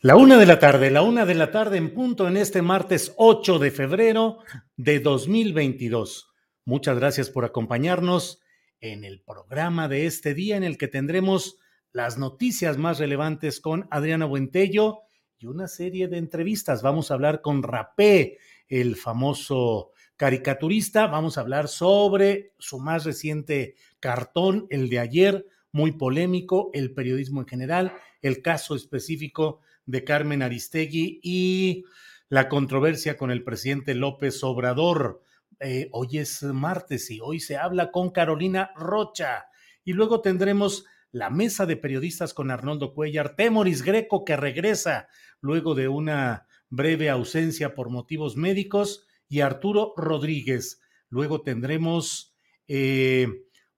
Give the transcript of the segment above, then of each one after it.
La una de la tarde, la una de la tarde en punto en este martes 8 de febrero de 2022. Muchas gracias por acompañarnos en el programa de este día en el que tendremos las noticias más relevantes con Adriana Buentello y una serie de entrevistas. Vamos a hablar con Rapé, el famoso caricaturista. Vamos a hablar sobre su más reciente cartón, el de ayer, muy polémico, el periodismo en general, el caso específico de Carmen Aristegui y la controversia con el presidente López Obrador. Eh, hoy es martes y hoy se habla con Carolina Rocha. Y luego tendremos la mesa de periodistas con Arnoldo Cuellar, Temoris Greco que regresa luego de una breve ausencia por motivos médicos y Arturo Rodríguez. Luego tendremos eh,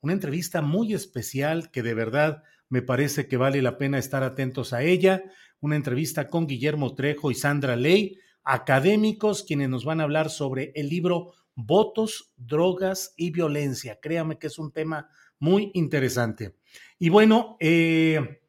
una entrevista muy especial que de verdad me parece que vale la pena estar atentos a ella una entrevista con Guillermo Trejo y Sandra Ley, académicos quienes nos van a hablar sobre el libro Votos, Drogas y Violencia. Créame que es un tema muy interesante. Y bueno, eh,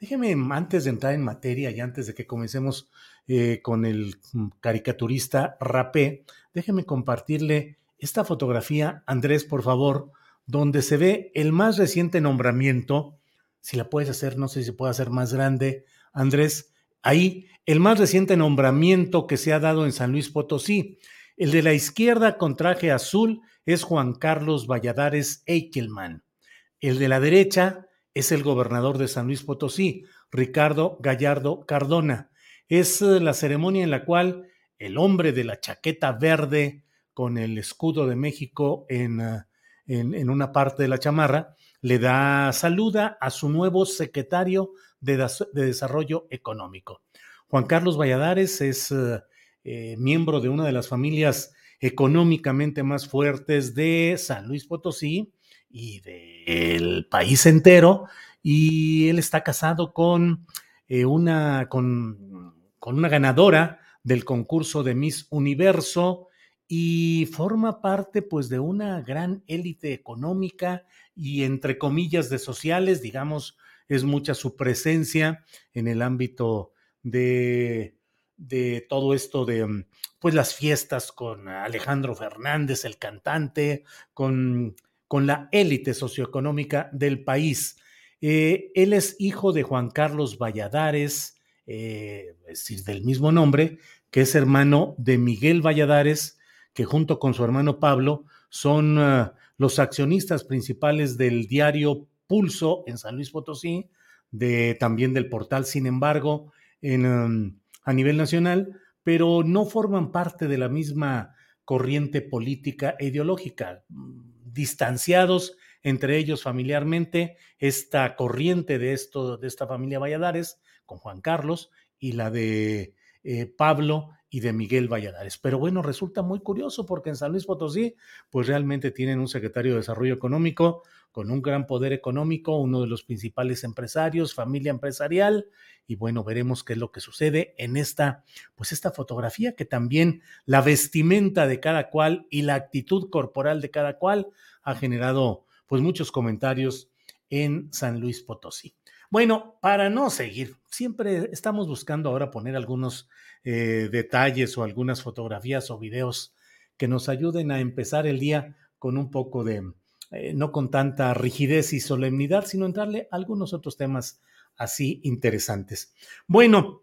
déjeme antes de entrar en materia y antes de que comencemos eh, con el caricaturista Rapé, déjeme compartirle esta fotografía, Andrés, por favor, donde se ve el más reciente nombramiento. Si la puedes hacer, no sé si se puede hacer más grande, Andrés, ahí el más reciente nombramiento que se ha dado en San Luis Potosí. El de la izquierda con traje azul es Juan Carlos Valladares Eichelman. El de la derecha es el gobernador de San Luis Potosí, Ricardo Gallardo Cardona. Es eh, la ceremonia en la cual el hombre de la chaqueta verde con el escudo de México en, eh, en, en una parte de la chamarra le da saluda a su nuevo secretario de, Desarrollo Económico. Juan Carlos Valladares es eh, eh, miembro de una de las familias económicamente más fuertes de San Luis Potosí y del país entero, y él está casado con, eh, una, con, con una ganadora del concurso de Miss Universo y forma parte pues de una gran élite económica y entre comillas de sociales, digamos, es mucha su presencia en el ámbito de, de todo esto de mm, pues las fiestas con Alejandro Fernández, el cantante, con, con la élite socioeconómica del país. Eh, él es hijo de Juan Carlos Valladares, eh, es decir, del mismo nombre, que es hermano de Miguel Valladares, que junto con su hermano Pablo son ah, los accionistas principales del diario Pulso en San Luis Potosí, de, también del portal, sin embargo, en, um, a nivel nacional, pero no forman parte de la misma corriente política e ideológica, distanciados entre ellos familiarmente, esta corriente de, esto, de esta familia Valladares, con Juan Carlos, y la de eh, Pablo y de Miguel Valladares. Pero bueno, resulta muy curioso porque en San Luis Potosí, pues realmente tienen un secretario de Desarrollo Económico con un gran poder económico, uno de los principales empresarios, familia empresarial, y bueno, veremos qué es lo que sucede en esta, pues esta fotografía que también la vestimenta de cada cual y la actitud corporal de cada cual ha generado pues muchos comentarios en San Luis Potosí. Bueno, para no seguir, siempre estamos buscando ahora poner algunos eh, detalles o algunas fotografías o videos que nos ayuden a empezar el día con un poco de, eh, no con tanta rigidez y solemnidad, sino entrarle a algunos otros temas así interesantes. Bueno,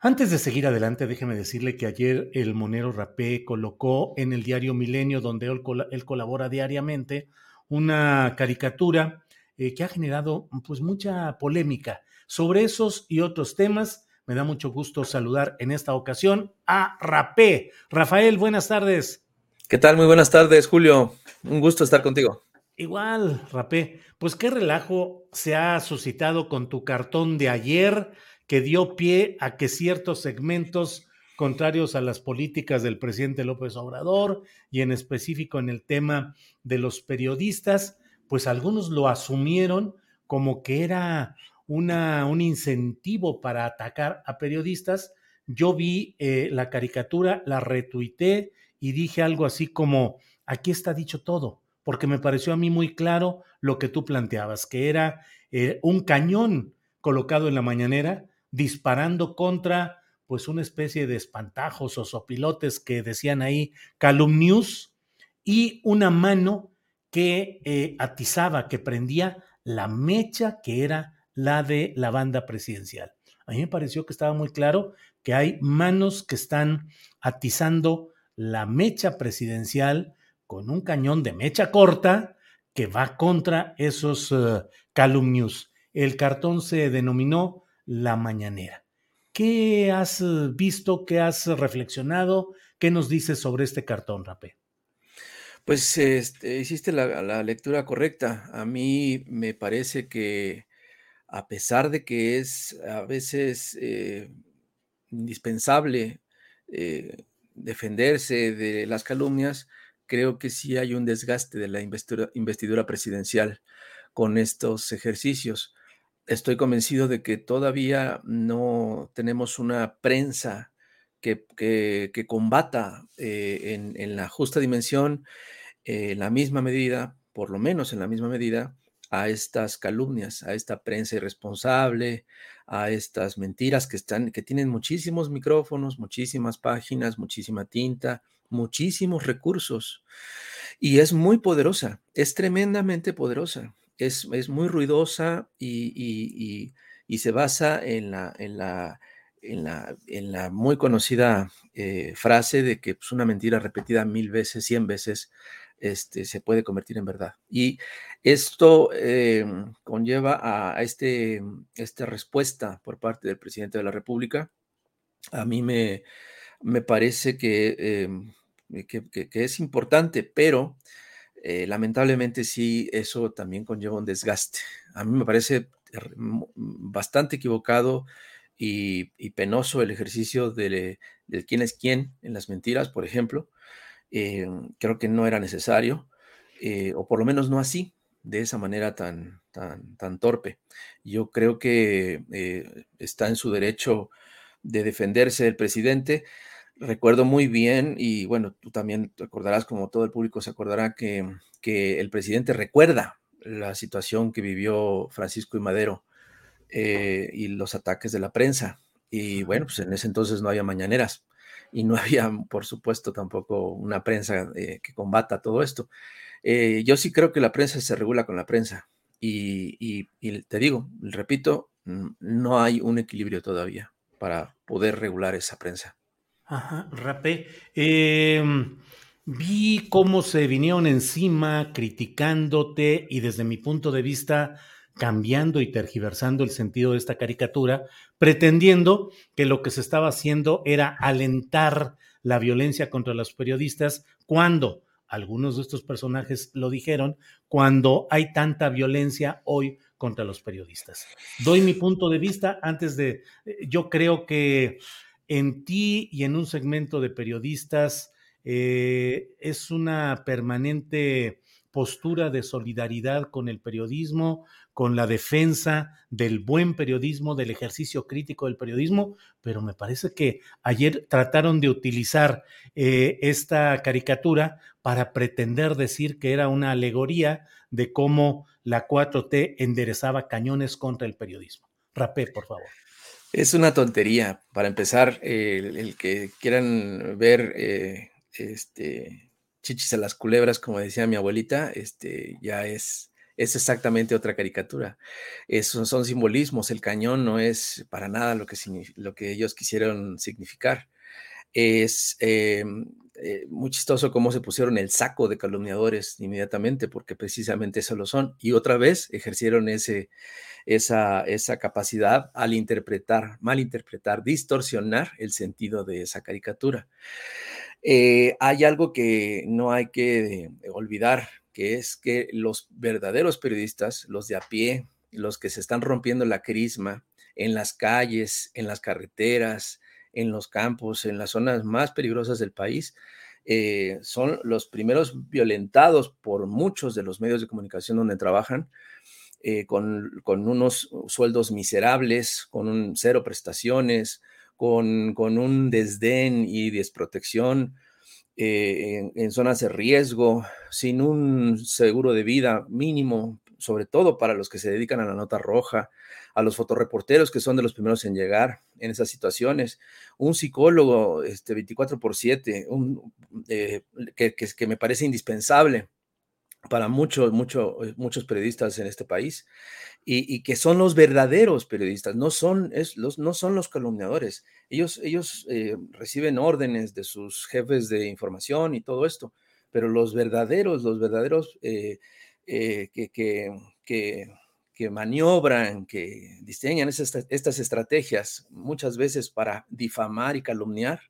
antes de seguir adelante, déjeme decirle que ayer el Monero Rapé colocó en el diario Milenio, donde él, colabora diariamente, una caricatura eh, que ha generado pues mucha polémica sobre esos y otros temas. Me da mucho gusto saludar en esta ocasión a Rapé. Rafael, buenas tardes. ¿Qué tal? Muy buenas tardes, Julio. Un gusto estar contigo. Igual, Rapé. Pues qué relajo se ha suscitado con tu cartón de ayer que dio pie a que ciertos segmentos contrarios a las políticas del presidente López Obrador y en específico en el tema de los periodistas, pues algunos lo asumieron como que era una, un incentivo para atacar a periodistas. Yo vi eh, la caricatura, la retuité y dije algo así como, aquí está dicho todo, porque me pareció a mí muy claro lo que tú planteabas, que era eh, un cañón colocado en la mañanera disparando contra pues una especie de espantajos o sopilotes que decían ahí calumnius y una mano que eh, atizaba, que prendía la mecha que era la de la banda presidencial. A mí me pareció que estaba muy claro que hay manos que están atizando la mecha presidencial con un cañón de mecha corta que va contra esos uh, calumnios. El cartón se denominó La Mañanera. ¿Qué has uh, visto? ¿Qué has reflexionado? ¿Qué nos dices sobre este cartón, Rapé? Pues este, hiciste la, lectura correcta. A mí me parece que a pesar de que es a veces eh, indispensable eh, defenderse de las calumnias, creo que sí hay un desgaste de la investidura, presidencial con estos ejercicios. Estoy convencido de que todavía no tenemos una prensa que, combata eh, en, la justa dimensión, eh, en la misma medida, por lo menos en la misma medida, a estas calumnias, a esta prensa irresponsable, a estas mentiras que están, que tienen muchísimos micrófonos, muchísimas páginas, muchísima tinta, muchísimos recursos. Y es muy poderosa, es tremendamente poderosa, es, es muy ruidosa y, se basa en la, en la, en la, en la muy conocida eh, frase de que pues, una mentira repetida mil veces, cien veces, este, se puede convertir en verdad. Y esto eh, conlleva a, este, esta respuesta por parte del presidente de la República. A mí me, me parece que em, eh, que, es importante, pero eh, lamentablemente sí, eso también conlleva un desgaste. A mí me parece bastante equivocado y, penoso el ejercicio de, quién es quién en las mentiras, por ejemplo. Eh, creo que no era necesario, o por lo menos no así, de esa manera tan, tan, tan torpe. Yo creo que está en su derecho de defenderse el presidente recuerdo muy bien, y bueno, tú también te acordarás, como todo el público se acordará, que, que el presidente recuerda la situación que vivió Francisco y Madero eh, y los ataques de la prensa. Y bueno, pues en ese entonces no había mañaneras y no había, por supuesto, tampoco una prensa eh, que combata todo esto. Eh, yo sí creo que la prensa se regula con la prensa. Y, y, te digo, repito, no hay un equilibrio todavía para poder regular esa prensa. Ajá, rapé. Em, vi cómo se vinieron encima criticándote y desde mi punto de vista cambiando y tergiversando el sentido de esta caricatura, pretendiendo que lo que se estaba haciendo era alentar la violencia contra los periodistas cuando algunos de estos personajes lo dijeron, cuando hay tanta violencia hoy contra los periodistas. Doy mi punto de vista antes de, eh, yo creo que en ti y en un segmento de periodistas eh, es una permanente postura de solidaridad con el periodismo, con la defensa del buen periodismo, del ejercicio crítico del periodismo, pero me parece que ayer trataron de utilizar eh, esta caricatura para pretender decir que era una alegoría de cómo la 4T enderezaba cañones contra el periodismo. Rapé, por favor. Es una tontería. Para empezar, el, que quieran ver eh, este, chichis a las culebras, como decía mi abuelita, este, ya es, es exactamente otra caricatura. son simbolismos. El cañón no es para nada lo que, lo que ellos quisieron significar. Es em, eh, muy chistoso cómo se pusieron el saco de calumniadores inmediatamente, porque precisamente eso lo son. Y otra vez ejercieron esa capacidad al interpretar, malinterpretar, distorsionar el sentido de esa caricatura. Eh, hay algo que no hay que olvidar, que es que los verdaderos periodistas, los de a pie, los que se están rompiendo la crisma en las calles, en las carreteras, en los campos, en las zonas más peligrosas del país, eh, son los primeros violentados por muchos de los medios de comunicación donde trabajan, eh, con, con, unos sueldos miserables, con un cero prestaciones, con, un desdén y desprotección eh, en, zonas de riesgo, sin un seguro de vida mínimo, sobre todo para los que se dedican a la nota roja, a los fotoreporteros que son de los primeros en llegar en esas situaciones, un psicólogo este, 24 por 7, eh, que, que, me parece indispensable para muchos, mucho, eh, muchos periodistas en este país y, que son los verdaderos periodistas, no son, los, no son los calumniadores. Ellos, ellos eh, reciben órdenes de sus jefes de información y todo esto, pero los verdaderos, los verdaderos eh, que, maniobran, que diseñan estas, estrategias muchas veces para difamar y calumniar,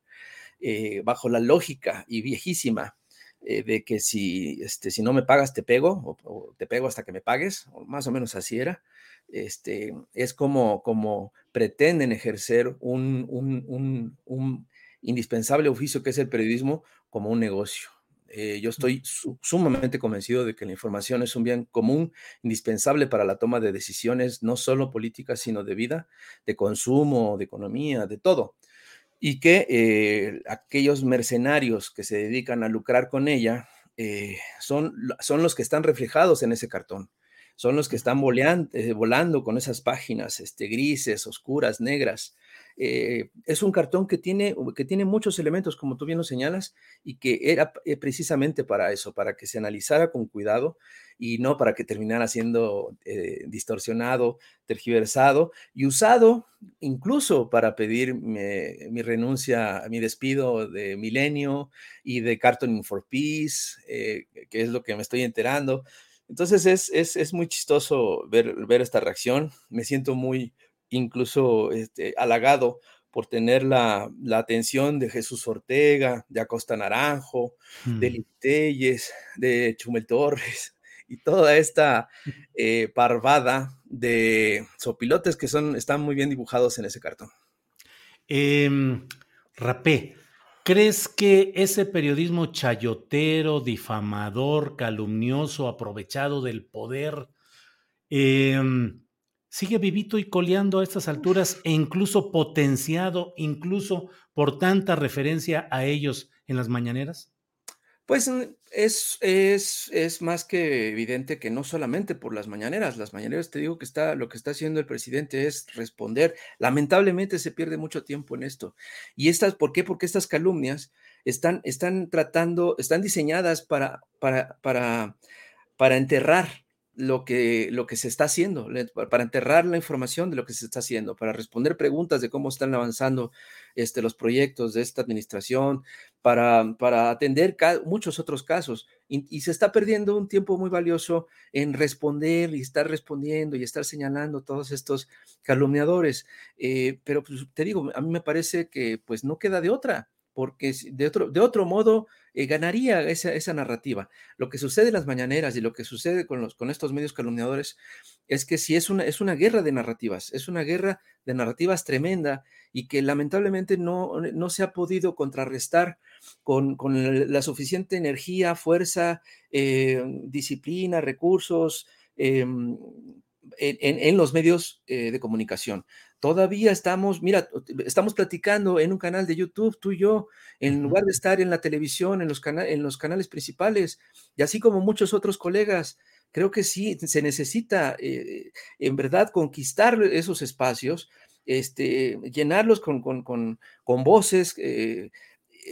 bajo la lógica y viejísima eh, de que si, este, si no me pagas te pego o, te pego hasta que me pagues, o más o menos así era. Este, es como, como pretenden ejercer un, un, un, indispensable oficio que es el periodismo como un negocio. Eh, yo estoy sumamente convencido de que la información es un bien común, indispensable para la toma de decisiones, no solo políticas, sino de vida, de consumo, de economía, de todo y que eh, aquellos mercenarios que se dedican a lucrar con ella eh, son, son los que están reflejados en ese cartón, son los que están eh, volando con esas páginas este, grises, oscuras, negras, eh, es un cartón que tiene, que tiene muchos elementos, como tú bien lo señalas, y que era eh, precisamente para eso, para que se analizara con cuidado y no para que terminara siendo eh, distorsionado, tergiversado y usado incluso para pedir mi, renuncia, mi despido de Milenio y de Cartoon for Peace, que es lo que me estoy enterando. Entonces es, es, es muy chistoso ver, ver esta reacción. Me siento muy, incluso este, halagado por tener la, atención de Jesús Ortega, de Acosta Naranjo, de mm. Litelles, de Chumel Torres y toda esta eh, parvada de sopilotes que son, están muy bien dibujados en ese cartón. Em, Rapé, ¿crees que ese periodismo chayotero, difamador, calumnioso, aprovechado del poder, em, sigue vivito y coleando a estas alturas e incluso potenciado, incluso por tanta referencia a ellos en las mañaneras? Pues es, es, es, más que evidente que no solamente por las mañaneras, las mañaneras te digo que está, lo que está haciendo el presidente es responder. Lamentablemente se pierde mucho tiempo en esto. ¿Y estas, por qué? Porque estas calumnias están, están tratando, están diseñadas para, para, para, para enterrar lo que, lo que se está haciendo, para enterrar la información de lo que se está haciendo, para responder preguntas de cómo están avanzando este, los proyectos de esta administración, para, para atender muchos otros casos. Y, se está perdiendo un tiempo muy valioso en responder y estar respondiendo y estar señalando todos estos calumniadores. Eh, pero pues, te digo, a mí me parece que pues no queda de otra porque de otro, de otro modo eh, ganaría esa, narrativa. Lo que sucede en las mañaneras y lo que sucede con, estos medios calumniadores es que si es una, guerra de narrativas, es una guerra de narrativas tremenda y que lamentablemente no, se ha podido contrarrestar con, con la suficiente energía, fuerza, eh, disciplina, recursos. Em, en, los medios eh, de comunicación. Todavía estamos, mira, estamos platicando en un canal de YouTube, tú y yo, en lugar de estar en la televisión, en los, en los canales principales, y así como muchos otros colegas. Creo que sí, se necesita eh, en verdad conquistar esos espacios, este, llenarlos con, con, voces eh,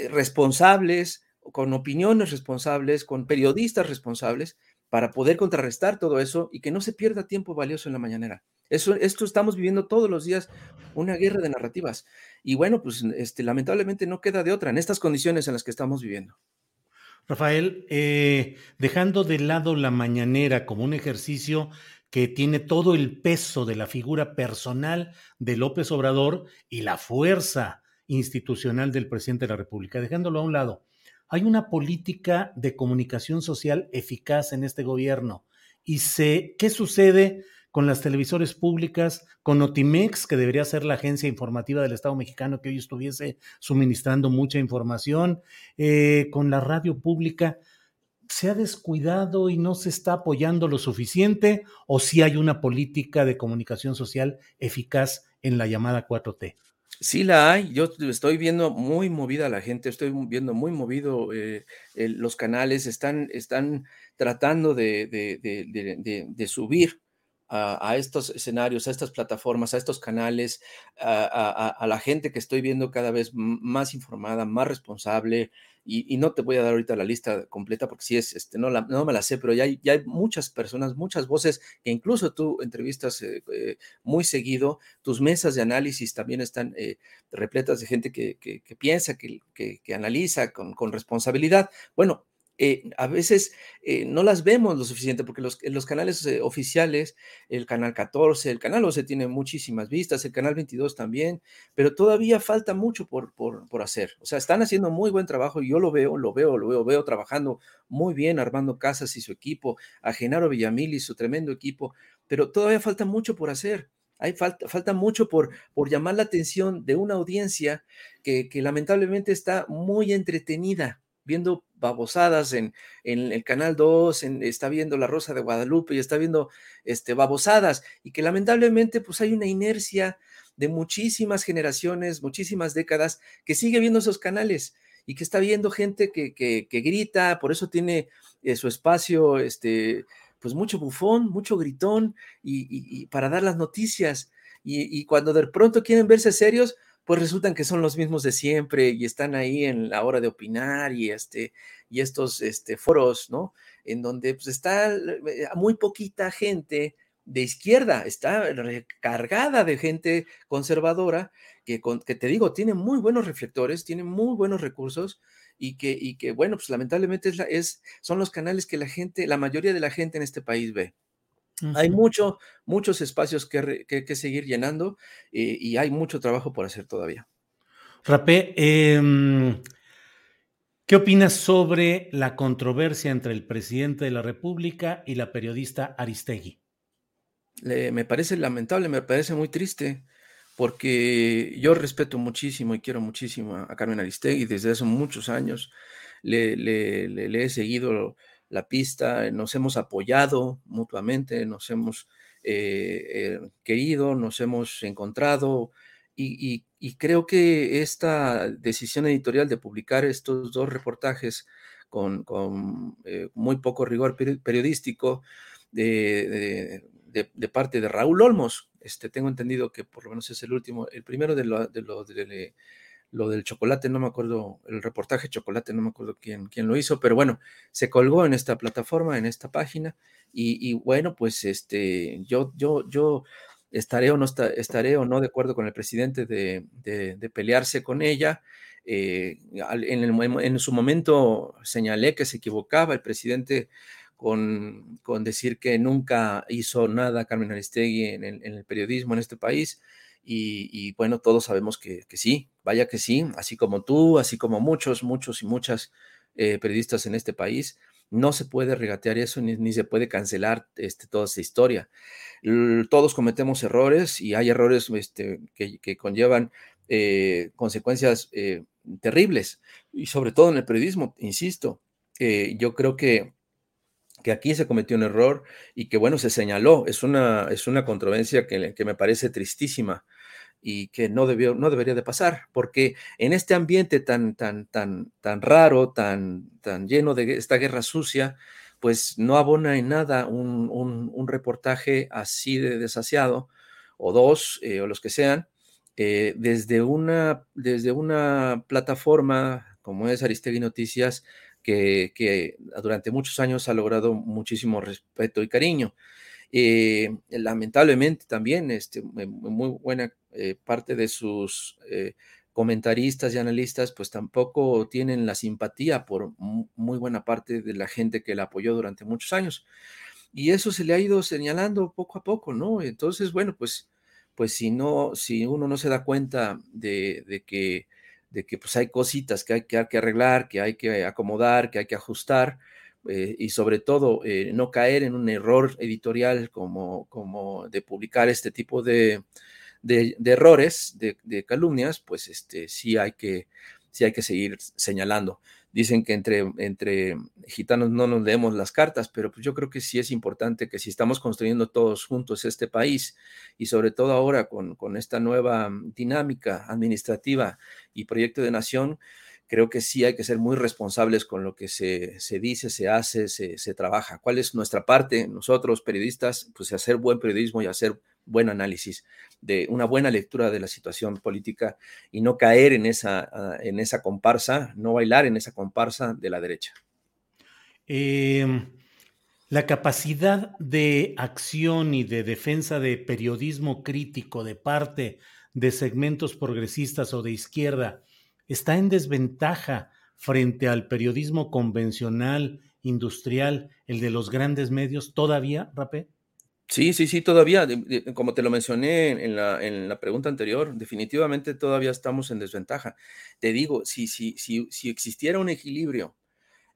responsables, con opiniones responsables, con periodistas responsables, para poder contrarrestar todo eso y que no se pierda tiempo valioso en la mañanera. Esto estamos viviendo todos los días, una guerra de narrativas. Y bueno, pues este, lamentablemente no queda de otra en estas condiciones en las que estamos viviendo. Rafael, eh, dejando de lado la mañanera como un ejercicio que tiene todo el peso de la figura personal de López Obrador y la fuerza institucional del presidente de la República, dejándolo a un lado, hay una política de comunicación social eficaz en este gobierno. Y sé qué sucede con las televisores públicas, con Notimex, que debería ser la agencia informativa del Estado mexicano que hoy estuviese suministrando mucha información, eh, con la radio pública. ¿Se ha descuidado y no se está apoyando lo suficiente o si hay una política de comunicación social eficaz en la llamada 4T? Sí la hay, yo estoy viendo muy movida la gente, estoy viendo muy movido eh, los canales, están, están tratando de, subir a, estos escenarios, a estas plataformas, a estos canales, a, la gente que estoy viendo cada vez más informada, más responsable, y, no te voy a dar ahorita la lista completa porque sí es, este, no, no me la sé, pero ya hay, ya hay muchas personas, muchas voces que incluso tú entrevistas eh, eh, muy seguido, tus mesas de análisis también están eh, repletas de gente que, que, piensa, que, que, analiza con, con responsabilidad. Bueno, eh, a veces eh, no las vemos lo suficiente porque los, los canales eh, oficiales, el canal 14, el canal 11 tiene muchísimas vistas, el canal 22 también, pero todavía falta mucho por, por, por, hacer. O sea, están haciendo muy buen trabajo y yo lo veo, lo veo, lo veo, veo trabajando muy bien, Armando Casas y su equipo, a Genaro Villamil y su tremendo equipo, pero todavía falta mucho por hacer. Hay falta, falta mucho por, por llamar la atención de una audiencia que, que lamentablemente está muy entretenida viendo babosadas en, en el Canal 2, está viendo La Rosa de Guadalupe y está viendo este, babosadas y que lamentablemente pues hay una inercia de muchísimas generaciones, muchísimas décadas que sigue viendo esos canales y que está viendo gente que, que, grita, por eso tiene eh, su espacio, este, pues mucho bufón, mucho gritón y, para dar las noticias. Y, y, cuando de pronto quieren verse serios, pues resultan que son los mismos de siempre y están ahí en la hora de opinar y, este, y estos este, foros, ¿no? En donde pues, está eh, muy poquita gente de izquierda, está recargada de gente conservadora que, que te digo, tiene muy buenos reflectores, tiene muy buenos recursos y que, y que bueno, pues lamentablemente es, es, son los canales que la gente, la mayoría de la gente en este país ve. Hay mucho, muchos espacios que, que, seguir llenando eh, y hay mucho trabajo por hacer todavía. Rapé, em, ¿qué opinas sobre la controversia entre el presidente de la República y la periodista Aristegui? me parece lamentable, me parece muy triste, porque yo respeto muchísimo y quiero muchísimo a, Carmen Aristegui desde hace muchos años. Le, le, le he seguido la pista, nos hemos apoyado mutuamente, nos hemos eh, eh, querido, nos hemos encontrado y, creo que esta decisión editorial de publicar estos dos reportajes con, eh, muy poco rigor periodístico de, parte de Raúl Olmos, este, tengo entendido que por lo menos es el último, el primero de lo, de, lo, de lo del chocolate, no me acuerdo, el reportaje chocolate, no me acuerdo quién, quién lo hizo, pero bueno, se colgó en esta plataforma, en esta página, y, bueno, pues este, yo, yo, yo estaré o no estaré o no de acuerdo con el presidente de, de, pelearse con ella. Eh, en, en, su momento señalé que se equivocaba el presidente con, con decir que nunca hizo nada Carmen Aristegui en el, en el periodismo en este país. Y, bueno, todos sabemos que, que, sí, vaya que sí, así como tú, así como muchos, muchos y muchas eh, periodistas en este país, no se puede regatear eso ni, se puede cancelar este, toda esa historia. todos cometemos errores y hay errores este, que, conllevan eh, consecuencias eh, terribles y sobre todo en el periodismo, insisto. yo creo que que aquí se cometió un error y que, bueno, se señaló. Es una, es una controversia que me parece tristísima y que no, debió, no debería de pasar, porque en este ambiente tan, tan, tan, tan raro, tan, tan lleno de esta guerra sucia, pues no abona en nada un, un, reportaje así de desasiado, o dos, eh, o los que sean, eh, desde, una, desde una plataforma como es Aristegui Noticias, que, durante muchos años ha logrado muchísimo respeto y cariño. Eh, lamentablemente también este, muy buena eh, parte de sus eh, comentaristas y analistas pues tampoco tienen la simpatía por muy buena parte de la gente que la apoyó durante muchos años. Y eso se le ha ido señalando poco a poco, ¿no? Entonces, bueno, pues, pues si no, si uno no se da cuenta de, que de que pues hay cositas que hay que, arreglar, que hay que acomodar, que hay que ajustar, eh, y sobre todo eh, no caer en un error editorial como, como de publicar este tipo de, errores, de, de, calumnias, pues este, sí, hay que, sí hay que seguir señalando. Dicen que entre, entre gitanos no nos leemos las cartas, pero pues yo creo que sí es importante que si estamos construyendo todos juntos este país y sobre todo ahora con, con esta nueva dinámica administrativa y proyecto de nación, creo que sí hay que ser muy responsables con lo que se, se dice, se hace, se, se, trabaja. ¿Cuál es nuestra parte? Nosotros, periodistas, pues hacer buen periodismo y hacer buen análisis, de una buena lectura de la situación política y no caer en esa, ah, en esa comparsa, no bailar en esa comparsa de la derecha. Em, la capacidad de acción y de defensa de periodismo crítico de parte de segmentos progresistas o de izquierda está en desventaja frente al periodismo convencional, industrial, el de los grandes medios, todavía, Rapé? Sí, sí, sí, todavía, como te lo mencioné en la, en la pregunta anterior, definitivamente todavía estamos en desventaja. Te digo, si, si, si, si existiera un equilibrio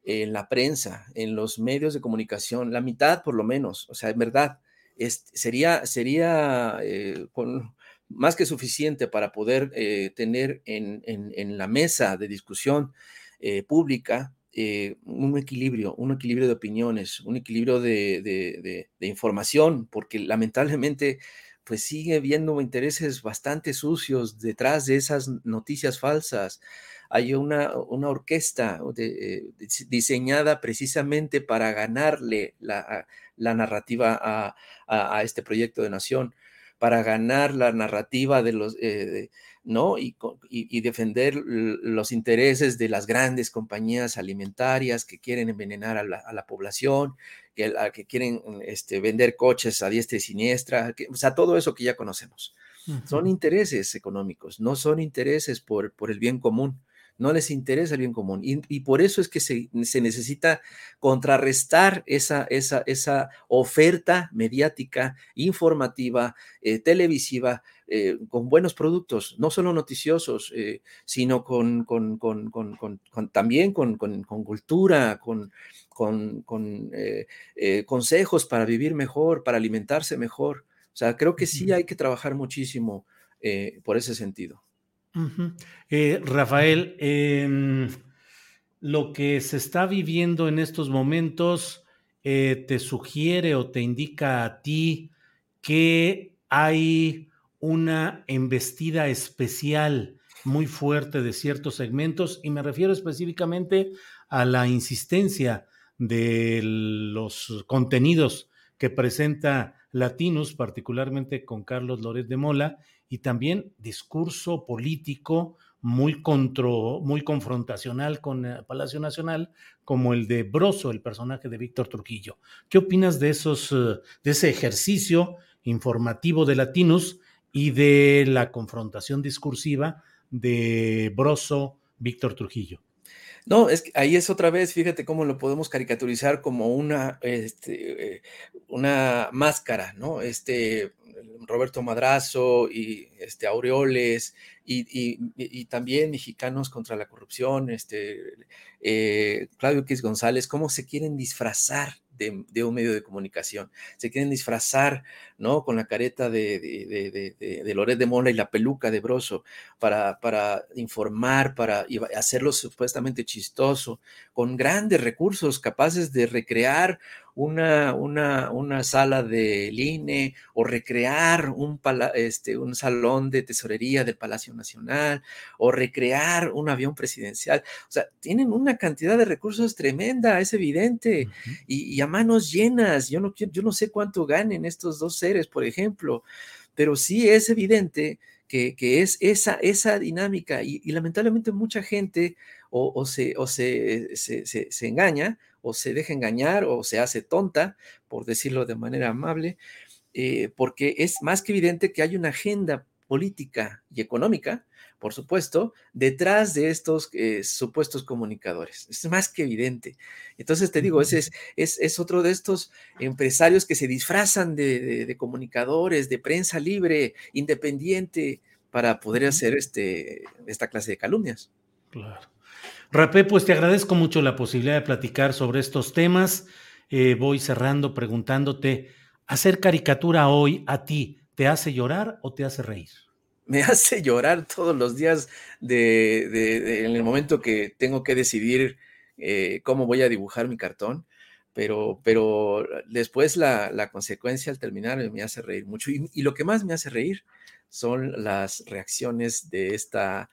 en la prensa, en los medios de comunicación, la mitad por lo menos, o sea, en verdad, es, sería, sería eh, con, más que suficiente para poder eh, tener en, en, la mesa de discusión eh, pública eh, un equilibrio, un equilibrio de opiniones, un equilibrio de, información, porque lamentablemente pues sigue habiendo intereses bastante sucios detrás de esas noticias falsas. Hay una, una orquesta diseñada precisamente para ganarle la, narrativa a, este proyecto de nación, para ganar la narrativa de los, eh, ¿no? Y, defender los intereses de las grandes compañías alimentarias que quieren envenenar a la, población, que, que quieren este, vender coches a diestra y siniestra, o sea, todo eso que ya conocemos. Son intereses económicos, no son intereses por, por el bien común no les interesa el bien común. Y, por eso es que se, necesita contrarrestar esa, esa, esa, oferta mediática, informativa, eh, televisiva, eh, con buenos productos, no solo noticiosos, eh, sino con, con, también con, cultura, con, consejos para vivir mejor, para alimentarse mejor. O sea, creo que sí hay que trabajar muchísimo por ese sentido. Eh, Rafael, em, lo que se está viviendo en estos momentos eh, te sugiere o te indica a ti que hay una embestida especial muy fuerte de ciertos segmentos y me refiero específicamente a la insistencia de los contenidos que presenta Latinos, particularmente con Carlos Loret de Mola, y también discurso político muy, contro, muy confrontacional con el Palacio Nacional, como el de Broso, el personaje de Víctor Trujillo. ¿Qué opinas de, esos, eh, de ese ejercicio informativo de Latinos y de la confrontación discursiva de Broso, Víctor Trujillo? No, es que ahí es otra vez, fíjate cómo lo podemos caricaturizar como una, este, eh, una máscara, ¿no? Este, Roberto Madrazo y este, Aureoles y, también mexicanos contra la corrupción, este, eh, Claudio X González, cómo se quieren disfrazar de, un medio de comunicación. Se quieren disfrazar, ¿no? Con la careta de, de, de, Loret de Mola y la peluca de Broso para, para informar, para hacerlo supuestamente chistoso, con grandes recursos capaces de recrear una, una, una sala de INE o recrear un, este, un salón de tesorería del Palacio Nacional o recrear un avión presidencial. O sea, tienen una cantidad de recursos tremenda, es evidente, y, a manos llenas. Yo no, yo no sé cuánto ganen estos dos seres, por ejemplo, pero sí es evidente que, es esa, esa dinámica y, lamentablemente mucha gente o, se, o se, se, se, engaña o se deja engañar o se hace tonta, por decirlo de manera amable, eh, porque es más que evidente que hay una agenda política y económica, por supuesto, detrás de estos eh, supuestos comunicadores. Es más que evidente. Entonces te digo, ese es, es, es otro de estos empresarios que se disfrazan de, de, comunicadores, de prensa libre, independiente, para poder hacer este, esta clase de calumnias. Claro. Rapé, pues te agradezco mucho la posibilidad de platicar sobre estos temas. Eh, voy cerrando preguntándote, ¿hacer caricatura hoy a ti te hace llorar o te hace reír? Me hace llorar todos los días de, en el momento que tengo que decidir eh, cómo voy a dibujar mi cartón, pero, pero después la, consecuencia al terminar me hace reír mucho. y lo que más me hace reír son las reacciones de esta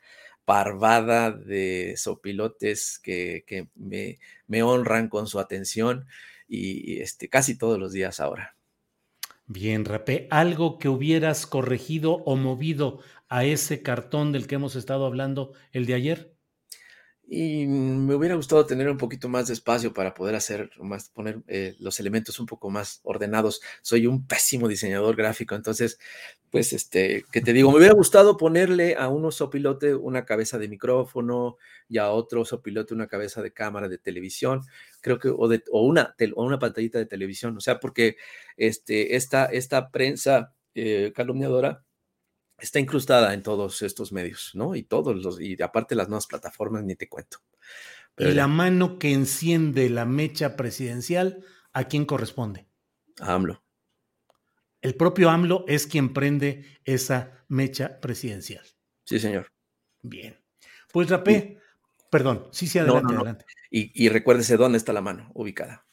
parvada de sopilotes que, que me, me, honran con su atención y este, casi todos los días ahora. Bien, Rapé, ¿algo que hubieras corregido o movido a ese cartón del que hemos estado hablando el de ayer? Y me hubiera gustado tener un poquito más de espacio para poder hacer más, poner eh, los elementos un poco más ordenados. Soy un pésimo diseñador gráfico, entonces, pues, este, que te digo, me hubiera gustado ponerle a uno sopilote una cabeza de micrófono y a otro sopilote una cabeza de cámara de televisión, creo que, o, de, o una, o una pantallita de televisión, o sea, porque este, esta, esta prensa eh, calumniadora está incrustada en todos estos medios, ¿no? Y todos los, y aparte las nuevas plataformas, ni te cuento. y la mano que enciende la mecha presidencial, ¿a quién corresponde? A AMLO. El propio AMLO es quien prende esa mecha presidencial. Sí, señor. Bien. Pues Rapé, perdón, sí, sí, adelante, adelante. Y, recuérdese dónde está la mano ubicada.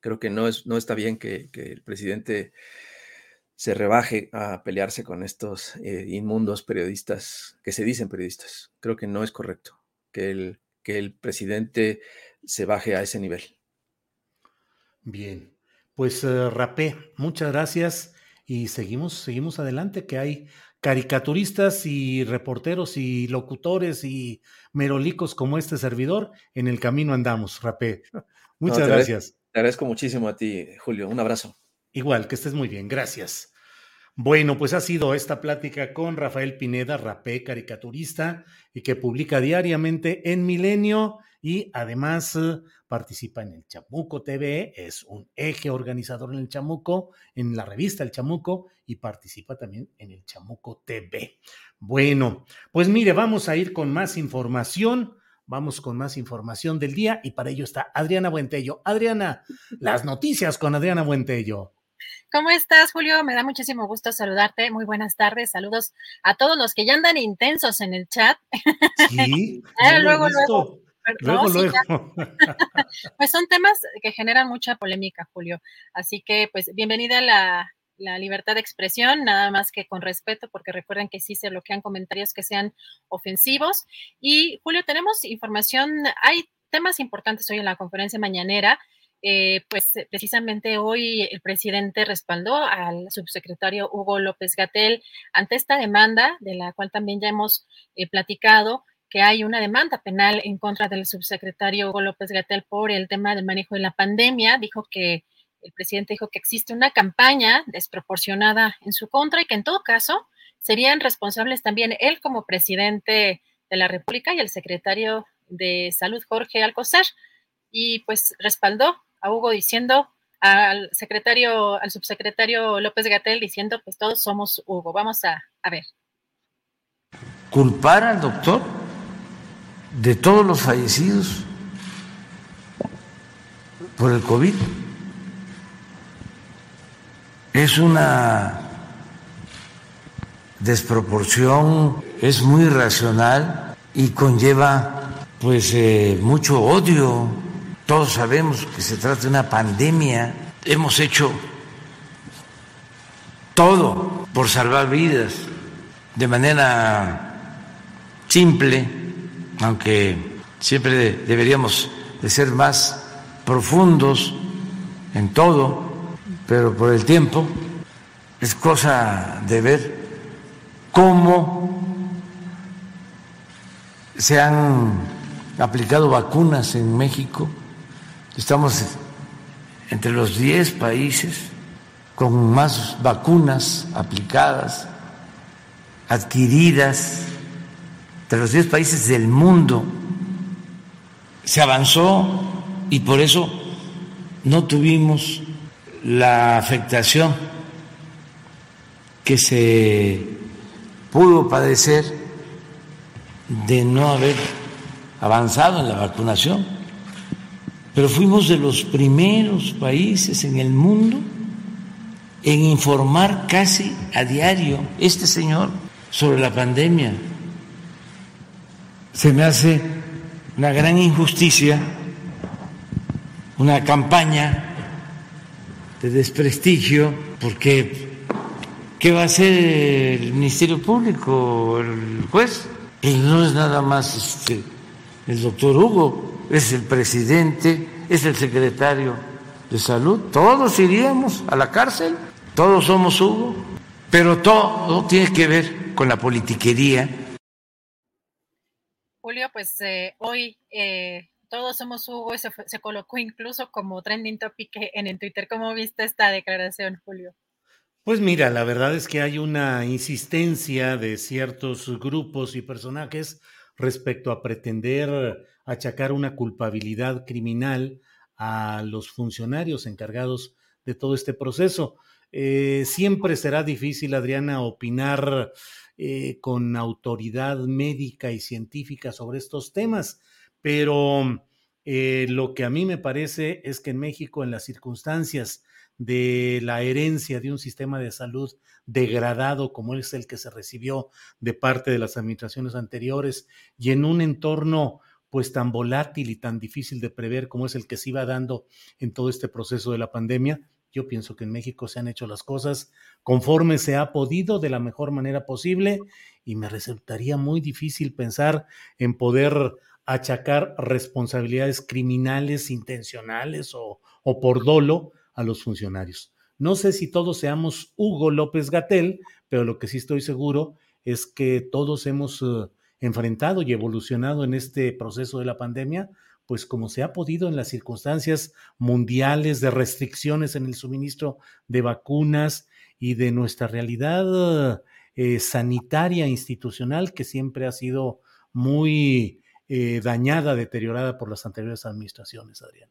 Creo que no, es, no está bien que, que el presidente se rebaje a pelearse con estos eh, inmundos periodistas que se dicen periodistas. Creo que no es correcto que el, que el presidente se baje a ese nivel. Bien, pues uh, Rapé, muchas gracias y seguimos, seguimos adelante, que hay caricaturistas y reporteros y locutores y merolicos como este servidor, en el camino andamos, Rapé. Muchas gracias. Te agradezco muchísimo a ti, Julio. Un abrazo. Igual, que estés muy bien. Gracias. Bueno, pues ha sido esta plática con Rafael Pineda, rapé, caricaturista, y que publica diariamente en Milenio y además eh, participa en el Chamuco TV, es un eje organizador en el Chamuco, en la revista El Chamuco y participa también en el Chamuco TV. Bueno, pues mire, vamos a ir con más información. Vamos con más información del día y para ello está Adriana Buentello. Adriana, las noticias con Adriana Buentello. ¿Cómo estás, Julio? Me da muchísimo gusto saludarte. Muy buenas tardes. Saludos a todos los que ya andan intensos en el chat. Sí. luego, luego, luego. luego, pues son temas que generan mucha polémica, Julio. Así que, pues, bienvenida a la, la libertad de expresión, nada más que con respeto, porque recuerden que sí se bloquean comentarios que sean ofensivos. Y, Julio, tenemos información, hay temas importantes hoy en la conferencia mañanera. Eh, pues eh, precisamente hoy el presidente respaldó al subsecretario Hugo López Gatel ante esta demanda, de la cual también ya hemos eh, platicado, que hay una demanda penal en contra del subsecretario Hugo López Gatel por el tema del manejo de la pandemia. Dijo que el presidente dijo que existe una campaña desproporcionada en su contra y que en todo caso serían responsables también él como presidente de la República y el secretario de Salud Jorge Alcocer. Y pues respaldó a Hugo diciendo, al secretario, al subsecretario López Gatel diciendo, pues todos somos Hugo. Vamos a, a ver. Culpar al doctor de todos los fallecidos por el COVID es una desproporción, es muy racional y conlleva pues eh, mucho odio. Todos sabemos que se trata de una pandemia. Hemos hecho todo por salvar vidas de manera simple, aunque siempre deberíamos de ser más profundos en todo, pero por el tiempo es cosa de ver cómo se han aplicado vacunas en México. Estamos entre los 10 países con más vacunas aplicadas, adquiridas, entre los 10 países del mundo. Se avanzó y por eso no tuvimos la afectación que se pudo padecer de no haber avanzado en la vacunación, pero fuimos de los primeros países en el mundo en informar casi a diario este señor sobre la pandemia. Se me hace una gran injusticia, una campaña de desprestigio, porque ¿Qué va a hacer el Ministerio Público, el juez? Y no es nada más este, el doctor Hugo, es el presidente, es el secretario de salud. Todos iríamos a la cárcel, todos somos Hugo, pero todo tiene que ver con la politiquería. Julio, pues eh, hoy eh, todos somos Hugo y se, se colocó incluso como trending topic en, en Twitter. ¿Cómo viste esta declaración, Julio? Pues mira, la verdad es que hay una insistencia de ciertos grupos y personajes respecto a pretender achacar una culpabilidad criminal a los funcionarios encargados de todo este proceso. Eh, siempre será difícil, Adriana, opinar eh, con autoridad médica y científica sobre estos temas, pero eh, lo que a mí me parece es que en México, en las circunstancias de la herencia de un sistema de salud degradado como es el que se recibió de parte de las administraciones anteriores y en un entorno pues tan volátil y tan difícil de prever como es el que se iba dando en todo este proceso de la pandemia, yo pienso que en México se han hecho las cosas conforme se ha podido de la mejor manera posible y me resultaría muy difícil pensar en poder achacar responsabilidades criminales intencionales o, o por dolo a los funcionarios. No sé si todos seamos Hugo López Gatel, pero lo que sí estoy seguro es que todos hemos eh, enfrentado y evolucionado en este proceso de la pandemia, pues como se ha podido en las circunstancias mundiales de restricciones en el suministro de vacunas y de nuestra realidad eh, sanitaria institucional que siempre ha sido muy eh, dañada, deteriorada por las anteriores administraciones, Adrián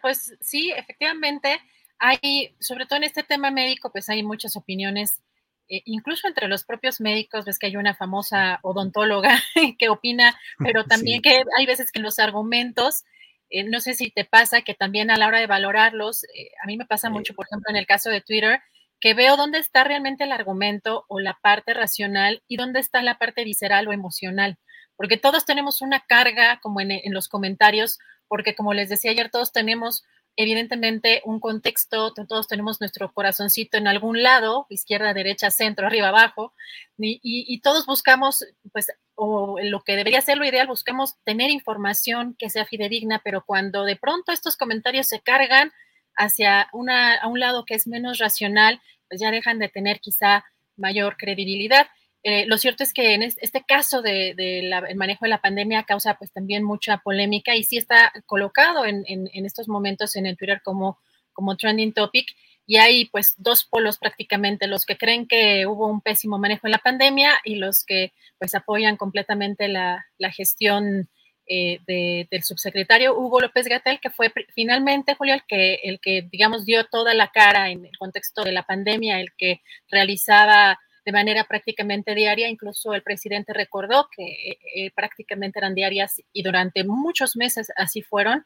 pues sí, efectivamente, hay, sobre todo en este tema médico, pues hay muchas opiniones, eh, incluso entre los propios médicos, ves que hay una famosa odontóloga que opina, pero también que hay veces que los argumentos, eh, no sé si te pasa que también a la hora de valorarlos, eh, a mí me pasa mucho, por ejemplo, en el caso de Twitter, que veo dónde está realmente el argumento o la parte racional y dónde está la parte visceral o emocional, porque todos tenemos una carga, como en, en los comentarios, porque como les decía ayer, todos tenemos evidentemente un contexto, todos tenemos nuestro corazoncito en algún lado, izquierda, derecha, centro, arriba, abajo, y, todos buscamos, pues, o lo que debería ser lo ideal, buscamos tener información que sea fidedigna, pero cuando de pronto estos comentarios se cargan hacia una, a un lado que es menos racional, pues ya dejan de tener quizá mayor credibilidad. Eh, lo cierto es que en este caso del de, manejo de la pandemia causa pues también mucha polémica y sí está colocado en, estos momentos en el Twitter como, como trending topic. Y hay pues dos polos prácticamente, los que creen que hubo un pésimo manejo en la pandemia y los que pues apoyan completamente la, gestión eh, del subsecretario Hugo López Gatel, que fue finalmente, Julio, el que, el que, digamos, dio toda la cara en el contexto de la pandemia, el que realizaba de manera prácticamente diaria, incluso el presidente recordó que eh, eh, prácticamente eran diarias y durante muchos meses así fueron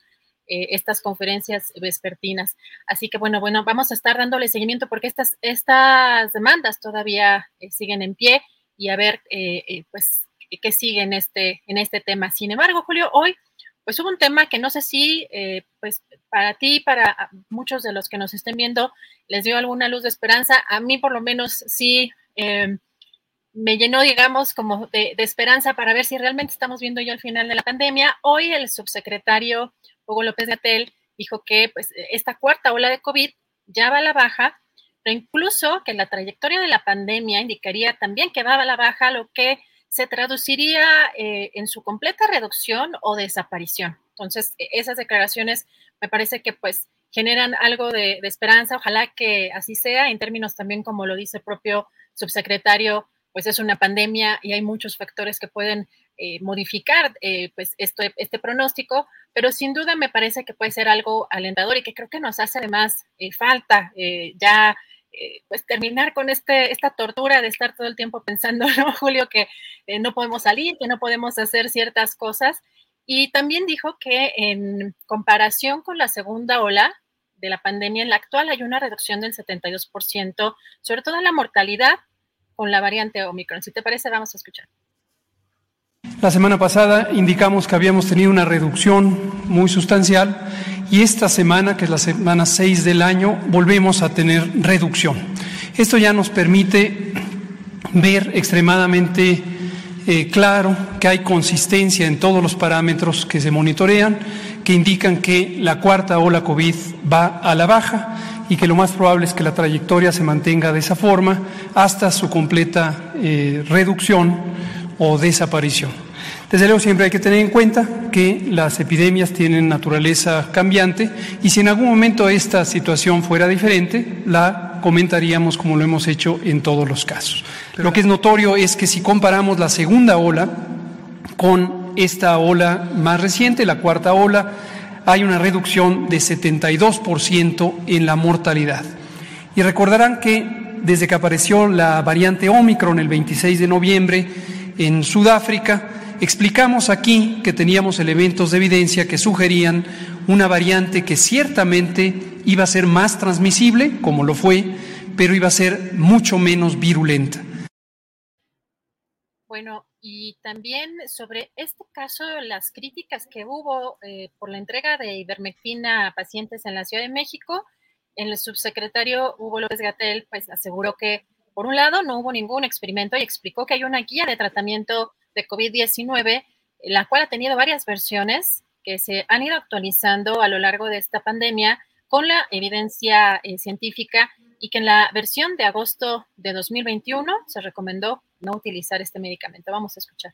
estas conferencias vespertinas. Así que bueno, bueno, vamos a estar dándole seguimiento porque estas, estas demandas todavía siguen en pie y a ver, pues que sigue en este, en este tema. Sin embargo, Julio, hoy pues hubo un tema que no sé si eh, pues para ti, para muchos de los que nos estén viendo, les dio alguna luz de esperanza. A mí por lo menos sí eh, me llenó, digamos, como de, esperanza para ver si realmente estamos viendo ya el final de la pandemia. Hoy el subsecretario Hugo López de Atel dijo que pues, esta cuarta ola de COVID ya va a la baja, pero incluso que la trayectoria de la pandemia indicaría también que va a la baja, lo que se traduciría eh, en su completa reducción o desaparición. Entonces, e, esas declaraciones me parece que pues generan algo de, esperanza. Ojalá que así sea, en términos también como lo dice el propio subsecretario, pues es una pandemia y hay muchos factores que pueden eh, modificar eh, pues esto, este pronóstico, pero sin duda me parece que puede ser algo alentador y que creo que nos hace además falta ya eh, pues terminar con este, esta tortura de estar todo el tiempo pensando, ¿no, Julio? Que eh, no podemos salir, que no podemos hacer ciertas cosas. Y también dijo que en comparación con la segunda ola de la pandemia, en la actual hay una reducción del 72%, sobre todo en la mortalidad con la variante Omicron. Si te parece, vamos a escuchar. La semana pasada indicamos que habíamos tenido una reducción muy sustancial y esta semana, que es la semana 6 del año, volvemos a tener reducción. Esto ya nos permite ver extremadamente eh, claro que hay consistencia en todos los parámetros que se monitorean, que indican que la cuarta ola COVID va a la baja y que lo más probable es que la trayectoria se mantenga de esa forma hasta su completa eh, reducción o desaparición. Desde luego siempre hay que tener en cuenta que las epidemias tienen naturaleza cambiante y si en algún momento esta situación fuera diferente, la comentaríamos como lo hemos hecho en todos los casos. Lo que es notorio es que si comparamos la segunda ola con esta ola más reciente, la cuarta ola, hay una reducción de 72% en la mortalidad. Y recordarán que desde que apareció la variante Omicron el 26 de noviembre en Sudáfrica, Explicamos aquí que teníamos elementos de evidencia que sugerían una variante que ciertamente iba a ser más transmisible, como lo fue, pero iba a ser mucho menos virulenta. Bueno, y también sobre este caso, las críticas que hubo eh, por la entrega de ivermectina a pacientes en la Ciudad de México, el subsecretario Hugo López Gatel pues aseguró que por un lado no hubo ningún experimento y explicó que hay una guía de tratamiento de COVID-19, la cual ha tenido varias versiones que se han ido actualizando a lo largo de esta pandemia con la evidencia eh, científica y que en la versión de agosto de 2021 se recomendó no utilizar este medicamento. Vamos a escuchar.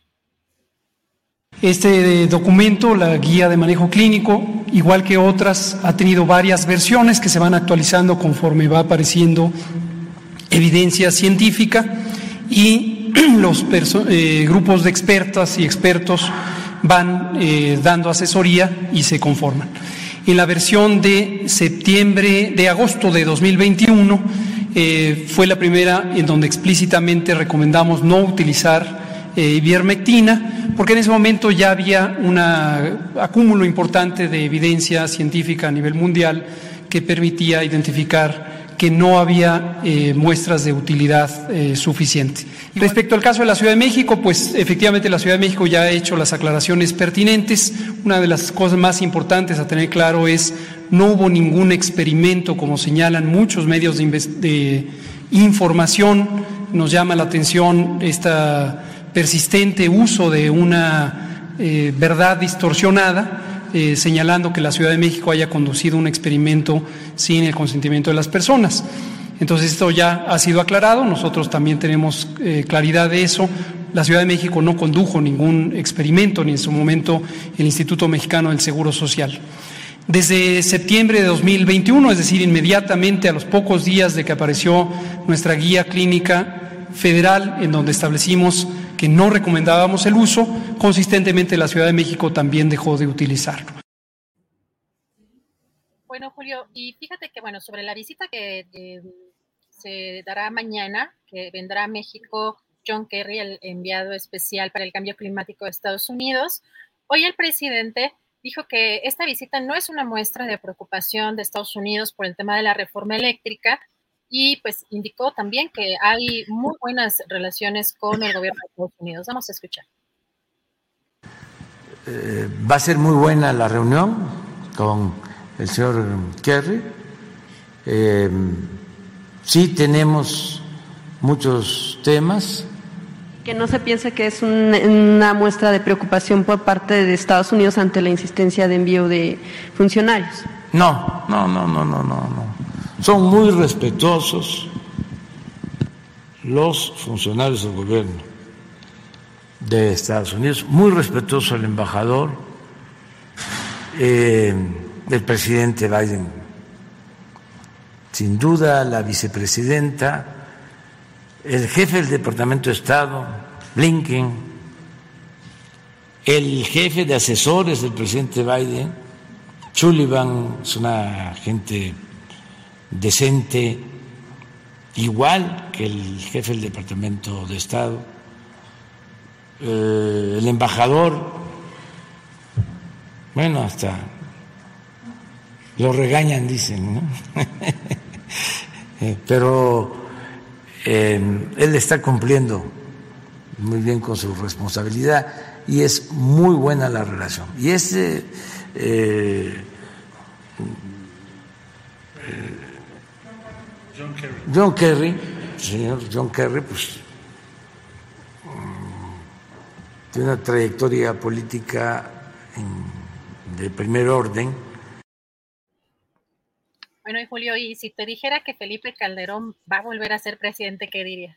Este documento, la guía de manejo clínico, igual que otras, ha tenido varias versiones que se van actualizando conforme va apareciendo evidencia científica y los eh, grupos de expertas y expertos van eh, dando asesoría y se conforman. En la versión de septiembre, de agosto de 2021, eh, fue la primera en donde explícitamente recomendamos no utilizar ivermectina, porque en ese momento ya había un acúmulo importante de evidencia científica a nivel mundial que permitía identificar que no había eh, muestras de utilidad eh, suficiente. Respecto al caso de la Ciudad de México, pues efectivamente la Ciudad de México ya ha hecho las aclaraciones pertinentes. Una de las cosas más importantes a tener claro es no hubo ningún experimento, como señalan muchos medios de, información. Nos llama la atención este persistente uso de una eh, verdad distorsionada eh, señalando que la Ciudad de México haya conducido un experimento sin el consentimiento de las personas. Entonces esto ya ha sido aclarado, nosotros también tenemos eh, claridad de eso. La Ciudad de México no condujo ningún experimento, ni en su momento el Instituto Mexicano del Seguro Social. Desde septiembre de 2021, es decir, inmediatamente a los pocos días de que apareció nuestra guía clínica federal, en donde establecimos que no recomendábamos el uso, consistentemente la Ciudad de México también dejó de utilizarlo. Bueno, Julio, y fíjate que, bueno, sobre la visita que se dará mañana, que vendrá a México John Kerry, el enviado especial para el cambio climático de Estados Unidos, hoy el presidente dijo que esta visita no es una muestra de preocupación de Estados Unidos por el tema de la reforma eléctrica y pues indicó también que hay muy buenas relaciones con el gobierno de Estados Unidos. Vamos a escuchar. Eh, va a ser muy buena la reunión con el señor Kerry. Eh, sí tenemos muchos temas que no se piense que es una muestra de preocupación por parte de Estados Unidos ante la insistencia de envío de funcionarios. No, no, no, no, no, no, no. Son muy respetuosos los funcionarios del gobierno de Estados Unidos, muy respetuoso el embajador, eh, el presidente Biden, sin duda la vicepresidenta el jefe del Departamento de Estado, Blinken, el jefe de asesores del presidente Biden, Sullivan, es una gente decente, igual que el jefe del Departamento de Estado, eh, el embajador, bueno, hasta lo regañan, dicen, ¿no? Eh, pero él está cumpliendo muy bien con su responsabilidad y es muy buena la relación. Y ese eh, John Kerry, señor John Kerry, pues mm, tiene una trayectoria política de primer orden bueno, y Julio, y si te dijera que Felipe Calderón va a volver a ser presidente, ¿qué dirías?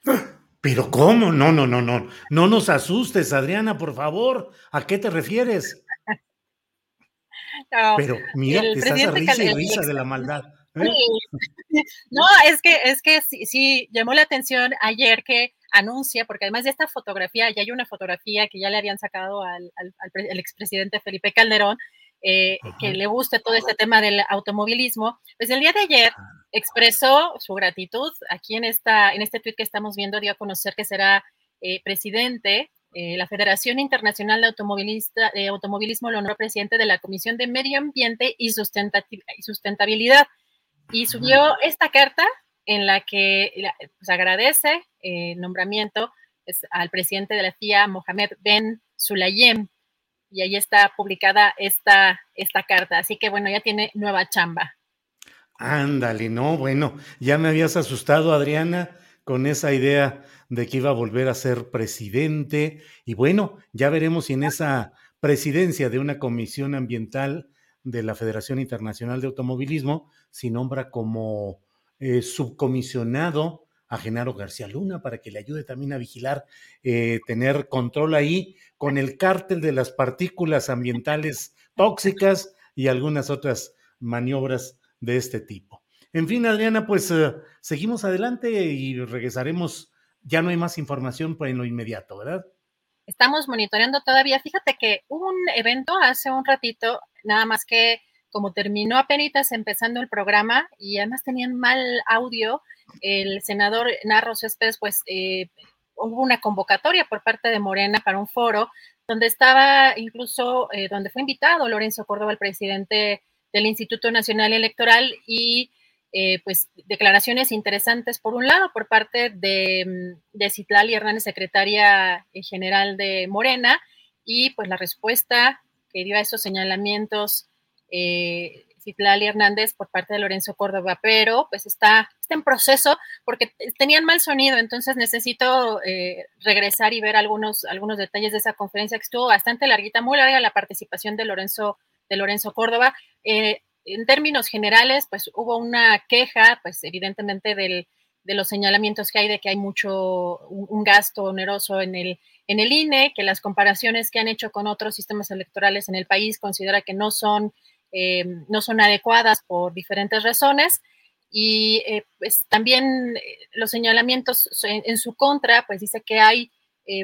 Pero ¿cómo? No, no, no, no. No nos asustes, Adriana, por favor. ¿A qué te refieres? Pero mira, te estás a risa y risa de la maldad. No, es que, es que sí, sí, llamó la atención ayer que anuncia, porque además de esta fotografía, ya hay una fotografía que ya le habían sacado al, al, al expresidente Felipe Calderón, eh, que le guste todo este tema del automovilismo, pues el día de ayer expresó su gratitud aquí en, esta, en este tweet que estamos viendo, dio a conocer que será eh, presidente. Eh, la Federación Internacional de Automovilista, Automovilismo lo nombró presidente de la Comisión de Medio Ambiente y, Sustentabilidad y subió esta carta en la que pues, agradece el nombramiento pues, al presidente de la FIA, Mohamed Ben Sulayem, y ahí está publicada esta, esta carta. Así que bueno, ya tiene nueva chamba. Ándale, no, bueno, ya me habías asustado, Adriana, con esa idea de que iba a volver a ser presidente. Y bueno, ya veremos si en esa presidencia de una comisión ambiental de la Federación Internacional de Automovilismo si nombra como eh, subcomisionado a Genaro García Luna para que le ayude también a vigilar, eh, tener control ahí con el cártel de las partículas ambientales tóxicas y algunas otras maniobras de este tipo. En fin, Adriana, pues eh, seguimos adelante y regresaremos. Ya no hay más información en lo inmediato, ¿verdad? Estamos monitoreando todavía. Fíjate que hubo un evento hace un ratito, nada más que como terminó apenas empezando el programa y además tenían mal audio, el senador Narro Céspedes, pues eh, hubo una convocatoria por parte de Morena para un foro donde estaba incluso, eh, donde fue invitado Lorenzo Córdoba, el presidente del Instituto Nacional Electoral, y eh, pues declaraciones interesantes, por un lado, por parte de, de Citlali Hernández, secretaria general de Morena, y pues la respuesta que dio a esos señalamientos eh, Citlali Hernández por parte de Lorenzo Córdoba, pero pues está, está en proceso porque tenían mal sonido, entonces necesito eh, regresar y ver algunos, algunos detalles de esa conferencia que estuvo bastante larguita, muy larga la participación de Lorenzo, de Lorenzo Córdoba. Eh, en términos generales, pues hubo una queja, pues evidentemente del, de los señalamientos que hay de que hay mucho, un, gasto oneroso en el, en el INE, que las comparaciones que han hecho con otros sistemas electorales en el país considera que no son eh, no son adecuadas por diferentes razones. Y eh, pues también eh, los señalamientos en, su contra, pues dice que hay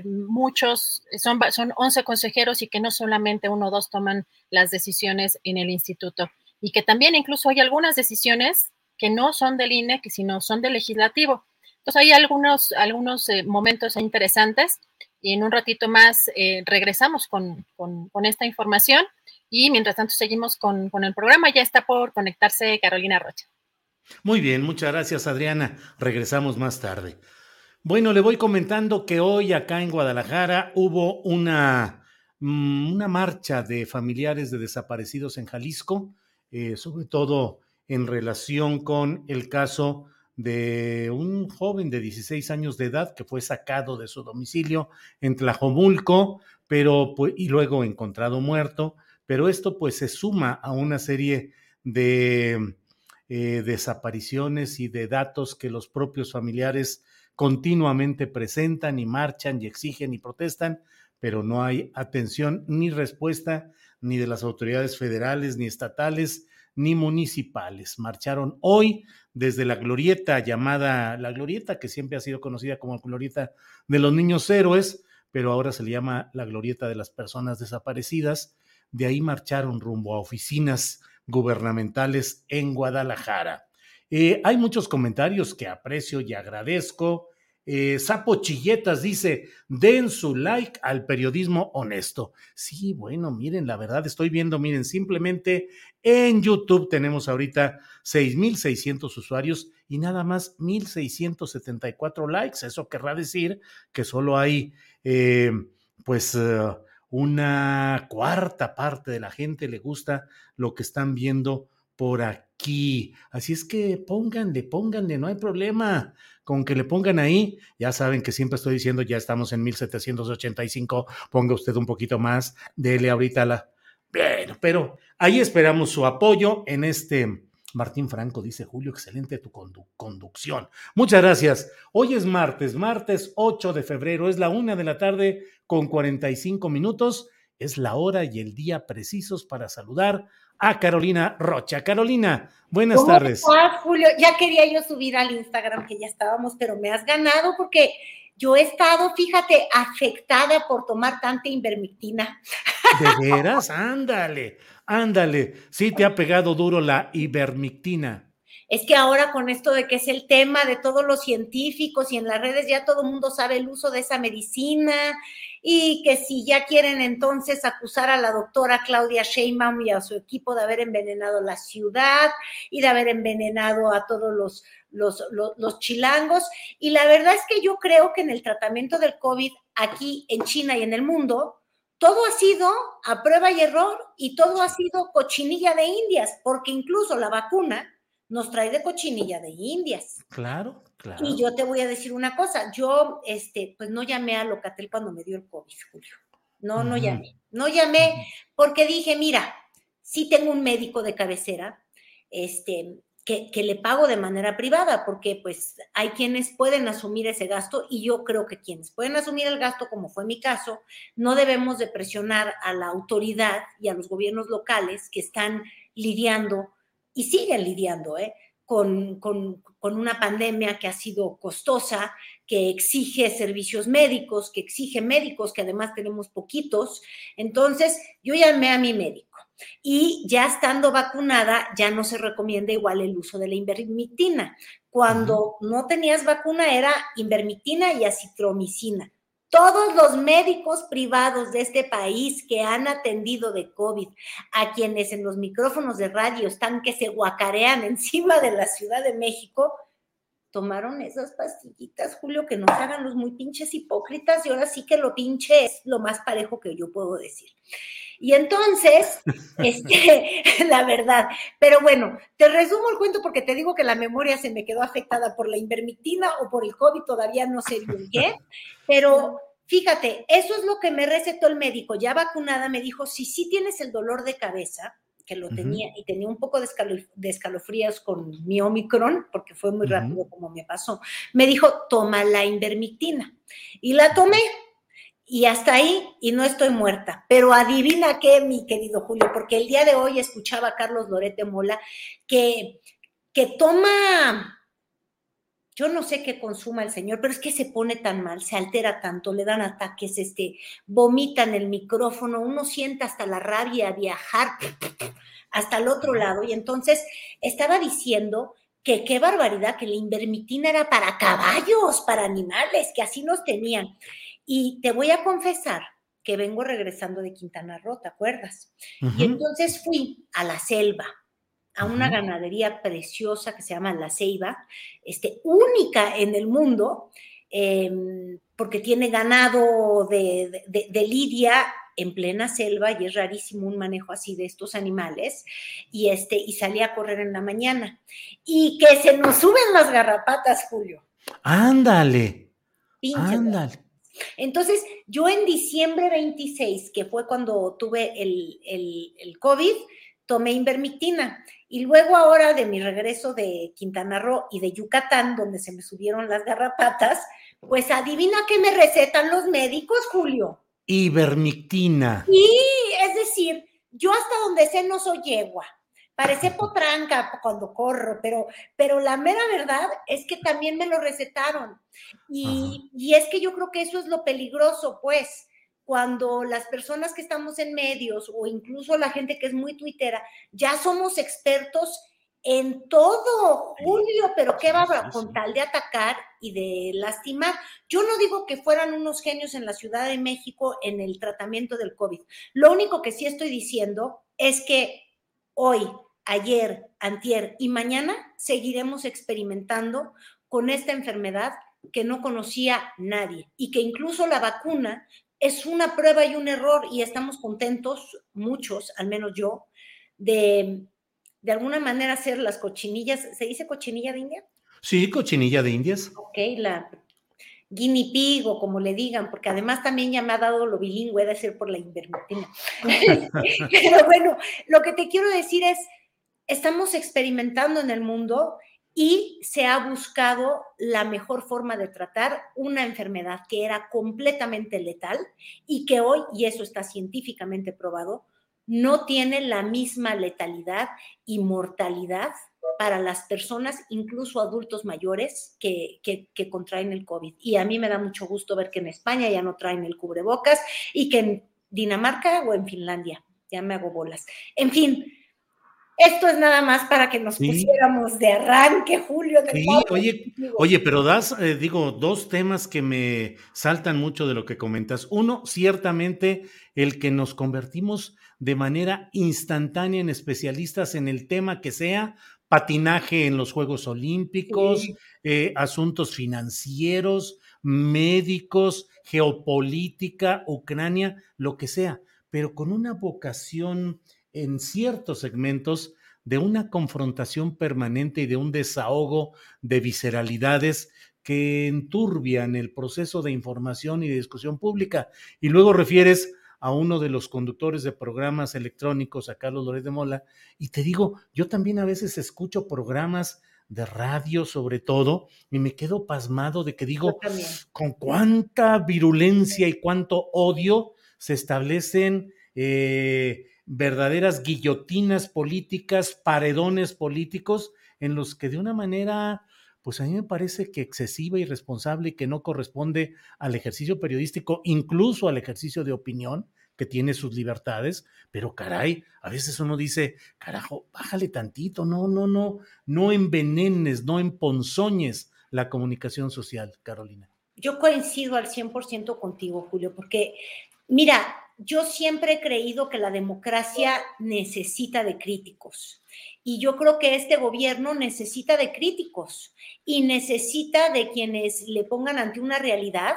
muchos, son, son 11 consejeros y que no solamente uno o dos toman las decisiones en el instituto. Y que también incluso hay algunas decisiones que no son del INE, que sino son del legislativo. Entonces hay algunos, algunos eh, momentos interesantes y en un ratito más eh, regresamos con, esta información y mientras tanto seguimos con, con el programa. Ya está por conectarse Carolina Rocha. Muy bien, muchas gracias Adriana. Regresamos más tarde. Bueno, le voy comentando que hoy acá en Guadalajara hubo una, mm, una marcha de familiares de desaparecidos en Jalisco, eh, sobre todo en relación con el caso de un joven de 16 años de edad que fue sacado de su domicilio en Tlajomulco, pero pues, y luego encontrado muerto, pero esto pues se suma a una serie de eh, desapariciones y de datos que los propios familiares continuamente presentan y marchan y exigen y protestan, pero no hay atención ni respuesta ni de las autoridades federales, ni estatales, ni municipales. Marcharon hoy desde la glorieta llamada, la glorieta que siempre ha sido conocida como glorieta de los niños héroes, pero ahora se le llama la glorieta de las personas desaparecidas. De ahí marcharon rumbo a oficinas gubernamentales en Guadalajara. Eh, hay muchos comentarios que aprecio y agradezco. Eh, Sapo Chilletas dice, den su like al periodismo honesto. Sí, bueno, miren, la verdad estoy viendo, miren, simplemente en YouTube tenemos ahorita 6.600 usuarios y nada más 1.674 likes. Eso querrá decir que solo hay, eh, pues, una cuarta parte de la gente le gusta lo que están viendo por aquí. Así es que pónganle, pónganle, no hay problema. Con que le pongan ahí, ya saben que siempre estoy diciendo, ya estamos en 1785, ponga usted un poquito más, dele ahorita la... Bueno, pero ahí esperamos su apoyo en este Martín Franco dice, Julio, excelente tu conducción. Muchas gracias. Hoy es martes, martes 8 de febrero, es la una de la tarde con 45 minutos. Es la hora y el día precisos para saludar a Carolina Rocha. Carolina, buenas ¿Cómo tardes. Estás, Julio, ya quería yo subir al Instagram que ya estábamos, pero me has ganado porque yo he estado, fíjate, afectada por tomar tanta invermectina. ¿De veras? Ándale. Ándale, sí te ha pegado duro la ivermectina. Es que ahora con esto de que es el tema de todos los científicos y en las redes ya todo el mundo sabe el uso de esa medicina y que si ya quieren entonces acusar a la doctora Claudia Sheinbaum y a su equipo de haber envenenado la ciudad y de haber envenenado a todos los, los, los, los chilangos. Y la verdad es que yo creo que en el tratamiento del COVID aquí en China y en el mundo, todo ha sido a prueba y error y todo ha sido cochinilla de indias, porque incluso la vacuna nos trae de cochinilla de indias. Claro, claro. Y yo te voy a decir una cosa, yo este, pues no llamé a Locatel cuando me dio el COVID, Julio. No, no llamé. No llamé porque dije, mira, sí tengo un médico de cabecera, este, que, le pago de manera privada, porque pues hay quienes pueden asumir ese gasto y yo creo que quienes pueden asumir el gasto, como fue mi caso, no debemos de presionar a la autoridad y a los gobiernos locales que están lidiando y siguen lidiando ¿eh? con, con, con una pandemia que ha sido costosa, que exige servicios médicos, que exige médicos, que además tenemos poquitos. Entonces, yo llamé a mi médico y ya estando vacunada, ya no se recomienda igual el uso de la invermectina. Cuando no tenías vacuna era invermectina y acitromicina. Todos los médicos privados de este país que han atendido de COVID, a quienes en los micrófonos de radio están que se guacarean encima de la Ciudad de México, tomaron esas pastillitas, Julio, que nos hagan los muy pinches hipócritas y ahora sí que lo pinche es lo más parejo que yo puedo decir. Y entonces, este, la verdad, pero bueno, te resumo el cuento porque te digo que la memoria se me quedó afectada por la invermectina o por el COVID, todavía no sé bien qué, pero fíjate, eso es lo que me recetó el médico, ya vacunada, me dijo, si sí tienes el dolor de cabeza, que lo tenía y tenía un poco de, escalofríos con mi Omicron, porque fue muy rápido como me pasó, me dijo, toma la invermectina. Y la tomé, y hasta ahí, y no estoy muerta. Pero adivina qué, mi querido Julio, porque el día de hoy escuchaba a Carlos Lorete Mola que, que toma yo no sé qué consuma el señor, pero es que se pone tan mal, se altera tanto, le dan ataques, este, vomitan el micrófono, uno siente hasta la rabia viajar hasta el otro lado. Y entonces estaba diciendo que qué barbaridad, que la invermitina era para caballos, para animales, que así nos tenían. Y te voy a confesar que vengo regresando de Quintana Roo, ¿te acuerdas? Y entonces fui a la selva, a una ganadería preciosa que se llama La Ceiba, este, única en el mundo, em, porque tiene ganado de, de, lidia en plena selva y es rarísimo un manejo así de estos animales y este y salí a correr en la mañana. Y que se nos suben las garrapatas Julio. Ándale. Ándale entonces yo en diciembre 26 que fue cuando tuve el, el, el COVID tomé invermectina y luego ahora de mi regreso de Quintana Roo y de Yucatán, donde se me subieron las garrapatas, pues adivina qué me recetan los médicos, Julio. Ivermectina. Y es decir, yo hasta donde sé no soy yegua. Parece potranca cuando corro, pero, pero la mera verdad es que también me lo recetaron. Y, y es que yo creo que eso es lo peligroso, pues cuando las personas que estamos en medios o incluso la gente que es muy tuitera, ya somos expertos en todo, Julio, pero ¿qué va con tal de atacar y de lastimar? Yo no digo que fueran unos genios en la Ciudad de México en el tratamiento del COVID. Lo único que sí estoy diciendo es que hoy, ayer, antier y mañana seguiremos experimentando con esta enfermedad que no conocía nadie y que incluso la vacuna es una prueba y un error y estamos contentos, muchos, al menos yo, de de alguna manera hacer las cochinillas. ¿Se dice cochinilla de India? Sí, cochinilla de indias. Ok, la guinea pig o como le digan, porque además también ya me ha dado lo bilingüe de ser por la invermectina. Pero bueno, lo que te quiero decir es, estamos experimentando en el mundo y se ha buscado la mejor forma de tratar una enfermedad que era completamente letal y que hoy, y eso está científicamente probado, no tiene la misma letalidad y mortalidad para las personas, incluso adultos mayores, que, contraen el COVID. Y a mí me da mucho gusto ver que en España ya no traen el cubrebocas y que en Dinamarca o en Finlandia, ya me hago bolas. En fin, esto es nada más para que nos pusiéramos de arranque, Julio. De sí, oye, oye, pero das, eh, digo, dos temas que me saltan mucho de lo que comentas. Uno, ciertamente, el que nos convertimos de manera instantánea en especialistas en el tema que sea, patinaje en los Juegos Olímpicos, eh, asuntos financieros, médicos, geopolítica, Ucrania, lo que sea, pero con una vocación en ciertos segmentos de una confrontación permanente y de un desahogo de visceralidades que enturbian el proceso de información y de discusión pública. Y luego refieres a uno de los conductores de programas electrónicos, a Carlos Lórez de Mola, y te digo, yo también a veces escucho programas de radio sobre todo, y me quedo pasmado de que digo, con cuánta virulencia y cuánto odio se establecen eh, verdaderas guillotinas políticas, paredones políticos, en los que de una manera, pues a mí me parece que excesiva, irresponsable y que no corresponde al ejercicio periodístico, incluso al ejercicio de opinión, que tiene sus libertades, pero caray, a veces uno dice, carajo, bájale tantito, no, no, no, no envenenes, no emponzoñes la comunicación social, Carolina. Yo coincido al 100% contigo, Julio, porque mira, yo siempre he creído que la democracia necesita de críticos. Y yo creo que este gobierno necesita de críticos y necesita de quienes le pongan ante una realidad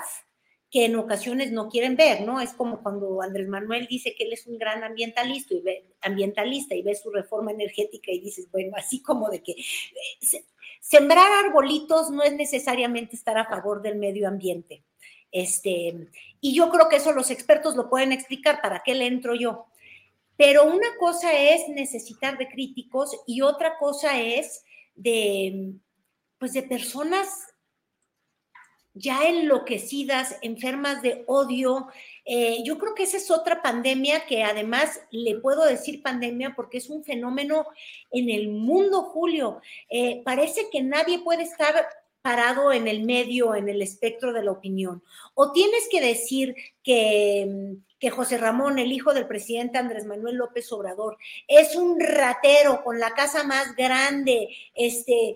que en ocasiones no quieren ver, ¿no? Es como cuando Andrés Manuel dice que él es un gran ambientalista y ve, ambientalista y ve su reforma energética y dices, bueno, así como de que eh, sembrar arbolitos no es necesariamente estar a favor del medio ambiente. Este, y yo creo que eso los expertos lo pueden explicar, ¿para qué le entro yo? Pero una cosa es necesitar de críticos y otra cosa es de, pues de personas ya enloquecidas, enfermas de odio. Eh, yo creo que esa es otra pandemia que además le puedo decir pandemia porque es un fenómeno en el mundo, Julio. Eh, parece que nadie puede estar parado en el medio, en el espectro de la opinión. O tienes que decir que, que José Ramón, el hijo del presidente Andrés Manuel López Obrador, es un ratero con la casa más grande, este,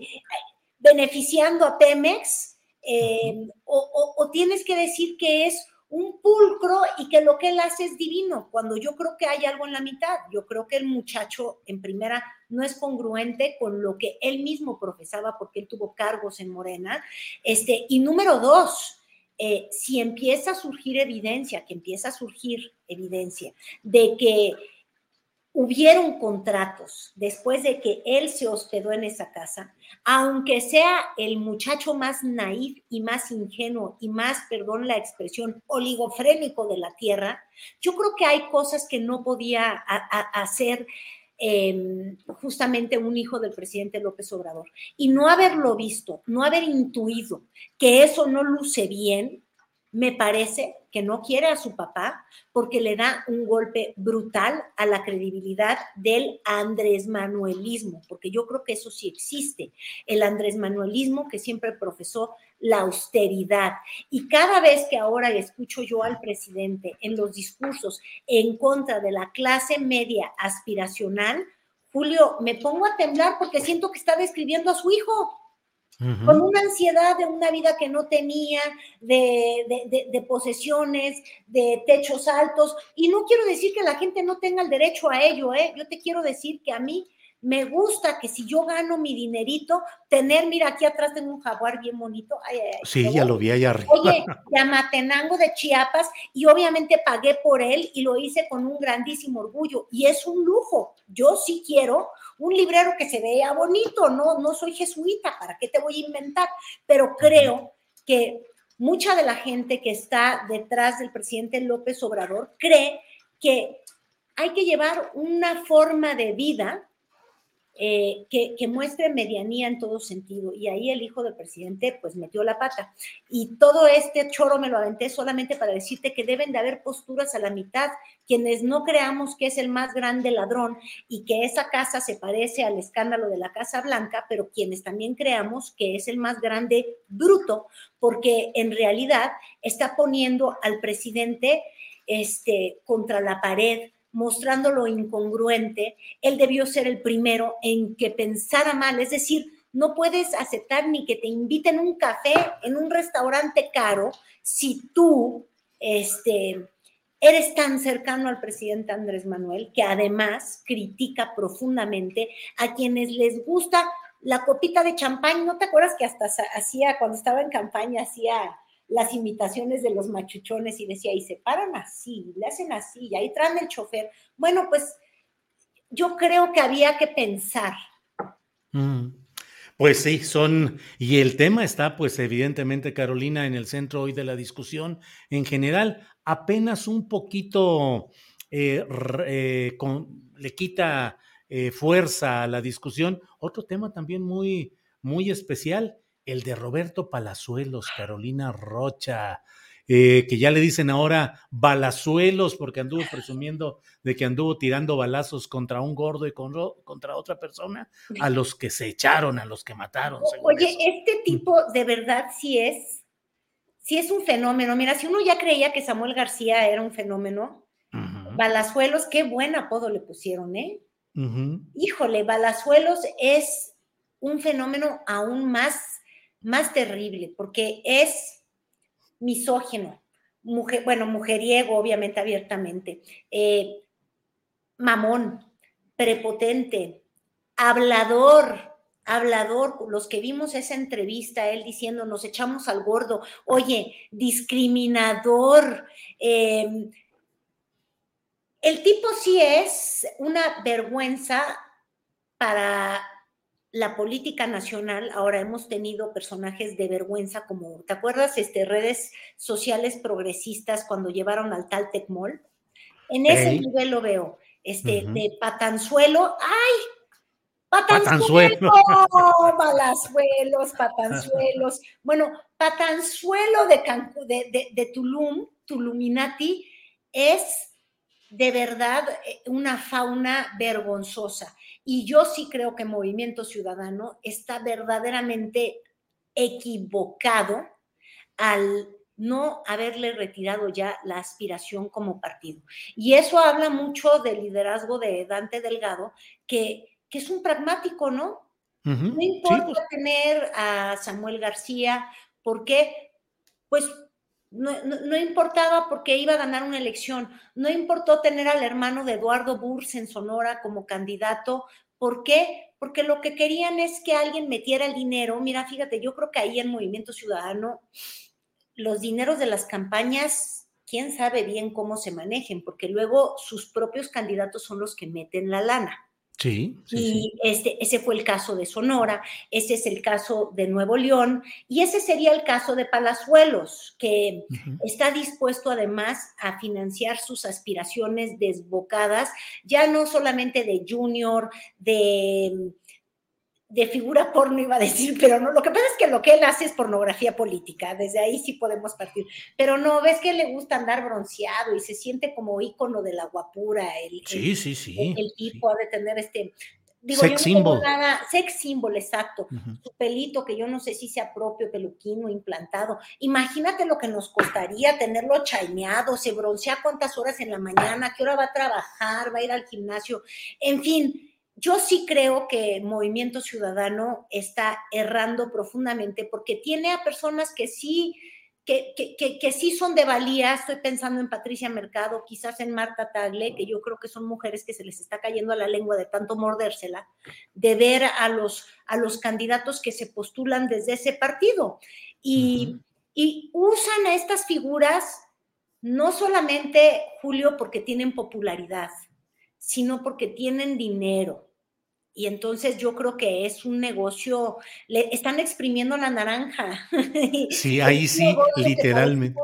beneficiando a Pemex, eh, o, tienes que decir que es un pulcro y que lo que él hace es divino, cuando yo creo que hay algo en la mitad. Yo creo que el muchacho, en primera, no es congruente con lo que él mismo profesaba porque él tuvo cargos en Morena. Este, y número dos, eh, si empieza a surgir evidencia, que empieza a surgir evidencia de que hubieron contratos después de que él se hospedó en esa casa, aunque sea el muchacho más naif y más ingenuo y más, perdón la expresión, oligofrénico de la tierra, yo creo que hay cosas que no podía hacer em, justamente un hijo del presidente López Obrador. Y no haberlo visto, no haber intuido que eso no luce bien, me parece que no quiere a su papá porque le da un golpe brutal a la credibilidad del Andrés Manuelismo, porque yo creo que eso sí existe, el Andrés Manuelismo que siempre profesó la austeridad. Y cada vez que ahora escucho yo al presidente en los discursos en contra de la clase media aspiracional, Julio, me pongo a temblar porque siento que está describiendo a su hijo con una ansiedad de una vida que no tenía, de, posesiones, de techos altos. Y no quiero decir que la gente no tenga el derecho a ello, ¿eh? Yo te quiero decir que a mí me gusta que si yo gano mi dinerito, tener, mira, aquí atrás tengo un jaguar bien bonito. sí, ya lo vi allá arriba. Oye, Yamatenango de Chiapas, y obviamente pagué por él y lo hice con un grandísimo orgullo. Y es un lujo. Yo sí quiero un librero que se vea bonito, no, no soy jesuita, ¿para qué te voy a inventar? Pero creo que mucha de la gente que está detrás del presidente López Obrador cree que hay que llevar una forma de vida eh, que, muestre medianía en todo sentido. Y ahí el hijo del presidente pues metió la pata. Y todo este choro me lo aventé solamente para decirte que deben de haber posturas a la mitad. Quienes no creamos que es el más grande ladrón y que esa casa se parece al escándalo de la Casa Blanca, pero quienes también creamos que es el más grande bruto, porque en realidad está poniendo al presidente este, contra la pared mostrando lo incongruente, él debió ser el primero en que pensara mal, es decir, no puedes aceptar ni que te inviten un café en un restaurante caro si tú este, eres tan cercano al presidente Andrés Manuel que además critica profundamente a quienes les gusta la copita de champán. ¿No te acuerdas que hasta hacía, cuando estaba en campaña, hacía las imitaciones de los machuchones y decía, y se paran así, le hacen así, y ahí traen el chofer. Bueno, pues yo creo que había que pensar. Mm. Pues sí, son, y el tema está, pues evidentemente, Carolina, en el centro hoy de la discusión en general, apenas un poquito eh, eh, le quita eh, fuerza a la discusión. Otro tema también muy, muy especial, el de Roberto Palazuelos, Carolina Rocha, eh, que ya le dicen ahora balazuelos porque anduvo presumiendo de que anduvo tirando balazos contra un gordo y contra otra persona, a los que se echaron, a los que mataron. Oye, este tipo de verdad sí es, sí es un fenómeno. Mira, si uno ya creía que Samuel García era un fenómeno, Balazuelos, qué buen apodo le pusieron, ¿eh? Híjole, Balazuelos es un fenómeno aún más más terrible, porque es misógino, mujer, bueno, mujeriego, obviamente, abiertamente, eh, mamón, prepotente, hablador, hablador, los que vimos esa entrevista, él diciendo, nos echamos al gordo, oye, discriminador. Eh, el tipo sí es una vergüenza para la política nacional, ahora hemos tenido personajes de vergüenza como, ¿te acuerdas? Este, redes sociales progresistas cuando llevaron al tal Tecmol. En ese nivel lo veo, este, de patanzuelo, ¡ay! Patanzuelo, balazuelos, patanzuelos. Bueno, patanzuelo de, de, de, de Tulum, Tuluminati, es de verdad eh, una fauna vergonzosa. Y yo sí creo que Movimiento Ciudadano está verdaderamente equivocado al no haberle retirado ya la aspiración como partido. Y eso habla mucho del liderazgo de Dante Delgado, que, que es un pragmático, ¿no? no importa pues. tener a Samuel García, porque, pues, no, importaba porque iba a ganar una elección, no importó tener al hermano de Eduardo Burs en Sonora como candidato, ¿por qué? Porque lo que querían es que alguien metiera el dinero. Mira, fíjate, yo creo que ahí en Movimiento Ciudadano los dineros de las campañas, quién sabe bien cómo se manejen, porque luego sus propios candidatos son los que meten la lana. Sí, y Este, ese fue el caso de Sonora, ese es el caso de Nuevo León y ese sería el caso de Palazuelos, que está dispuesto además a financiar sus aspiraciones desbocadas, ya no solamente de junior, de de figura porno iba a decir, pero no, lo que pasa es que lo que él hace es pornografía política, desde ahí sí podemos partir, pero no, ves que le gusta andar bronceado y se siente como ícono de la guapura, el, sí, sí, sí, el, tipo ha de tener este, digo, sex symbol. sex symbol, exacto, su pelito que yo no sé si sea propio, peluquino, implantado, imagínate lo que nos costaría tenerlo chaineado, se broncea cuántas horas en la mañana, qué hora va a trabajar, va a ir al gimnasio, en fin, yo sí creo que Movimiento Ciudadano está errando profundamente porque tiene a personas que sí, que, que, sí son de valía. Estoy pensando en Patricia Mercado, quizás en Marta Tagle, que yo creo que son mujeres que se les está cayendo a la lengua de tanto mordérsela, de ver a los, a los candidatos que se postulan desde ese partido. Y, y usan a estas figuras no solamente, Julio, porque tienen popularidad, sino porque tienen dinero. Y entonces yo creo que es un negocio, le están exprimiendo la naranja. Sí, ahí sí, literalmente.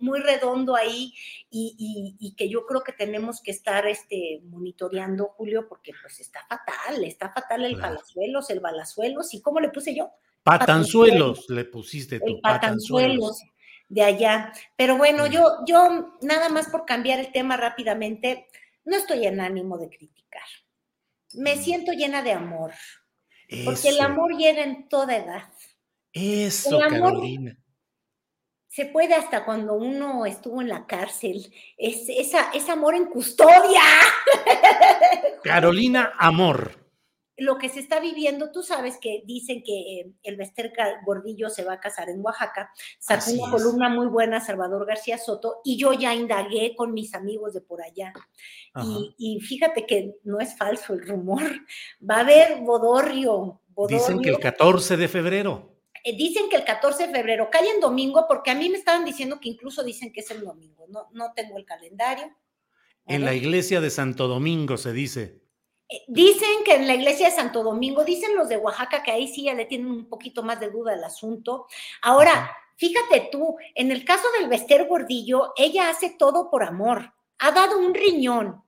Muy, redondo ahí y, que yo creo que tenemos que estar este, monitoreando, Julio, porque pues está fatal, está fatal el palazuelos, el balazuelos, ¿y cómo le puse yo? Patanzuelos, le pusiste tú. patanzuelos de allá. Pero bueno, yo, yo nada más por cambiar el tema rápidamente, no estoy en ánimo de criticar. Me mm. siento llena de amor. Porque el amor llega en toda edad. Eso, Carolina. Se puede hasta cuando uno estuvo en la cárcel. Es, esa, es amor en custodia. Carolina, amor lo que se está viviendo, tú sabes que dicen que eh, el Bester Gordillo se va a casar en Oaxaca, sacó una columna muy buena Salvador García Soto y yo ya indagué con mis amigos de por allá. Y, fíjate que no es falso el rumor, va a haber bodorrio. Dicen que el 14 de febrero. Eh, dicen que el 14 de febrero cae en domingo porque a mí me estaban diciendo que incluso dicen que es el domingo, no, no tengo el calendario. En la iglesia de Santo Domingo se dice. Eh, dicen que en la iglesia de Santo Domingo, dicen los de Oaxaca que ahí sí ya le tienen un poquito más de duda al asunto. Ahora, fíjate tú, en el caso del Bester Gordillo, ella hace todo por amor. Ha dado un riñón.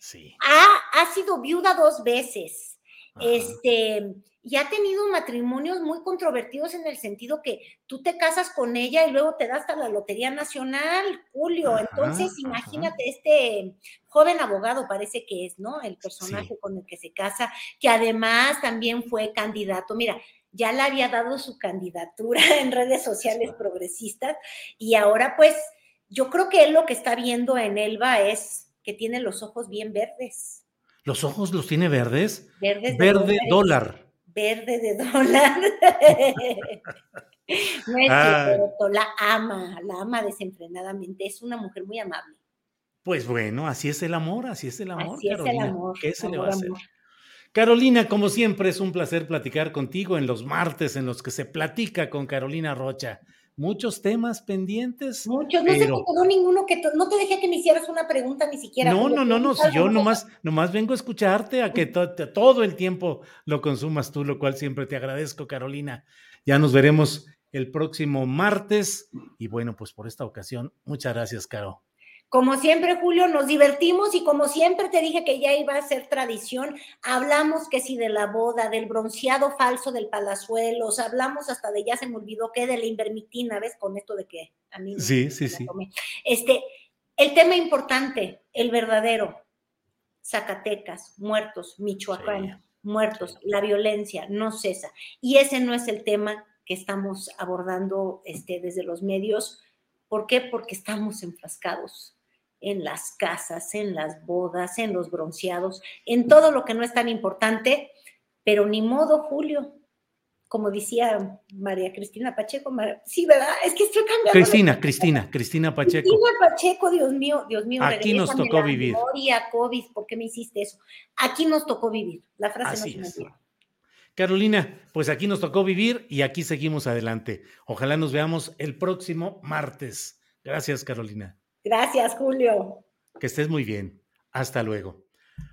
Sí. Ha, ha sido viuda dos veces. Este, y ha tenido matrimonios muy controvertidos en el sentido que tú te casas con ella y luego te das hasta la Lotería Nacional, Julio. Entonces, imagínate este joven abogado, parece que es, ¿no? El personaje con el que se casa, que además también fue candidato. Mira, ya le había dado su candidatura en redes sociales progresistas y ahora pues yo creo que él lo que está viendo en Elba es que tiene los ojos bien verdes. ¿Los ojos los tiene verdes? Verdes Verde dólar verde de dólar. no es cierto, la ama, la ama desenfrenadamente, es una mujer muy amable. Pues bueno, así es el amor, así es el amor. Así es el amor. ¿Qué se le va a hacer? Carolina, como siempre, es un placer platicar contigo en los martes en los que se platica con Carolina Rocha muchos temas pendientes. Muchos, no se te quedó ninguno que no te dejé que me hicieras una pregunta ni siquiera. No, no, no, no, si yo nomás, nomás vengo a escucharte, a que todo el tiempo lo consumas tú, lo cual siempre te agradezco, Carolina. Ya nos veremos el próximo martes y bueno, pues por esta ocasión, muchas gracias, Caro. Como siempre, Julio, nos divertimos y como siempre te dije que ya iba a ser tradición, hablamos que si de la boda, del bronceado falso del Palazuelos, hablamos hasta de, ya se me olvidó que de la invermitina, ¿ves? Con esto de que a mí Sí, sí, sí. Este, el tema importante, el verdadero, Zacatecas, muertos, Michoacán, muertos, la violencia no cesa. Y ese no es el tema que estamos abordando este, desde los medios. ¿Por qué? Porque estamos enfrascados en las casas, en las bodas, en los bronceados, en todo lo que no es tan importante, pero ni modo, Julio, como decía María Cristina Pacheco, sí, ¿verdad? Es que estoy cambiando. Cristina, Cristina, Cristina Pacheco. Cristina Pacheco, Dios mío, Dios mío. Aquí nos tocó vivir. Memoria, COVID, ¿por qué me hiciste eso? Aquí nos tocó vivir. La frase no es. Carolina, pues aquí nos tocó vivir y aquí seguimos adelante. Ojalá nos veamos el próximo martes. Gracias, Carolina. Gracias, Julio. Que estés muy bien. Hasta luego.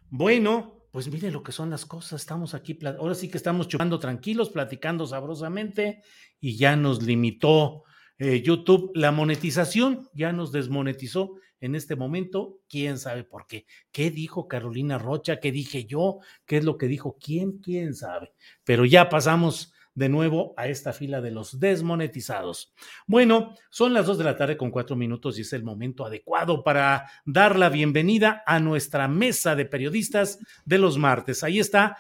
Bueno, pues mire lo que son las cosas. Estamos aquí, ahora sí que estamos chupando tranquilos, platicando sabrosamente y ya nos limitó eh, YouTube la monetización, ya nos desmonetizó en este momento, quién sabe por qué. ¿Qué dijo Carolina Rocha? ¿Qué dije yo? ¿Qué es lo que dijo quién? ¿Quién sabe? Pero ya pasamos de nuevo a esta fila de los desmonetizados. Bueno, son las dos de la tarde con cuatro minutos y es el momento adecuado para dar la bienvenida a nuestra mesa de periodistas de los martes. Ahí está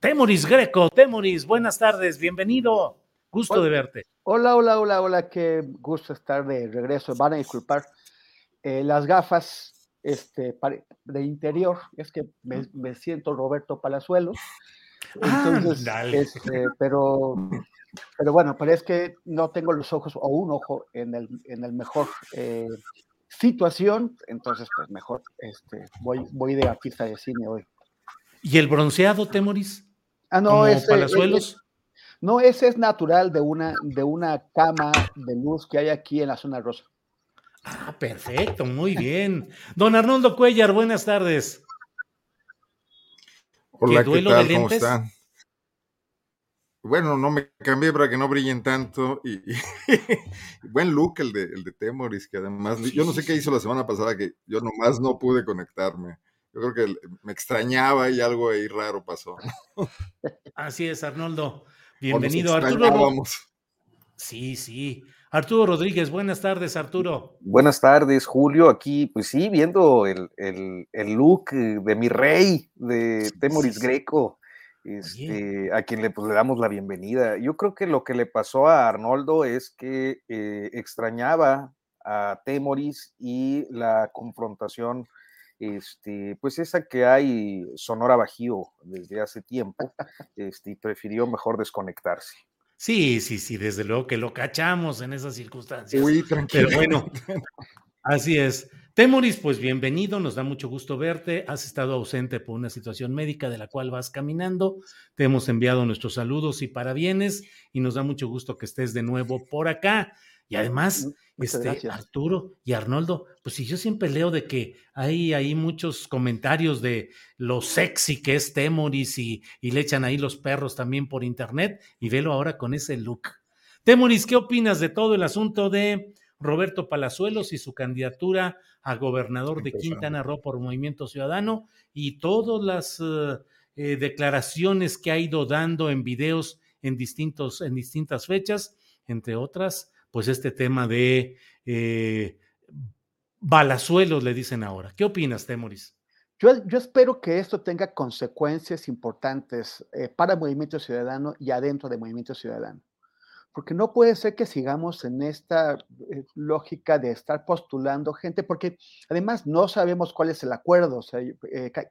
Temoris Greco. Temoris, buenas tardes, bienvenido. Gusto de verte. Hola, hola, hola, hola, qué gusto estar de regreso. Van a disculpar eh, las gafas este, de interior, es que me, me siento Roberto Palazuelos. Entonces, este, pero, pero bueno, pero es que no tengo los ojos o un ojo en el, en el mejor eh, situación, entonces pues mejor este, voy, voy de artista de cine hoy. ¿Y el bronceado, Temoris? Ah, no, ese, palazuelos? no, ese es natural de una, de una cama de luz que hay aquí en la zona rosa. Ah, perfecto, muy bien. Don Arnoldo Cuellar, buenas tardes. Hola, ¿qué, tal? ¿Cómo están? Bueno, no me cambié para que no brillen tanto y, buen look el de, el de Temoris, que además, yo no sé qué hizo la semana pasada que yo nomás no pude conectarme. Yo creo que me extrañaba y algo ahí raro pasó. Así es, Arnoldo. Bienvenido, Arturo. Sí, sí. Arturo Rodríguez, buenas tardes, Arturo. Buenas tardes, Julio. Aquí, pues sí, viendo el, look de mi rey, de Temoris Greco, este, a quien le, pues, le damos la bienvenida. Yo creo que lo que le pasó a Arnoldo es que eh, extrañaba a Temoris y la confrontación, este, pues esa que hay Sonora Bajío desde hace tiempo, este, y prefirió mejor desconectarse. Sí, sí, sí, desde luego que lo cachamos en esas circunstancias. Uy, tranquilo. Pero bueno, así es. Temoris, pues bienvenido, nos da mucho gusto verte. Has estado ausente por una situación médica de la cual vas caminando. Te hemos enviado nuestros saludos y parabienes y nos da mucho gusto que estés de nuevo por acá. Y además, este, Arturo y Arnoldo, pues si yo siempre leo de que hay ahí muchos comentarios de lo sexy que es Temoris y, y le echan ahí los perros también por internet y velo ahora con ese look. Temoris, ¿qué opinas de todo el asunto de Roberto Palazuelos y su candidatura a gobernador de Quintana Roo por Movimiento Ciudadano y todas las eh, eh, declaraciones que ha ido dando en videos en, distintos, en distintas fechas, entre otras? Pues este tema de eh, balazuelos, le dicen ahora. ¿Qué opinas, Temoris? Yo, yo espero que esto tenga consecuencias importantes eh, para Movimiento Ciudadano y adentro del Movimiento Ciudadano. Porque no puede ser que sigamos en esta eh, lógica de estar postulando gente, porque además no sabemos cuál es el acuerdo.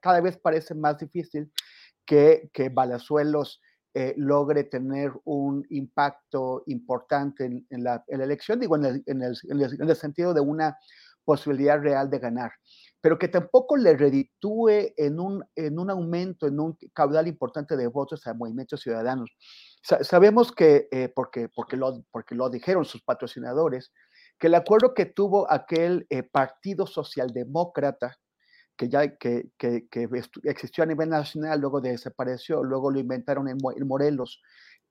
Cada vez parece más difícil que Balazuelos eh, logre tener un impacto importante en, la, elección, digo, en el, en, el, sentido de una posibilidad real de ganar, pero que tampoco le reditúe en un, en un aumento, en un caudal importante de votos a movimientos ciudadanos. sabemos que, eh, porque, porque lo dijeron sus patrocinadores, que el acuerdo que tuvo aquel eh, Partido Socialdemócrata que ya que, que, existió a nivel nacional, luego desapareció, luego lo inventaron en, Morelos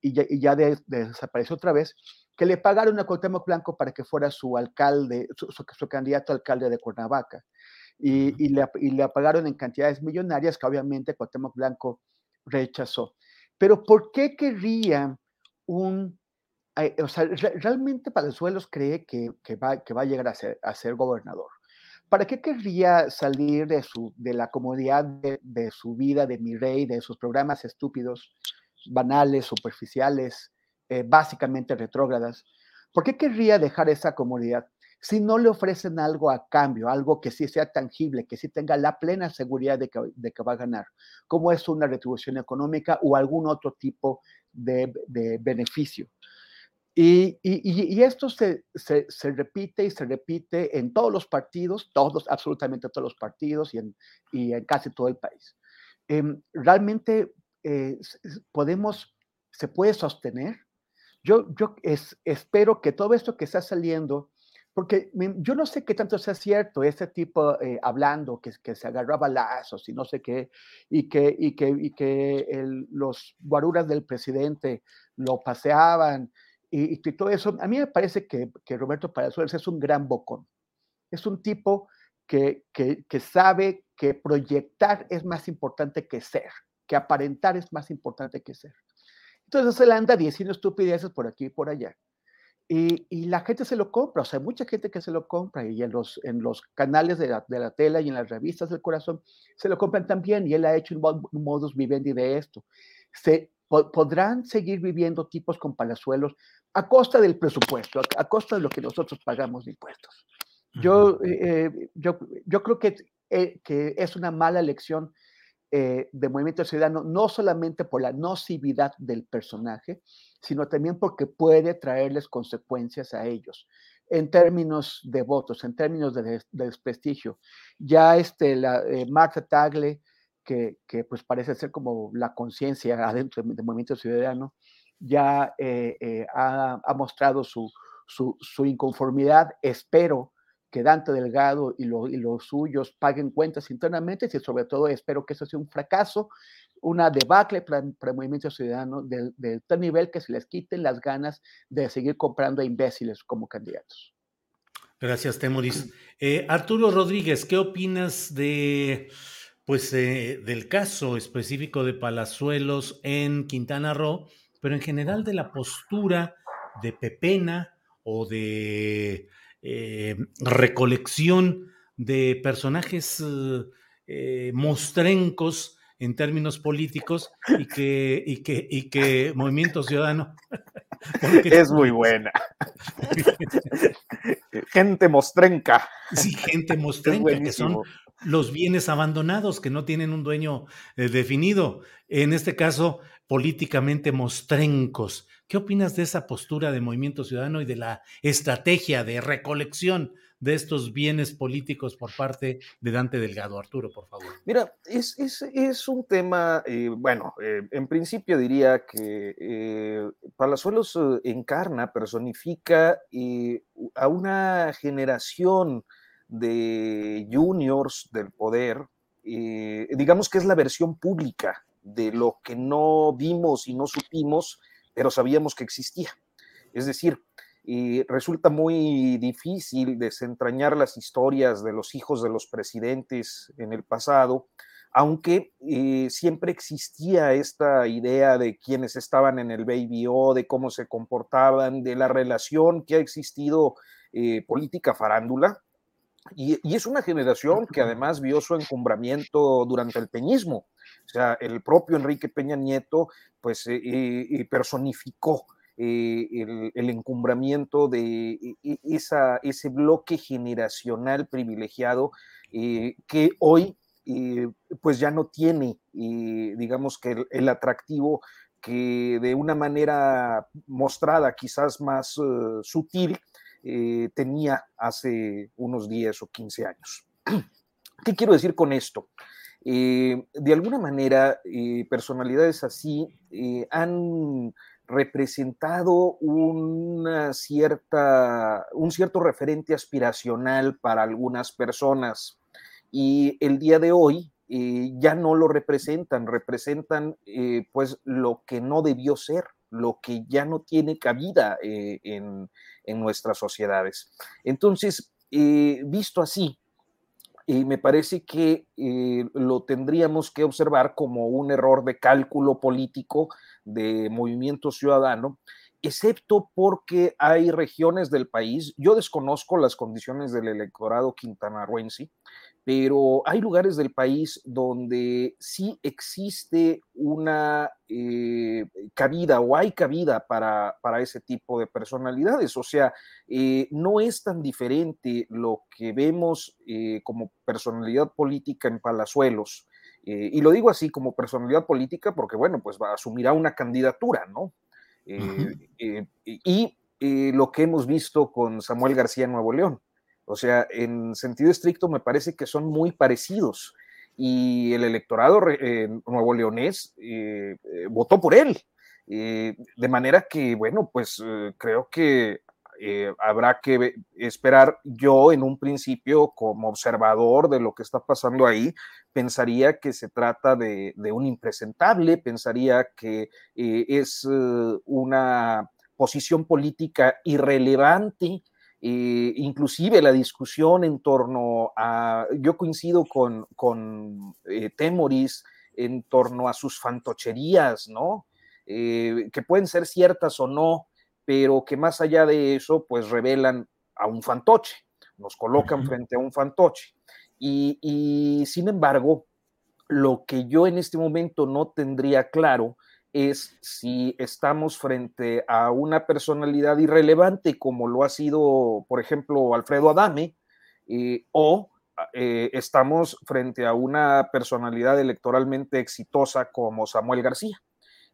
y ya, y ya desapareció otra vez, que le pagaron a Cuauhtémoc Blanco para que fuera su alcalde, su, candidato a alcalde de Cuernavaca. Y, y, le, y, le, pagaron en cantidades millonarias que obviamente Cuauhtémoc Blanco rechazó. Pero ¿por qué querría un... Eh, o sea, realmente Palazuelos cree que, que, va, que va a llegar a ser, a ser gobernador. ¿Para qué querría salir de, su, de la comodidad de, su vida, de mi rey, de sus programas estúpidos, banales, superficiales, eh, básicamente retrógradas, ¿por qué querría dejar esa comunidad? Si no le ofrecen algo a cambio, algo que sí sea tangible, que sí tenga la plena seguridad de que, va a ganar, como es una retribución económica o algún otro tipo de beneficio. Y, esto se, se, se, repite y se repite en todos los partidos, todos, absolutamente todos los partidos y en, y en casi todo el país. Eh, realmente eh, podemos, se puede sostener. Yo, yo es, espero que todo esto que está saliendo, porque yo no sé qué tanto sea cierto, ese tipo eh, hablando que, que, se agarraba lazos y no sé qué, y que, y que, y que los guaruras del presidente lo paseaban y, y, todo eso, a mí me parece que, que Roberto Palazuelos es un gran bocón. Es un tipo que, que, que, sabe que proyectar es más importante que ser, que aparentar es más importante que ser. Entonces él anda diciendo estupideces por aquí y por allá. Y, y, la gente se lo compra, o sea, mucha gente que se lo compra y en los, en los canales de la, de la tela y en las revistas del corazón se lo compran también y él ha hecho un, modus vivendi de esto. Se, podrán seguir viviendo tipos con palazuelos a costa del presupuesto, a, costa de lo que nosotros pagamos de impuestos. Yo, eh, yo, yo creo que, eh, que es una mala elección eh, de Movimiento Ciudadano, no solamente por la nocividad del personaje, sino también porque puede traerles consecuencias a ellos en términos de votos, en términos de, de desprestigio. Ya este, la, eh, Marta Tagle, que, que, pues parece ser como la conciencia adentro del de Movimiento Ciudadano, ya eh, eh, ha, ha, mostrado su, su, su, inconformidad. Espero que Dante Delgado y, lo, y, los suyos paguen cuentas internamente y sobre todo espero que eso sea un fracaso, una debacle para, para el movimiento ciudadano de, de, tal nivel que se les quiten las ganas de seguir comprando a imbéciles como candidatos. Gracias, Temoris. Eh, Arturo Rodríguez, ¿qué opinas de, pues, eh, del caso específico de Palazuelos en Quintana Roo? pero en general de la postura de Pepena o de eh, recolección de personajes eh, mostrencos en términos políticos y que, y que, y que Movimiento Ciudadano. es muy buena. gente mostrenca. Sí, gente mostrenca, que son los bienes abandonados que no tienen un dueño eh, definido. En este caso, políticamente mostrencos. ¿Qué opinas de esa postura de Movimiento Ciudadano y de la estrategia de recolección de estos bienes políticos por parte de Dante Delgado? Arturo, por favor. Mira, es, es, es un tema, eh, bueno, eh, en principio diría que Palazuelos encarna, personifica a una generación de juniors del poder, digamos que es la versión pública de lo que no vimos y no supimos, pero sabíamos que existía. Es decir, resulta muy difícil desentrañar las historias de los hijos de los presidentes en el pasado, aunque eh, siempre existía esta idea de quienes estaban en el Baby O, de cómo se comportaban, de la relación que ha existido eh, política farándula. Y, y, es una generación que además vio su encumbramiento durante el peñismo. O sea, el propio Enrique Peña Nieto, pues, eh, eh, personificó eh, el, el, encumbramiento de esa, ese bloque generacional privilegiado que hoy, pues, ya no tiene, digamos que el, el, atractivo que de una manera mostrada, quizás más uh, sutil, tenía hace unos 10 o 15 años. ¿Qué quiero decir con esto? Eh, de alguna manera, eh, personalidades así eh, han representado una cierta, un cierto referente aspiracional para algunas personas y el día de hoy ya no lo representan, representan pues lo que no debió ser, lo que ya no tiene cabida en, en, nuestras sociedades. Entonces, visto así, y me parece que eh, lo tendríamos que observar como un error de cálculo político de movimiento ciudadano, excepto porque hay regiones del país, yo desconozco las condiciones del electorado quintanarruense, pero hay lugares del país donde sí existe una eh, cabida o hay cabida para, ese tipo de personalidades. O sea, eh, no es tan diferente lo que vemos eh, como personalidad política en Palazuelos. y lo digo así como personalidad política porque, bueno, pues va, asumirá una candidatura, ¿no? y lo que hemos visto con Samuel García Nuevo León. O sea, en sentido estricto me parece que son muy parecidos y el electorado eh, nuevo leonés eh, eh, votó por él. de manera que, bueno, pues creo que habrá que esperar. Yo en un principio, como observador de lo que está pasando ahí, pensaría que se trata de un impresentable, pensaría que es una posición política irrelevante eh, inclusive la discusión en torno a, yo coincido con, con eh, Temoris en torno a sus fantocherías, ¿no? Eh, que pueden ser ciertas o no, pero que más allá de eso, pues revelan a un fantoche, nos colocan frente a un fantoche. Y, y sin embargo, lo que yo en este momento no tendría claro es si estamos frente a una personalidad irrelevante como lo ha sido, por ejemplo, Alfredo Adame, eh, o eh, estamos frente a una personalidad electoralmente exitosa como Samuel García.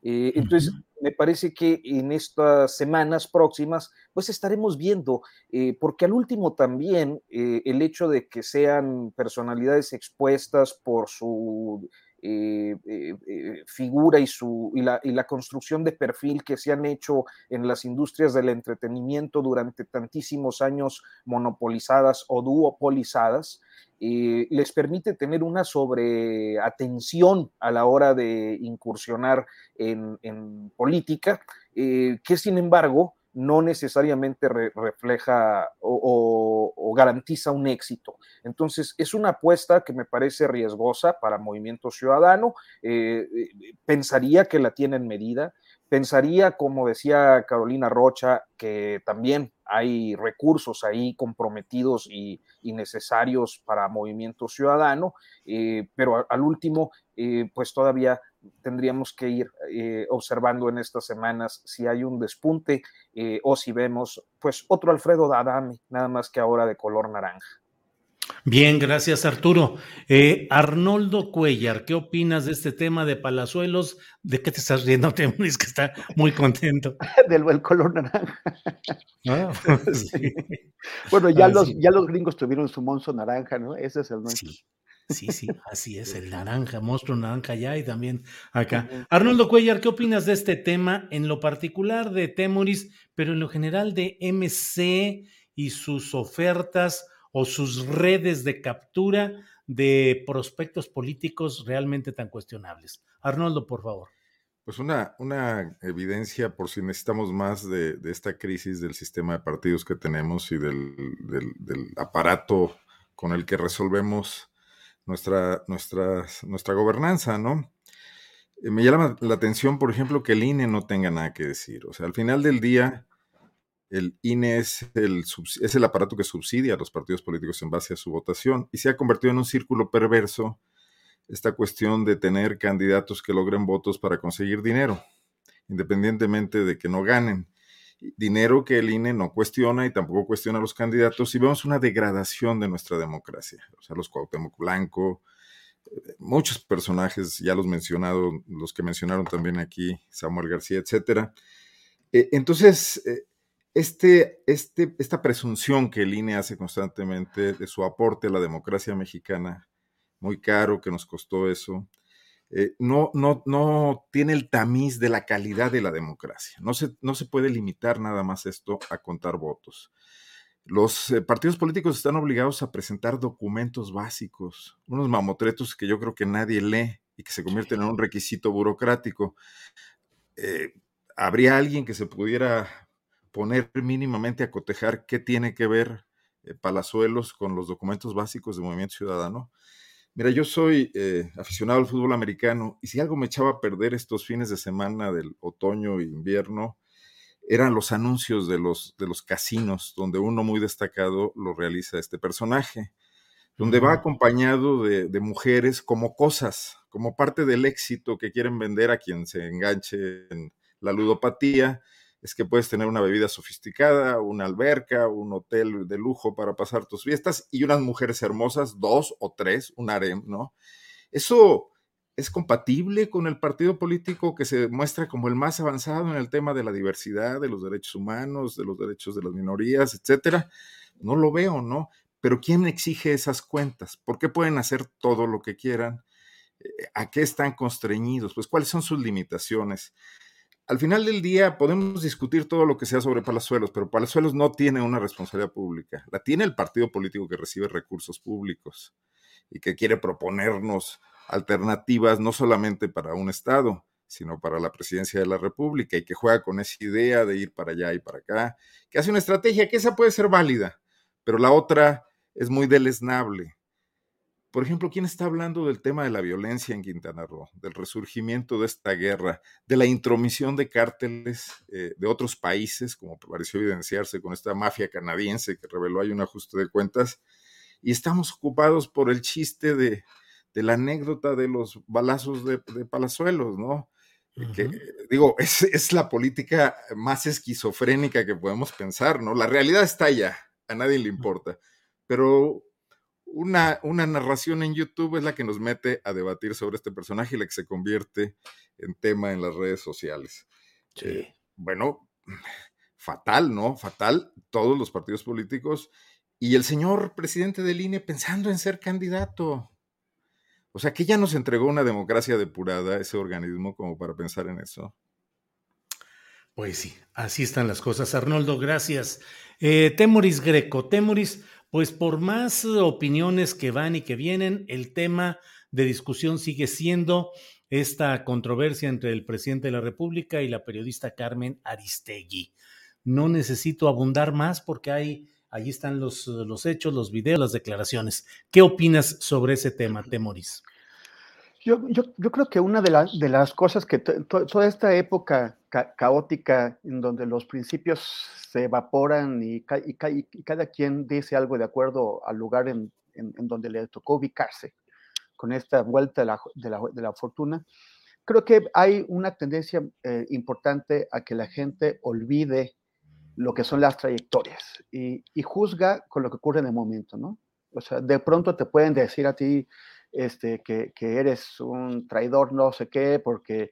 Eh, entonces, me parece que en estas semanas próximas, pues estaremos viendo, porque al último también el hecho de que sean personalidades expuestas por su eh, eh, eh, figura y, su, y la, y, la, construcción de perfil que se han hecho en las industrias del entretenimiento durante tantísimos años monopolizadas o duopolizadas, les permite tener una sobreatención a la hora de incursionar en, en política, que sin embargo no necesariamente refleja o, garantiza un éxito. Entonces, es una apuesta que me parece riesgosa para Movimiento Ciudadano. Eh, eh, pensaría que la tiene en medida. Pensaría, como decía Carolina Rocha, que también hay recursos ahí comprometidos y, necesarios para Movimiento Ciudadano, eh, pero al último, pues todavía tendríamos que ir eh, observando en estas semanas si hay un despunte eh, o si vemos pues otro Alfredo Adame, nada más que ahora de color naranja. Bien, gracias Arturo. Eh, Arnoldo Cuellar, ¿qué opinas de este tema de Palazuelos? ¿De qué te estás riendo, Temuris, que está muy contento? Del color naranja. Ah, bueno, ya, los, ya los gringos tuvieron su monzo naranja, ¿no? Ese es el nuestro. Sí, sí, así es, el naranja, monstruo naranja ya y también acá. Arnoldo Cuellar, ¿qué opinas de este tema en lo particular de Temuris, pero en lo general de MC y sus ofertas o sus redes de captura de prospectos políticos realmente tan cuestionables? Arnoldo, por favor. Pues una, una evidencia por si necesitamos más de, esta crisis del sistema de partidos que tenemos y del, del aparato con el que resolvemos nuestra, nuestra, nuestra gobernanza, ¿no? Eh, me llama la atención, por ejemplo, que el INE no tenga nada que decir. O sea, al final del día, el INE es el, aparato que subsidia a los partidos políticos en base a su votación y se ha convertido en un círculo perverso esta cuestión de tener candidatos que logren votos para conseguir dinero, independientemente de que no ganen dinero que el INE no cuestiona y tampoco cuestiona a los candidatos y vemos una degradación de nuestra democracia. O sea, los Cuauhtémoc Blanco, eh, muchos personajes, ya los mencionado, los que mencionaron también aquí, Samuel García, etcétera. Eh, entonces, eh, este, este, esta presunción que el INE hace constantemente de su aporte a la democracia mexicana, muy caro que nos costó eso, eh, no, no, no tiene el tamiz de la calidad de la democracia. No se, no se puede limitar nada más esto a contar votos. Los eh, partidos políticos están obligados a presentar documentos básicos, unos mamotretos que yo creo que nadie lee y que se convierten en un requisito burocrático. Eh, ¿Habría alguien que se pudiera poner mínimamente a cotejar qué tiene que ver Palazuelos con los documentos básicos de Movimiento Ciudadano? Mira, yo soy eh, aficionado al fútbol americano y si algo me echaba a perder estos fines de semana del otoño e invierno, eran los anuncios de los, de los casinos, donde uno muy destacado lo realiza este personaje. donde va acompañado de, de, mujeres como cosas, como parte del éxito que quieren vender a quien se enganche en la ludopatía, es que puedes tener una bebida sofisticada, una alberca, un hotel de lujo para pasar tus fiestas y unas mujeres hermosas, dos o tres, un harem, ¿no? Eso es compatible con el partido político que se muestra como el más avanzado en el tema de la diversidad, de los derechos humanos, de los derechos de las minorías, etcétera. No lo veo, ¿no? Pero ¿quién exige esas cuentas? ¿Por qué pueden hacer todo lo que quieran? Eh, ¿A qué están constreñidos? Pues cuáles son sus limitaciones al final del día podemos discutir todo lo que sea sobre Palazuelos, pero Palazuelos no tiene una responsabilidad pública. La tiene el partido político que recibe recursos públicos y que quiere proponernos alternativas no solamente para un Estado, sino para la presidencia de la República y que juega con esa idea de ir para allá y para acá, que hace una estrategia que esa puede ser válida, pero la otra es muy deleznable por ejemplo, ¿quién está hablando del tema de la violencia en Quintana Roo, del resurgimiento de esta guerra, de la intromisión de cárteles eh, de otros países, como pareció evidenciarse con esta mafia canadiense que reveló hay un ajuste de cuentas? Y estamos ocupados por el chiste de, la anécdota de los balazos de, Palazuelos, ¿no? Que, digo, es, es la política más esquizofrénica que podemos pensar, ¿no? La realidad está allá, a nadie le importa, pero una, una, narración en YouTube es la que nos mete a debatir sobre este personaje y la que se convierte en tema en las redes sociales. Eh, bueno, fatal, ¿no? Fatal, todos los partidos políticos y el señor presidente del INE pensando en ser candidato. O sea, que ya nos entregó una democracia depurada ese organismo como para pensar en eso. Pues sí, así están las cosas. Arnoldo, gracias. Eh, Temoris Greco, Temoris, pues por más opiniones que van y que vienen, el tema de discusión sigue siendo esta controversia entre el presidente de la República y la periodista Carmen Aristegui. No necesito abundar más porque hay, allí están los, los hechos, los videos, las declaraciones. ¿Qué opinas sobre ese tema, Temoris? Yo, yo, yo creo que una de, de las cosas que toda esta época caótica en donde los principios se evaporan y, y, cada quien dice algo de acuerdo al lugar en, en, donde le tocó ubicarse con esta vuelta de la, de la, de la fortuna, creo que hay una tendencia eh, importante a que la gente olvide lo que son las trayectorias y, y, juzga con lo que ocurre en el momento, ¿no? O sea, de pronto te pueden decir a ti este, que, que eres un traidor, no sé qué, porque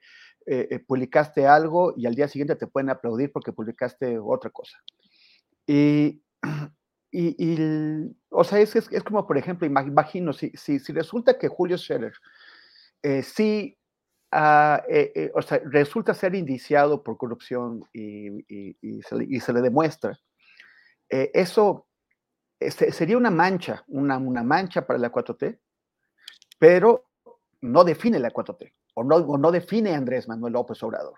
eh, eh, publicaste algo y al día siguiente te pueden aplaudir porque publicaste otra cosa. Y, y, o sea, es, es, como, por ejemplo, imagino, si, si, si resulta que Julio Scherer eh, sí, ah, o sea, resulta ser indiciado por corrupción y, y se, se, le demuestra, eso sería una mancha, una, una mancha para la 4T, pero no define la 4T o no, no define Andrés Manuel López Obrador.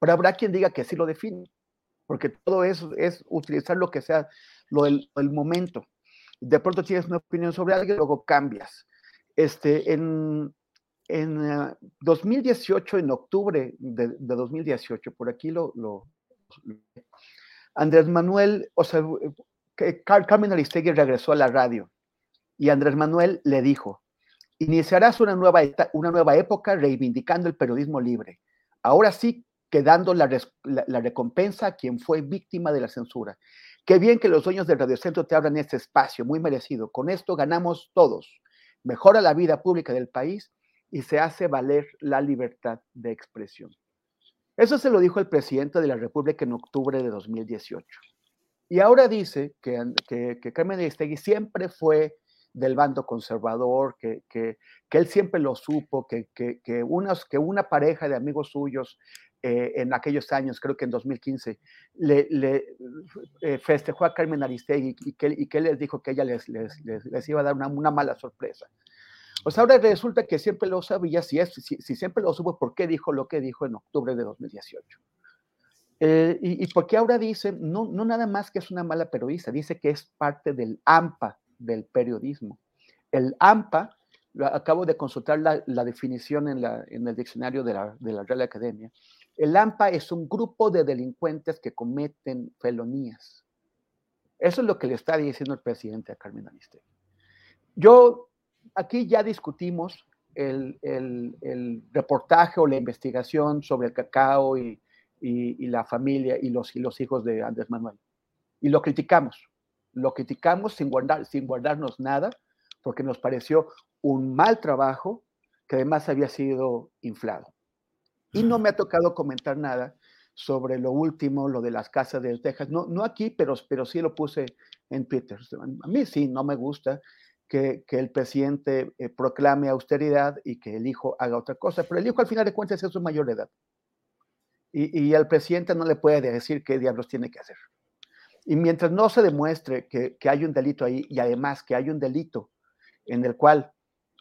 Pero habrá quien diga que sí lo define, porque todo eso es utilizar lo que sea, lo del, el momento. De pronto tienes una opinión sobre alguien, luego cambias. Este, en, en 2018, eh, en octubre de, 2018, por aquí lo, lo, Andrés Manuel, o sea, Carmen Aristegui regresó a la radio y Andrés Manuel le dijo, Iniciarás una nueva, una nueva época reivindicando el periodismo libre. Ahora sí, quedando la, la, recompensa a quien fue víctima de la censura. Qué bien que los dueños del Radiocentro te abran este espacio, muy merecido. Con esto ganamos todos. Mejora la vida pública del país y se hace valer la libertad de expresión. Eso se lo dijo el presidente de la República en octubre de 2018. Y ahora dice que, que, que Carmen Aristegui siempre fue del bando conservador, que, que, que él siempre lo supo, que, que, unas, que una pareja de amigos suyos eh, en aquellos años, creo que en 2015, le, eh, festejó a Carmen Aristegui y que, y que les dijo que ella les, les, les, iba a dar una, una, mala sorpresa. Sea, ahora resulta que siempre lo sabía, si, es, si, si, siempre lo supo, ¿por qué dijo lo que dijo en octubre de 2018? Eh, y, y porque ahora dice, no, no nada más que es una mala periodista, dice que es parte del AMPA, del periodismo. El AMPA, acabo de consultar la, definición en, el diccionario de la, Real Academia, el AMPA es un grupo de delincuentes que cometen felonías. Eso es lo que le está diciendo el presidente a Carmen Aristegui. yo aquí ya discutimos el, reportaje o la investigación sobre el cacao y, la familia y los, y los hijos de Andrés Manuel. Y lo criticamos. Lo criticamos sin, guardar, sin guardarnos nada, porque nos pareció un mal trabajo que además había sido inflado. Y no me ha tocado comentar nada sobre lo último, lo de las casas de Texas. No, no aquí, pero, pero sí lo puse en Twitter. A mí sí, no me gusta que, el presidente eh, proclame austeridad y que el hijo haga otra cosa, pero el hijo al final de cuentas es su mayor edad. Y, y el presidente no le puede decir qué diablos tiene que hacer. Y mientras no se demuestre que, hay un delito ahí y además que hay un delito en el cual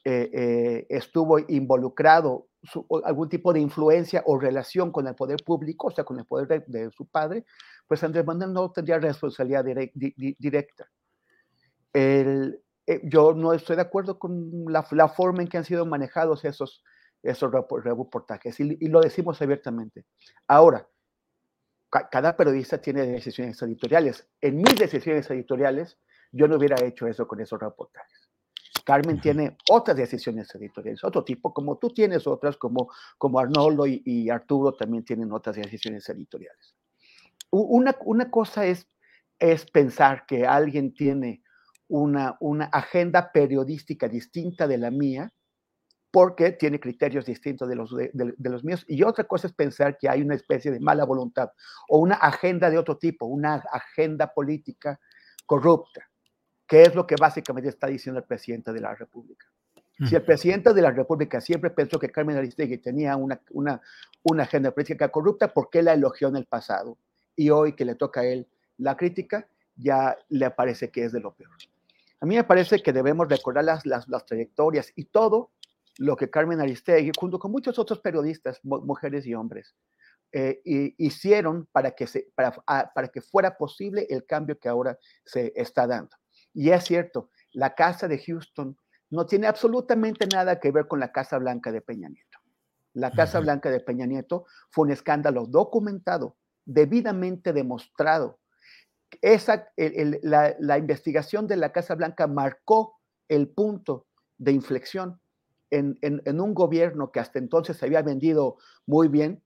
eh, eh, estuvo involucrado algún tipo de influencia o relación con el poder público, o sea, con el poder de, su padre, pues Andrés Manuel no tendría responsabilidad directa. El, eh, yo no estoy de acuerdo con la, forma en que han sido manejados esos, esos reportajes y, y lo decimos abiertamente. Ahora, cada periodista tiene decisiones editoriales. En mis decisiones editoriales, yo no hubiera hecho eso con esos reportajes. Carmen tiene otras decisiones editoriales, otro tipo, como tú tienes otras, como, como Arnoldo y, Arturo también tienen otras decisiones editoriales. Una, una cosa es, es pensar que alguien tiene una, una agenda periodística distinta de la mía, porque tiene criterios distintos de los, de, los míos. Y otra cosa es pensar que hay una especie de mala voluntad o una agenda de otro tipo, una agenda política corrupta, que es lo que básicamente está diciendo el presidente de la República. Si el presidente de la República siempre pensó que Carmen Aristegui tenía una, una, una agenda política corrupta, ¿por qué la elogió en el pasado? Y hoy que le toca a él la crítica, ya le parece que es de lo peor. A mí me parece que debemos recordar las, las, las trayectorias y todo lo que Carmen Aristegui, junto con muchos otros periodistas, mujeres y hombres, eh, hicieron para que, se, para, ah, para que fuera posible el cambio que ahora se está dando. Y es cierto, la Casa de Houston no tiene absolutamente nada que ver con la Casa Blanca de Peña Nieto. La Casa Blanca de Peña Nieto fue un escándalo documentado, debidamente demostrado. Esa, la, la investigación de la Casa Blanca marcó el punto de inflexión en, un gobierno que hasta entonces se había vendido muy bien,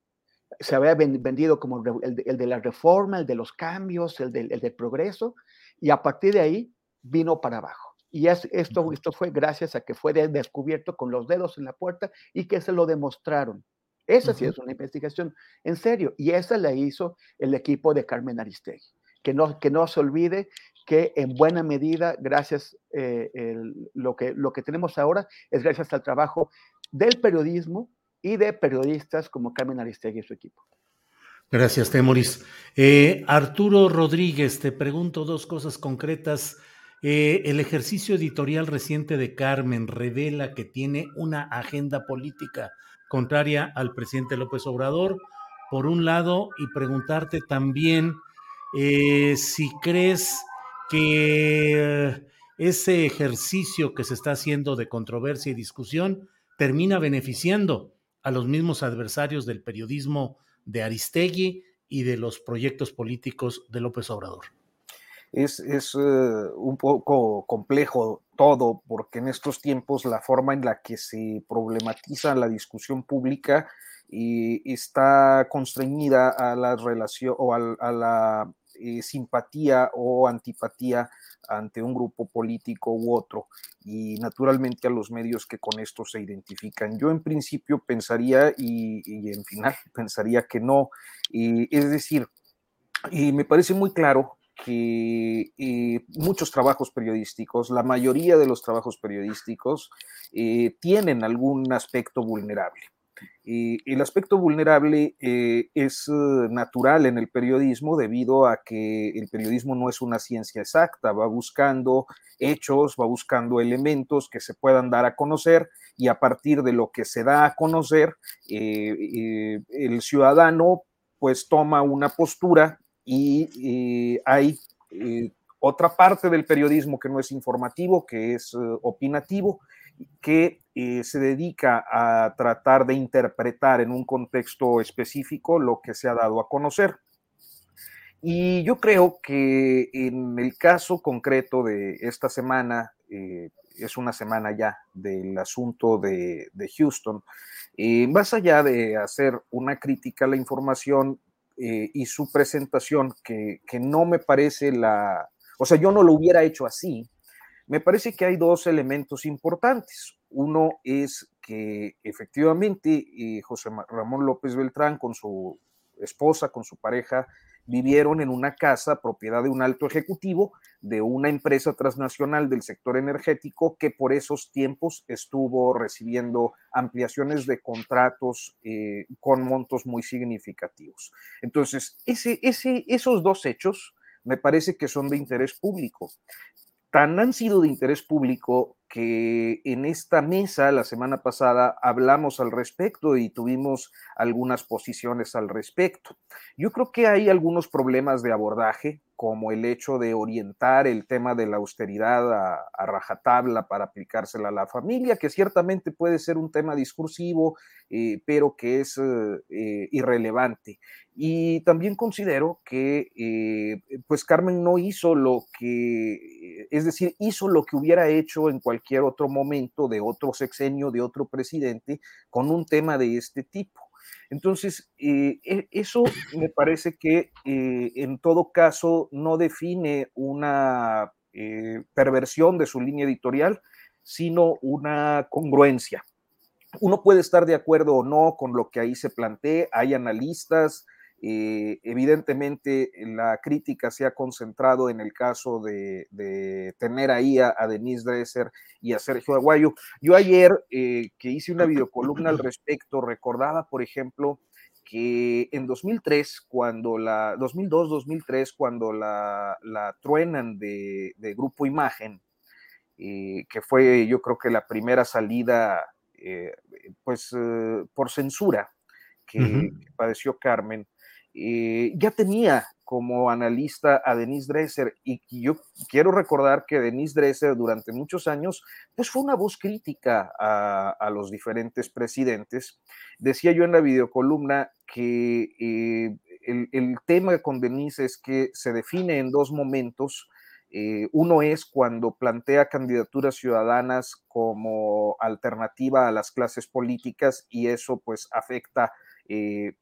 se había vendido como el de, la reforma, el de los cambios, el del, progreso, y a partir de ahí vino para abajo. Y esto, esto fue gracias a que fue descubierto con los dedos en la puerta y que se lo demostraron. Esa sí es una investigación en serio. Y esa la hizo el equipo de Carmen Aristegui. Que no, que no se olvide que en buena medida, gracias, eh, lo, que, lo que tenemos ahora es gracias al trabajo del periodismo y de periodistas como Carmen Aristegui y su equipo. Gracias, Temoris. Eh, Arturo Rodríguez, te pregunto dos cosas concretas. Eh, el ejercicio editorial reciente de Carmen revela que tiene una agenda política contraria al presidente López Obrador, por un lado, y preguntarte también si crees que ese ejercicio que se está haciendo de controversia y discusión termina beneficiando a los mismos adversarios del periodismo de Aristegui y de los proyectos políticos de López Obrador. Es, eh, un poco complejo todo, porque en estos tiempos la forma en la que se problematiza la discusión pública y está constreñida a la relación o a la eh, simpatía o antipatía ante un grupo político u otro y naturalmente a los medios que con esto se identifican. Yo en principio pensaría y, en final pensaría que no. es decir, y me parece muy claro que eh, muchos trabajos periodísticos, la mayoría de los trabajos periodísticos eh, tienen algún aspecto vulnerable el aspecto vulnerable eh, es eh, natural en el periodismo debido a que el periodismo no es una ciencia exacta, va buscando hechos, va buscando elementos que se puedan dar a conocer y a partir de lo que se da a conocer, eh, el ciudadano pues toma una postura y hay otra parte del periodismo que no es informativo, que es opinativo, que eh, se dedica a tratar de interpretar en un contexto específico lo que se ha dado a conocer. Y yo creo que en el caso concreto de esta semana, eh, es una semana ya del asunto de, Houston, eh, más allá de hacer una crítica a la información eh, y su presentación, que, que, no me parece la, o sea, yo no lo hubiera hecho así, me parece que hay dos elementos importantes. Uno es que efectivamente José Ramón López Beltrán con su esposa, con su pareja, vivieron en una casa propiedad de un alto ejecutivo de una empresa transnacional del sector energético que por esos tiempos estuvo recibiendo ampliaciones de contratos eh, con montos muy significativos. Entonces, ese, ese, esos dos hechos me parece que son de interés público. Tan han sido de interés público que en esta mesa la semana pasada hablamos al respecto y tuvimos algunas posiciones al respecto. Yo creo que hay algunos problemas de abordaje, como el hecho de orientar el tema de la austeridad a, rajatabla para aplicársela a la familia, que ciertamente puede ser un tema discursivo, eh, pero que es eh, eh, irrelevante. Y también considero que, pues Carmen no hizo lo que, es decir, hizo lo que hubiera hecho en cualquier otro momento de otro sexenio, de otro presidente, con un tema de este tipo. Entonces, eh, e, eso me parece que eh, en todo caso no define una eh, perversión de su línea editorial, sino una congruencia. Uno puede estar de acuerdo o no con lo que ahí se plantea, hay analistas, eh, evidentemente, la crítica se ha concentrado en el caso de, tener ahí a, Denise Dresser y a Sergio Aguayo. Yo ayer eh, que hice una videocolumna al respecto, recordaba, por ejemplo, que en 2003, cuando la, 2002-2003, cuando la, truenan de, Grupo Imagen, eh, que fue yo creo que la primera salida, pues por censura que padeció Carmen, eh, ya tenía como analista a Denise Dresser y yo quiero recordar que Denise Dresser durante muchos años pues fue una voz crítica a, los diferentes presidentes. Decía yo en la videocolumna que eh, el, tema con Denise es que se define en dos momentos. Eh, uno es cuando plantea candidaturas ciudadanas como alternativa a las clases políticas y eso pues afecta eh,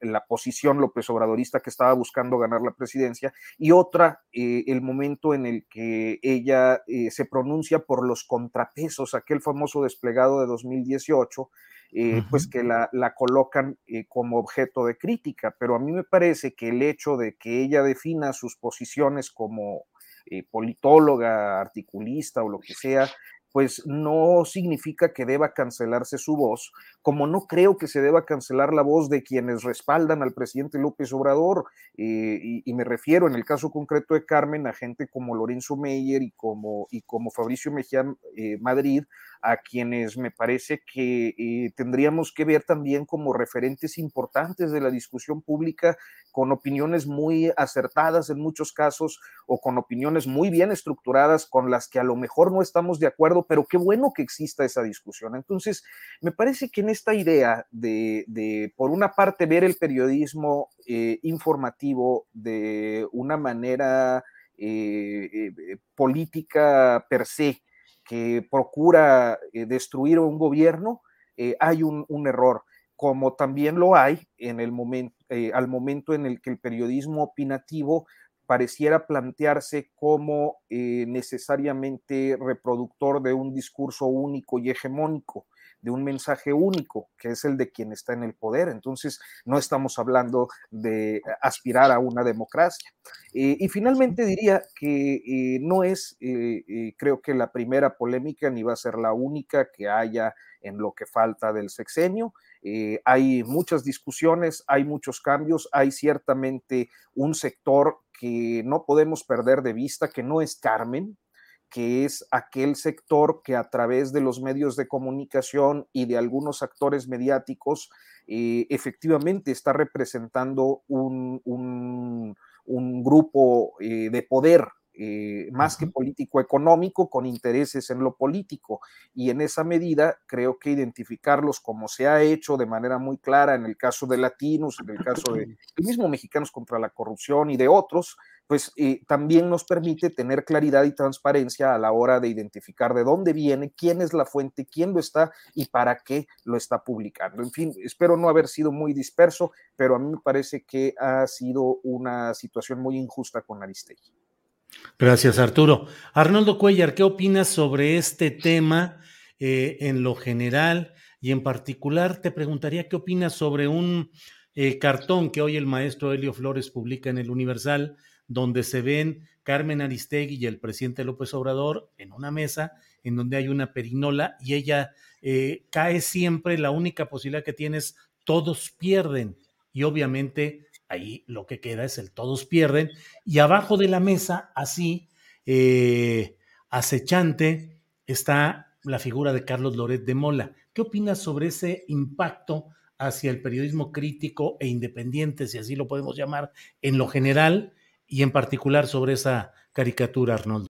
la posición López Obradorista que estaba buscando ganar la presidencia, y otra, eh, el momento en el que ella eh, se pronuncia por los contrapesos, aquel famoso desplegado de 2018, pues que la, la colocan como objeto de crítica, pero a mí me parece que el hecho de que ella defina sus posiciones como politóloga, articulista o lo que sea, pues no significa que deba cancelarse su voz, como no creo que se deba cancelar la voz de quienes respaldan al presidente López Obrador, eh, y, me refiero en el caso concreto de Carmen a gente como Lorenzo Meyer y como, y como Fabricio Mejía eh, Madrid, a quienes me parece que eh, tendríamos que ver también como referentes importantes de la discusión pública, con opiniones muy acertadas en muchos casos o con opiniones muy bien estructuradas con las que a lo mejor no estamos de acuerdo, pero qué bueno que exista esa discusión. Entonces, me parece que en esta idea de, por una parte, ver el periodismo eh, informativo de una manera eh, política per se, que procura eh, destruir un gobierno, eh, hay un, error, como también lo hay en el momento, eh, al momento en el que el periodismo opinativo pareciera plantearse como necesariamente reproductor de un discurso único y hegemónico de un mensaje único, que es el de quien está en el poder. Entonces, no estamos hablando de aspirar a una democracia. Eh, y finalmente diría que eh, no es, eh, creo que la primera polémica, ni va a ser la única que haya en lo que falta del sexenio. hay muchas discusiones, hay muchos cambios, hay ciertamente un sector que no podemos perder de vista, que no es Carmen, que es aquel sector que a través de los medios de comunicación y de algunos actores mediáticos eh, efectivamente está representando un, grupo eh, de poder eh, más que político-económico, con intereses en lo político. Y en esa medida creo que identificarlos como se ha hecho de manera muy clara en el caso de Latinos, en el caso de el mismo Mexicanos contra la Corrupción y de otros, pues eh, también nos permite tener claridad y transparencia a la hora de identificar de dónde viene, quién es la fuente, quién lo está y para qué lo está publicando. En fin, espero no haber sido muy disperso, pero a mí me parece que ha sido una situación muy injusta con Aristegui. Gracias, Arturo. Arnoldo Cuellar, ¿qué opinas sobre este tema eh, en lo general? Y en particular, te preguntaría qué opinas sobre un eh, cartón que hoy el maestro Helio Flores publica en el Universal, donde se ven Carmen Aristegui y el presidente López Obrador en una mesa en donde hay una perinola y ella eh, cae siempre, la única posibilidad que tiene es todos pierden y obviamente ahí lo que queda es el todos pierden y abajo de la mesa así eh, acechante está la figura de Carlos Loret de Mola. ¿Qué opinas sobre ese impacto hacia el periodismo crítico e independiente, si así lo podemos llamar, en lo general? y en particular sobre esa caricatura, Arnoldo.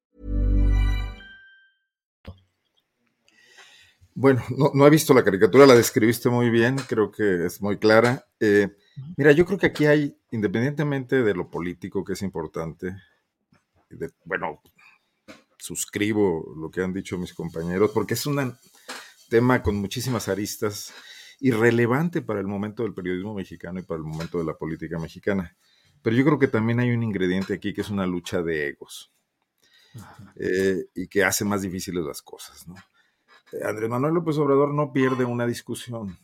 Bueno, no, no, he visto la caricatura, la describiste muy bien, creo que es muy clara. Eh, mira, yo creo que aquí hay, independientemente de lo político que es importante, de, bueno, suscribo lo que han dicho mis compañeros, porque es un tema con muchísimas aristas irrelevante para el momento del periodismo mexicano y para el momento de la política mexicana. Pero yo creo que también hay un ingrediente aquí que es una lucha de egos eh, y que hace más difíciles las cosas, ¿no? Andrés Manuel López Obrador no pierde una discusión.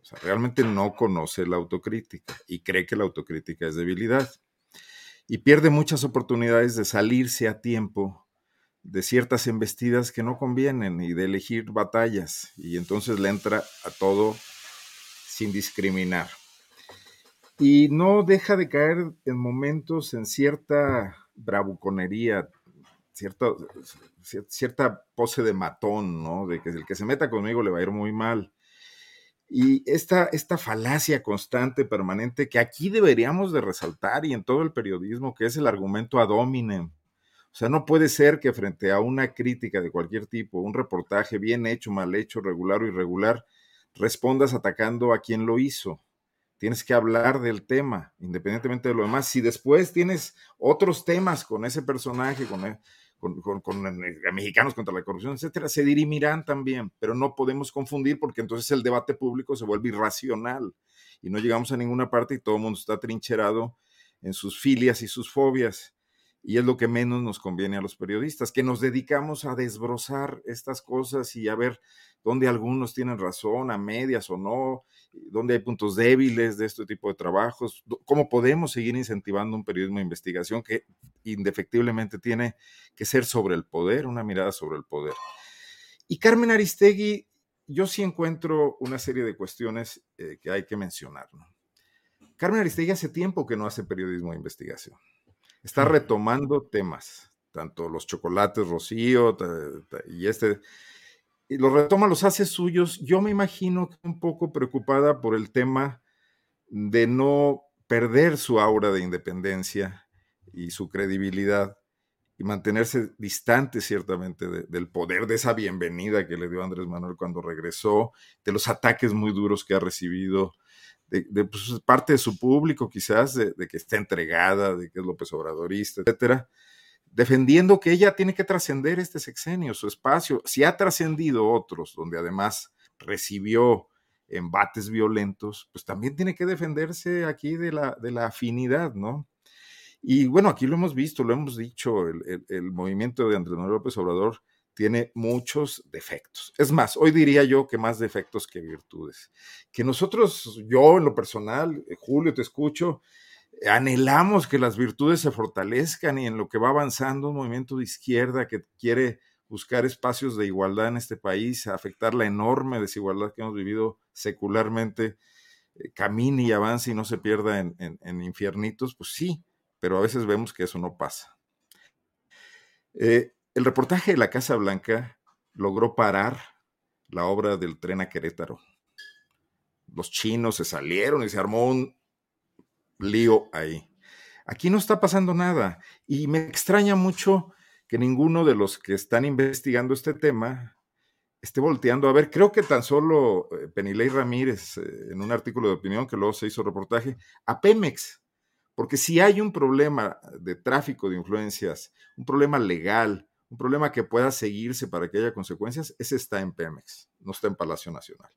O sea, realmente no conoce la autocrítica y cree que la autocrítica es debilidad. Y pierde muchas oportunidades de salirse a tiempo de ciertas embestidas que no convienen y de elegir batallas. Y entonces le entra a todo sin discriminar. Y no deja de caer en momentos en cierta bravuconería, cierta pose de matón, ¿no? De que el que se meta conmigo le va a ir muy mal. Y esta, esta falacia constante, permanente, que aquí deberíamos de resaltar y en todo el periodismo, que es el argumento ad hominem. O sea, no puede ser que frente a una crítica de cualquier tipo, un reportaje bien hecho, mal hecho, regular o irregular, respondas atacando a quien lo hizo. Tienes que hablar del tema, independientemente de lo demás. Si después tienes otros temas con ese personaje, con, e, con, con, eh, mexicanos contra la corrupción, etcétera, se dirimirán también, pero no podemos confundir porque entonces el debate público se vuelve irracional y no llegamos a ninguna parte y todo el mundo está trincherado en sus filias y sus fobias. Y es lo que menos nos conviene a los periodistas, que nos dedicamos a desbrozar estas cosas y a ver dónde algunos tienen razón, a medias o no, dónde hay puntos débiles de este tipo de trabajos, cómo podemos seguir incentivando un periodismo de investigación que indefectiblemente tiene que ser sobre el poder, una mirada sobre el poder. Y Carmen Aristegui, yo sí encuentro una serie de cuestiones eh, que hay que mencionar. Carmen Aristegui hace tiempo que no hace periodismo de investigación. Está retomando temas, tanto los chocolates Rocío y este, y los retoma, los hace suyos. Yo me imagino que un poco preocupada por el tema de no perder su aura de independencia y su credibilidad y mantenerse distante ciertamente del poder, de esa bienvenida que le dio Andrés Manuel cuando regresó, de los ataques muy duros que ha recibido, de, pues, parte de su público quizás, de, que está entregada, de que es López Obradorista, etcétera, defendiendo que ella tiene que trascender este sexenio, su espacio. Si ha trascendido otros, donde además recibió embates violentos, pues también tiene que defenderse aquí de la, de la afinidad, ¿no? Y bueno, aquí lo hemos visto, lo hemos dicho, el, el movimiento de Andrés Manuel López Obrador tiene muchos defectos. Es más, hoy diría yo que más defectos que virtudes. Que nosotros, yo en lo personal, eh, Julio, te escucho, anhelamos que las virtudes se fortalezcan y en lo que va avanzando un movimiento de izquierda que quiere buscar espacios de igualdad en este país, afectar la enorme desigualdad que hemos vivido secularmente, eh, camine y avance y no se pierda en, en, infiernitos, pues sí, pero a veces vemos que eso no pasa. Eh, el reportaje de la Casa Blanca logró parar la obra del tren a Querétaro. Los chinos se salieron y se armó un lío ahí. Aquí no está pasando nada y me extraña mucho que ninguno de los que están investigando este tema esté volteando a ver. Creo que tan solo eh, Penilei Ramírez, eh, en un artículo de opinión que luego se hizo reportaje, a Pemex, porque si hay un problema de tráfico de influencias, un problema legal, un problema que pueda seguirse para que haya consecuencias, ese está en Pemex, no está en Palacio Nacional.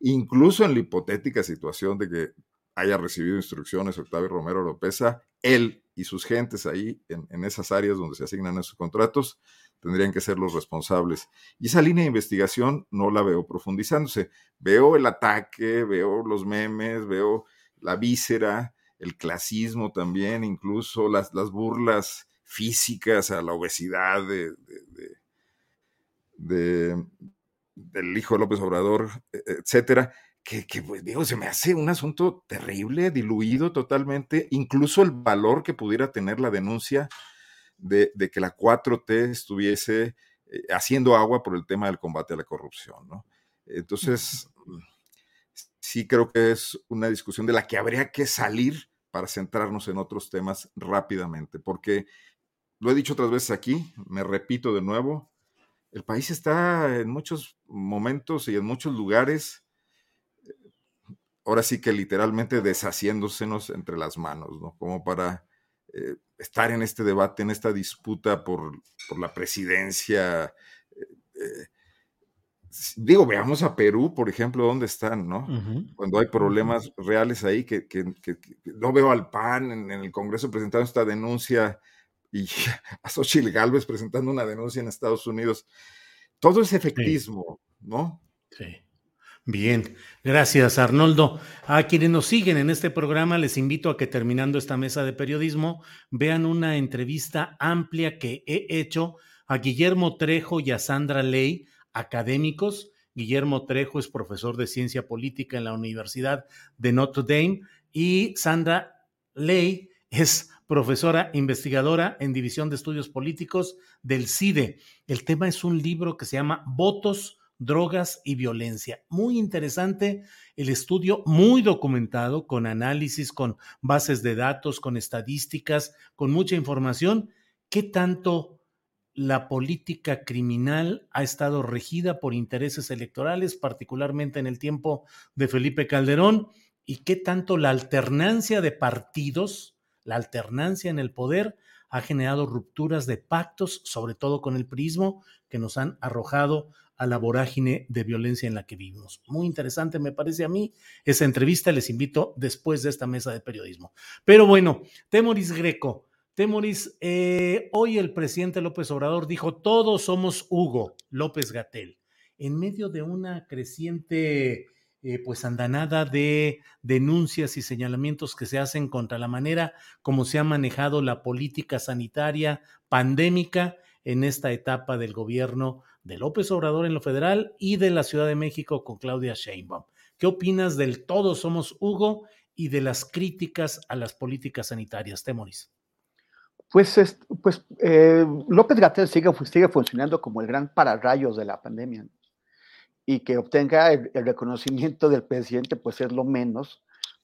Incluso en la hipotética situación de que haya recibido instrucciones Octavio Romero Lopeza, él y sus gentes ahí en, esas áreas donde se asignan esos contratos tendrían que ser los responsables. Y esa línea de investigación no la veo profundizándose. Veo el ataque, veo los memes, veo la víscera, el clasismo también, incluso las, las burlas físicas, a la obesidad de, del hijo de López Obrador, e, etcétera, que, que pues, digo, se me hace un asunto terrible, diluido totalmente, incluso el valor que pudiera tener la denuncia de, que la 4T estuviese eh, haciendo agua por el tema del combate a la corrupción, ¿no? Entonces, sí creo que es una discusión de la que habría que salir para centrarnos en otros temas rápidamente, porque lo he dicho otras veces aquí, me repito de nuevo, el país está en muchos momentos y en muchos lugares, ahora sí que literalmente deshaciéndosenos entre las manos, ¿no? Como para eh, estar en este debate, en esta disputa por, la presidencia. Eh, digo, veamos a Perú, por ejemplo, dónde están, ¿no? Cuando hay problemas reales ahí, que, no veo al PAN en, en el Congreso presentando esta denuncia y a Xochitl Galvez presentando una denuncia en Estados Unidos. Todo es efectismo, ¿no? Sí. Bien, gracias Arnoldo. A quienes nos siguen en este programa les invito a que terminando esta mesa de periodismo vean una entrevista amplia que he hecho a Guillermo Trejo y a Sandra Ley, académicos. Guillermo Trejo es profesor de ciencia política en la Universidad de Notre Dame y Sandra Ley es profesora investigadora en División de Estudios Políticos del CIDE. El tema es un libro que se llama Votos, Drogas y Violencia. Muy interesante el estudio, muy documentado, con análisis, con bases de datos, con estadísticas, con mucha información. ¿Qué tanto la política criminal ha estado regida por intereses electorales, particularmente en el tiempo de Felipe Calderón? ¿Y qué tanto la alternancia de partidos? La alternancia en el poder ha generado rupturas de pactos, sobre todo con el prismo, que nos han arrojado a la vorágine de violencia en la que vivimos. Muy interesante, me parece a mí, esa entrevista. Les invito después de esta mesa de periodismo. Pero bueno, Temoris Greco. Temoris, eh, hoy el presidente López Obrador dijo, todos somos Hugo López Gatel. En medio de una creciente eh, pues andanada de denuncias y señalamientos que se hacen contra la manera como se ha manejado la política sanitaria pandémica en esta etapa del gobierno de López Obrador en lo federal y de la Ciudad de México con Claudia Sheinbaum. ¿Qué opinas del todos somos Hugo y de las críticas a las políticas sanitarias? Temoris. Pues, pues eh, López Gatel sigue, sigue funcionando como el gran pararrayos de la pandemia y que obtenga el, reconocimiento del presidente, pues es lo menos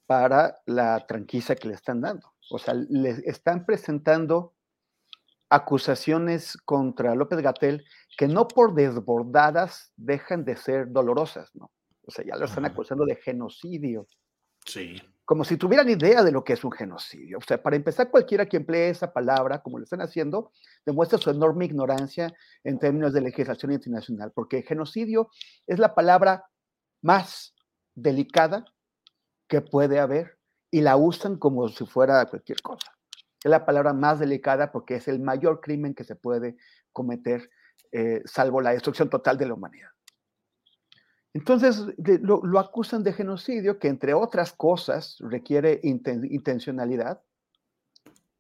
para la tranquila que le están dando. O sea, le están presentando acusaciones contra López Gatel que no por desbordadas dejan de ser dolorosas, ¿no? O sea, ya lo están acusando de genocidio Sí. Como si tuvieran idea de lo que es un genocidio. O sea, para empezar, cualquiera que emplee esa palabra, como lo están haciendo, demuestra su enorme ignorancia en términos de legislación internacional, porque genocidio es la palabra más delicada que puede haber y la usan como si fuera cualquier cosa. Es la palabra más delicada porque es el mayor crimen que se puede cometer, eh, salvo la destrucción total de la humanidad. Entonces lo, acusan de genocidio, que entre otras cosas requiere intencionalidad,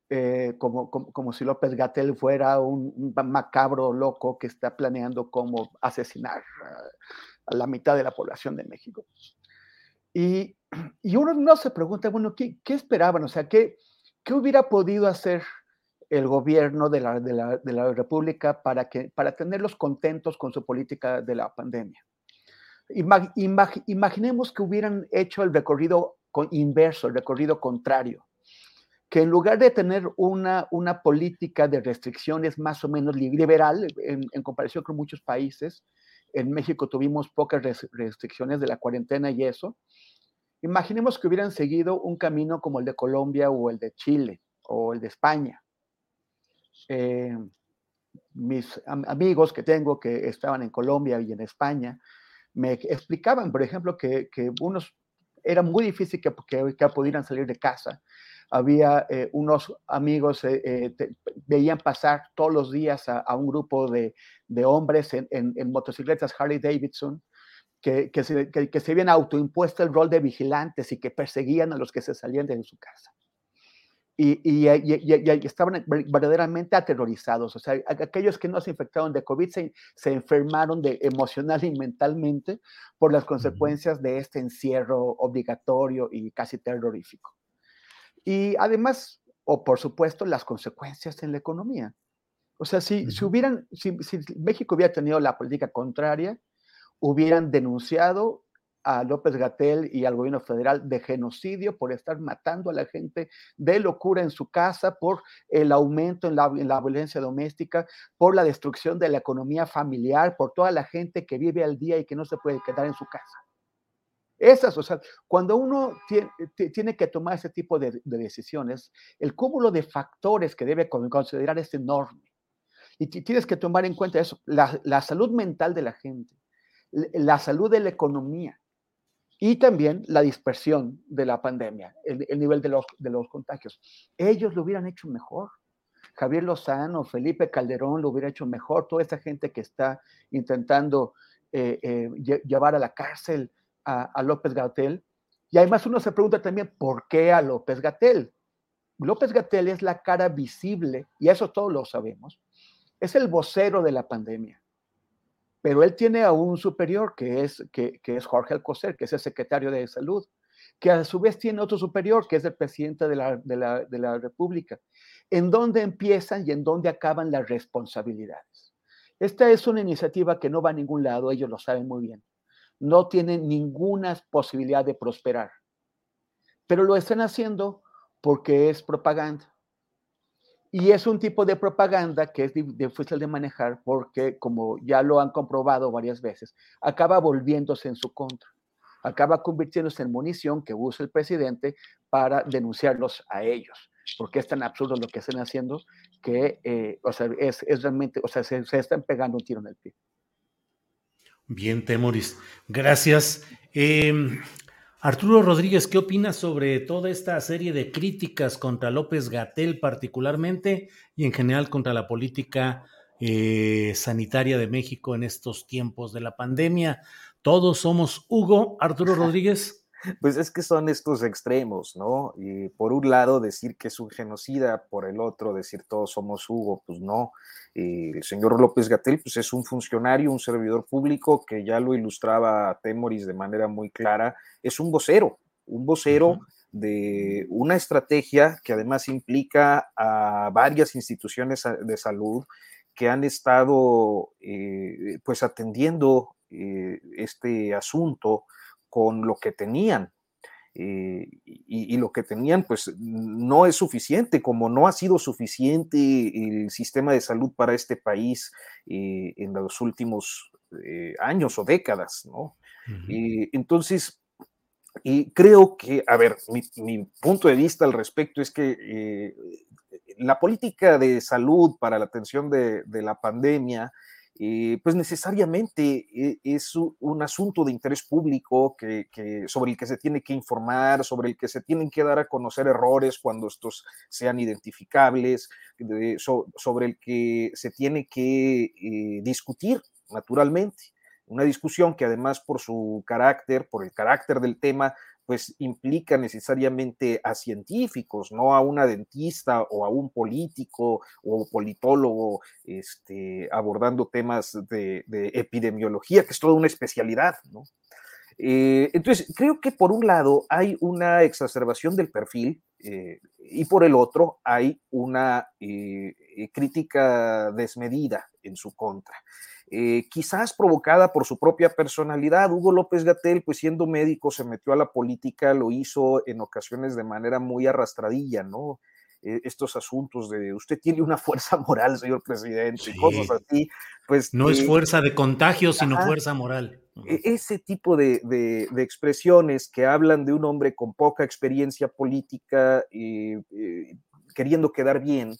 eh, como, como, si López Gatel fuera un, macabro loco que está planeando cómo asesinar a, la mitad de la población de México. Y, y uno no se pregunta, bueno, ¿qué, qué esperaban? O sea, ¿qué, ¿qué hubiera podido hacer el gobierno de la, de la, de la República para, que, para tenerlos contentos con su política de la pandemia? Imaginemos que hubieran hecho el recorrido inverso, el recorrido contrario, que en lugar de tener una, política de restricciones más o menos liberal en, en comparación con muchos países, en México tuvimos pocas restricciones de la cuarentena y eso, imaginemos que hubieran seguido un camino como el de Colombia o el de Chile o el de España. Eh, mis amigos que tengo que estaban en Colombia y en España, me explicaban, por ejemplo, que, unos era muy difícil que, que, pudieran salir de casa. Había eh, unos amigos, eh, eh, veían pasar todos los días a, un grupo de, hombres en, en, motocicletas Harley Davidson que, que, se, que, se habían autoimpuesto el rol de vigilantes y que perseguían a los que se salían de su casa y, estaban verdaderamente aterrorizados. O sea, aquellos que no se infectaron de COVID se, enfermaron de, emocional y mentalmente por las consecuencias de este encierro obligatorio y casi terrorífico. Y además, o por supuesto, las consecuencias en la economía. O sea, si, si hubieran, si, si México hubiera tenido la política contraria, hubieran denunciado a López Gatel y al gobierno federal de genocidio por estar matando a la gente de locura en su casa, por el aumento en la, violencia doméstica, por la destrucción de la economía familiar, por toda la gente que vive al día y que no se puede quedar en su casa. Esas, o sea, cuando uno tiene, que tomar ese tipo de, decisiones, el cúmulo de factores que debe considerar es enorme. Y tienes que tomar en cuenta eso, la salud mental de la gente, la salud de la economía, y también la dispersión de la pandemia, el, nivel de los, de los contagios. Ellos lo hubieran hecho mejor. Javier Lozano, Felipe Calderón lo hubiera hecho mejor, toda esa gente que está intentando eh, eh, llevar a la cárcel a, López Gatel. Y además uno se pregunta también, ¿por qué a López Gatel? López Gatel es la cara visible, y eso todos lo sabemos, es el vocero de la pandemia pero él tiene a un superior que es, que, es Jorge Alcocer, que es el secretario de salud, que a su vez tiene otro superior, que es el presidente de la, de la, de la República. ¿En dónde empiezan y en dónde acaban las responsabilidades? Esta es una iniciativa que no va a ningún lado, ellos lo saben muy bien. No tienen ninguna posibilidad de prosperar. Pero lo están haciendo porque es propaganda. Y es un tipo de propaganda que es difícil de manejar porque, como ya lo han comprobado varias veces, acaba volviéndose en su contra. Acaba convirtiéndose en munición que usa el presidente para denunciarlos a ellos. Porque es tan absurdo lo que están haciendo que, eh, o sea, es, realmente, o sea, se, están pegando un tiro en el pie. Bien, Temoris. Gracias. Em, Arturo Rodríguez, ¿qué opinas sobre toda esta serie de críticas contra López Gatel particularmente y en general contra la política eh, sanitaria de México en estos tiempos de la pandemia? Todos somos Hugo, Arturo Rodríguez. Pues es que son estos extremos, ¿no? Y por un lado decir que es un genocida, por el otro decir todos somos Hugo, pues no. el señor López Gatel, pues es un funcionario, un servidor público que ya lo ilustraba Temoris de manera muy clara, es un vocero, un vocero de una estrategia que además implica a varias instituciones de salud que han estado eh, pues atendiendo eh, este asunto con lo que tenían. Eh, y, lo que tenían pues no es suficiente, como no ha sido suficiente el sistema de salud para este país eh, en los últimos eh, años o décadas, ¿no? entonces, Y creo que, a ver, mi, punto de vista al respecto es que la política de salud para la atención de, la pandemia, eh, pues necesariamente eh, es un asunto de interés público que, sobre el que se tiene que informar, sobre el que se tienen que dar a conocer errores cuando estos sean identificables, sobre el que se tiene que discutir naturalmente. Una discusión que además por su carácter, por el carácter del tema, pues implica necesariamente a científicos, no a una dentista o a un político o politólogo este, abordando temas de, epidemiología, que es toda una especialidad, ¿no? Eh, entonces, creo que por un lado hay una exacerbación del perfil eh, y por el otro hay una eh, crítica desmedida en su contra. Eh, quizás provocada por su propia personalidad. Hugo López Gatel, pues siendo médico, se metió a la política, lo hizo en ocasiones de manera muy arrastradilla, ¿no? Eh, estos asuntos de usted tiene una fuerza moral, señor presidente, y cosas así, pues... No es eh, fuerza de contagio, sino fuerza moral. E, ese tipo de, expresiones que hablan de un hombre con poca experiencia política, queriendo quedar bien,